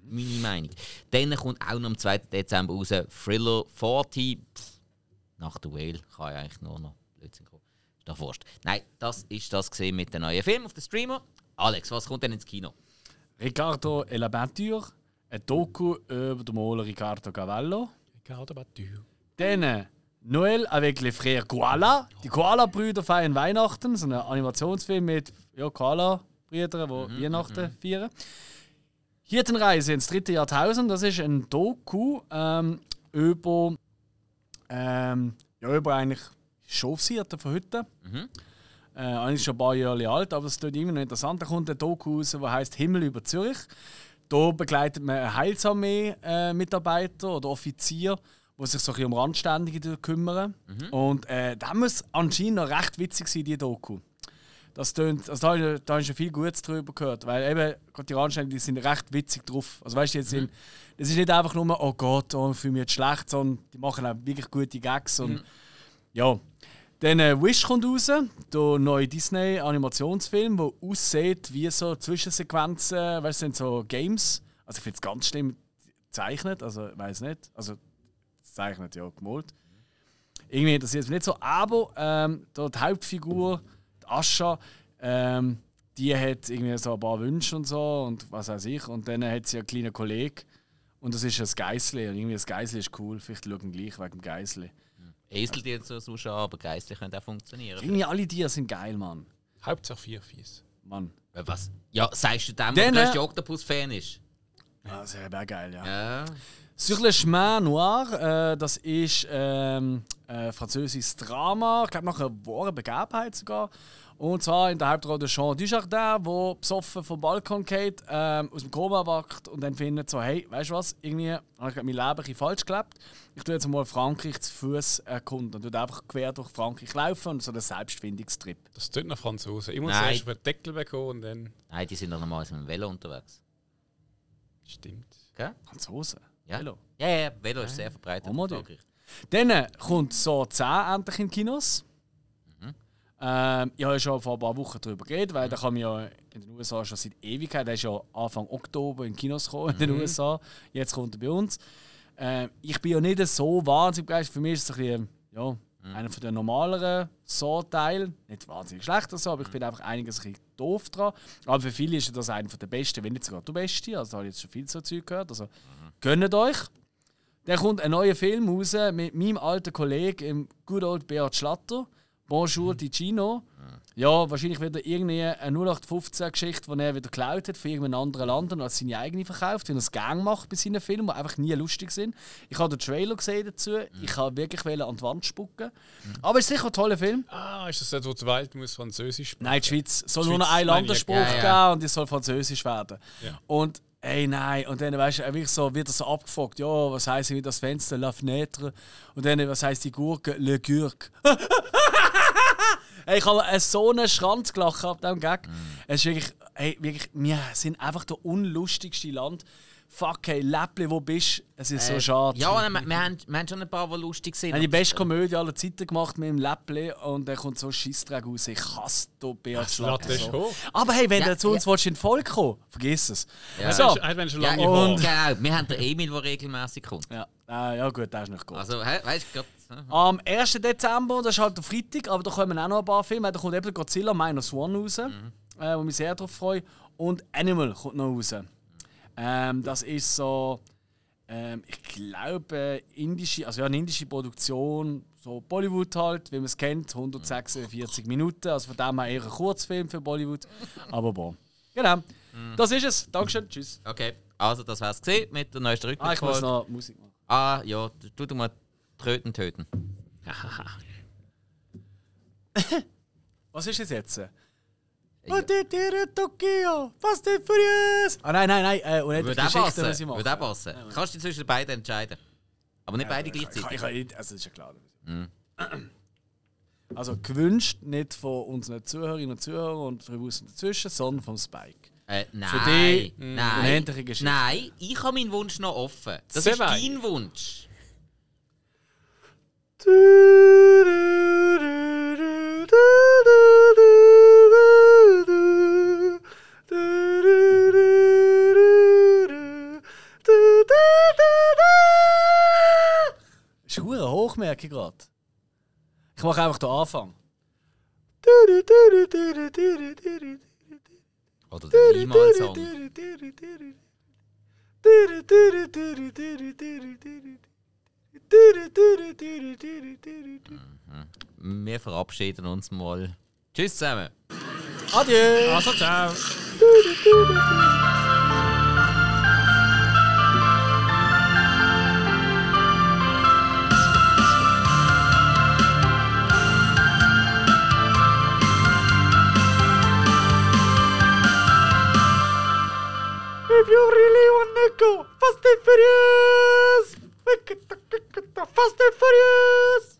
Meine Meinung. Dann kommt auch noch am 2. Dezember raus Thriller 40. Pff, nach der Whale kann ich eigentlich nur noch Blödsinn kommen. Ist doch wurscht. Nein, das ist das gesehen mit dem neuen Film auf dem Streamer. Alex, was kommt denn ins Kino? Ricardo et la Peinture. Ein Doku über den Maler Ricardo Cavallo. Ricardo Battu. Dann äh, Noël avec les frères Koala. Die Koala-Brüder feiern Weihnachten. So ein Animationsfilm mit ja, Koala-Brüdern, die Weihnachten feiern. Hirtenreise ins dritte Jahrtausend. Das ist ein Doku ähm, über Ähm, ja, über eigentlich aufsiert von heute. Mhm. Äh, eigentlich schon ein paar Jahre alt, aber es tut immer noch interessant. Da kommt ein Doku raus, der heißt Himmel über Zürich. Da begleitet man einen Heilsarmee-Mitarbeiter oder Offizier, die sich so ein um Randständige kümmern. Und äh, da muss anscheinend noch recht witzig sein, die Doku. Das tönt, also da, habe ich- da habe ich schon viel Gutes drüber gehört, weil eben die Randständigen die sind recht witzig drauf. Also weißt du, jetzt sind, das ist nicht einfach nur, oh Gott, oh, ich fühle mich jetzt schlecht, sondern die machen auch wirklich gute Gags. Und, Ja. Dann äh, Wish kommt raus, der neue Disney-Animationsfilm, der aussieht wie so Zwischensequenzen, weißt du, sind so Games. Also ich finde es ganz schlimm gezeichnet, also ich weiß nicht. Also gezeichnet, ja, gemalt. Irgendwie interessiert es mich nicht so. Aber ähm, die Hauptfigur, die Ascha, ähm, die hat irgendwie so ein paar Wünsche und so und was weiß ich. Und dann hat sie einen kleinen Kollegen und das ist ein Geissli. Und irgendwie das Geissli ist cool. Vielleicht schauen gleich wegen dem Geissli. Esel die jetzt so schon, aber geistlich können auch funktionieren. Irgendwie alle Tiere sind geil, Mann. Hauptsache vier Fies. Mann. Äh, Was? Ja, sagst du dem, der äh, größte Octopus-Fan ist? Ja, das wäre geil, ja. Ja. Sur le chemin noir, äh, das ist ähm, ein französisches Drama, ich glaube nach einer wahren Begebenheit sogar. Und zwar in der Hauptrolle Jean Dujardin, der besoffen vom Balkon geht, ähm, aus dem Koma wacht und dann findet so, hey, weißt du was, irgendwie habe ich mein Leben ein bisschen falsch gelebt. Ich tue jetzt mal Frankreich zu Fuß erkunden und tue einfach quer durch Frankreich laufen und so einen Selbstfindungstrip. Das tut nach Franzosen. Ich muss Nein. erst den Deckel bekommen und dann. Nein, die sind doch normalerweise mit dem Velo unterwegs. Stimmt. Gell? Franzosen. Ja. Velo. Ja, ja, Velo ist sehr verbreitet. Oh. Dann kommt so 10 endlich in Kinos. Ähm, ich habe ja schon vor ein paar Wochen darüber geredet, weil der kam ja in den USA schon seit Ewigkeit. Der ist ja Anfang Oktober in Kinos gekommen in den USA. Jetzt kommt er bei uns. Ähm, ich bin ja nicht so wahnsinnig begeistert. Für mich ist es ein bisschen, ja, einer von den normaleren So-Teilen. Nicht wahnsinnig schlecht oder so, aber ich bin einfach einiges ein bisschen doof dran. Aber für viele ist das einer der besten, wenn nicht sogar der beste. Also da habe ich jetzt schon viel so Zeug gehört. Also gönnt euch. Dann kommt ein neuer Film raus mit meinem alten Kollegen, im Good Old Beat Schlatter. Bonjour Mhm. di Gino. Ja, wahrscheinlich wieder irgendwie eine 0815-Geschichte, die er wieder geklaut hat von irgendeinem anderen Land und als seine eigene verkauft, wie er es gerne macht bei seinen Filmen, die einfach nie lustig sind. Ich habe den Trailer gesehen dazu. Mhm. Ich habe wirklich an die Wand spucken. Aber es ist sicher ein toller Film. Ah, ist das dort, wo die Welt muss Französisch sprechen? Nein, die Schweiz soll Die nur noch Schweiz einen meine ich, Landerspruch ja, ja. geben und es soll französisch werden. Ja. Und ey, nein, und dann weißt du, wirklich so, wird das so abgefragt, ja, was heisst wie das Fenster, la fenêtre? Und dann, was heisst die Gurke, le Gurke? Ich habe äh, so einen Schranz gelacht ab diesem Gag. Es ist wirklich, ey, wirklich, wir sind einfach der unlustigste Land. Fuck, hey, Läppli, wo bist du? Es ist so schade. Äh, Ja, wir, wir, haben, wir haben schon ein paar, die lustig sind. Wir haben die beste Komödie aller Zeiten gemacht mit dem Läppli und dann kommt so ein Scheissdreck raus. Ich hasse den Beat ist so. Aber hey, wenn Ja, du zu uns ja. willst, in die Folge kommen vergiss es. Ja. So. Hat wenn schon ja, lange und- Haare. Genau, wir haben den Emil, der regelmäßig kommt. Ja, äh, ja gut, das ist nicht gut. Also, he- weißt du, gerade. Am 1. Dezember, das ist halt der Freitag, aber da kommen auch noch ein paar Filme. Da kommt eben Godzilla Minus One raus, äh, wo ich mich sehr darauf freue. Und Animal kommt noch raus. Ähm, das ist so, ähm, ich glaube, indische, also ja, eine indische Produktion, so Bollywood halt, wie man es kennt, 146 Minuten. Also von dem her eher ein Kurzfilm für Bollywood. Aber boah. Genau. Das ist es. Dankeschön. Tschüss. Okay, also das wär's gesehen mit der neuesten Ah, ich muss Rückblick. noch Musik machen. Ah, ja, du du mal tröten, töten. Was ist es jetzt? Und die Tiere Tokio, Fast and Furious! Ah nein, nein, nein, äh, und Würde nicht auch Geschichten passen. muss ich machen. Würde auch passen. Kannst du dich zwischen beiden entscheiden. Aber nicht beide Ich, ich, gleichzeitig. kann nicht- also das ist ja klar. Mhm. Also gewünscht nicht von unseren Zuhörerinnen und Zuhörern und Verwussten dazwischen, sondern vom Spike. Äh, nein. Für die nein. unendliche Geschichte. Nein, ich habe meinen Wunsch noch offen. Das Sehr ist weit. dein Wunsch. Ist hure hoch, merke ich gerade. Ich mache einfach den Anfang. Oder der Limal-Song. Mhm. Wir verabschieden uns mal. Tschüss zusammen. Adieu. Also, ciao. If you really want to go fast and furious! Look the, Fast and Furious!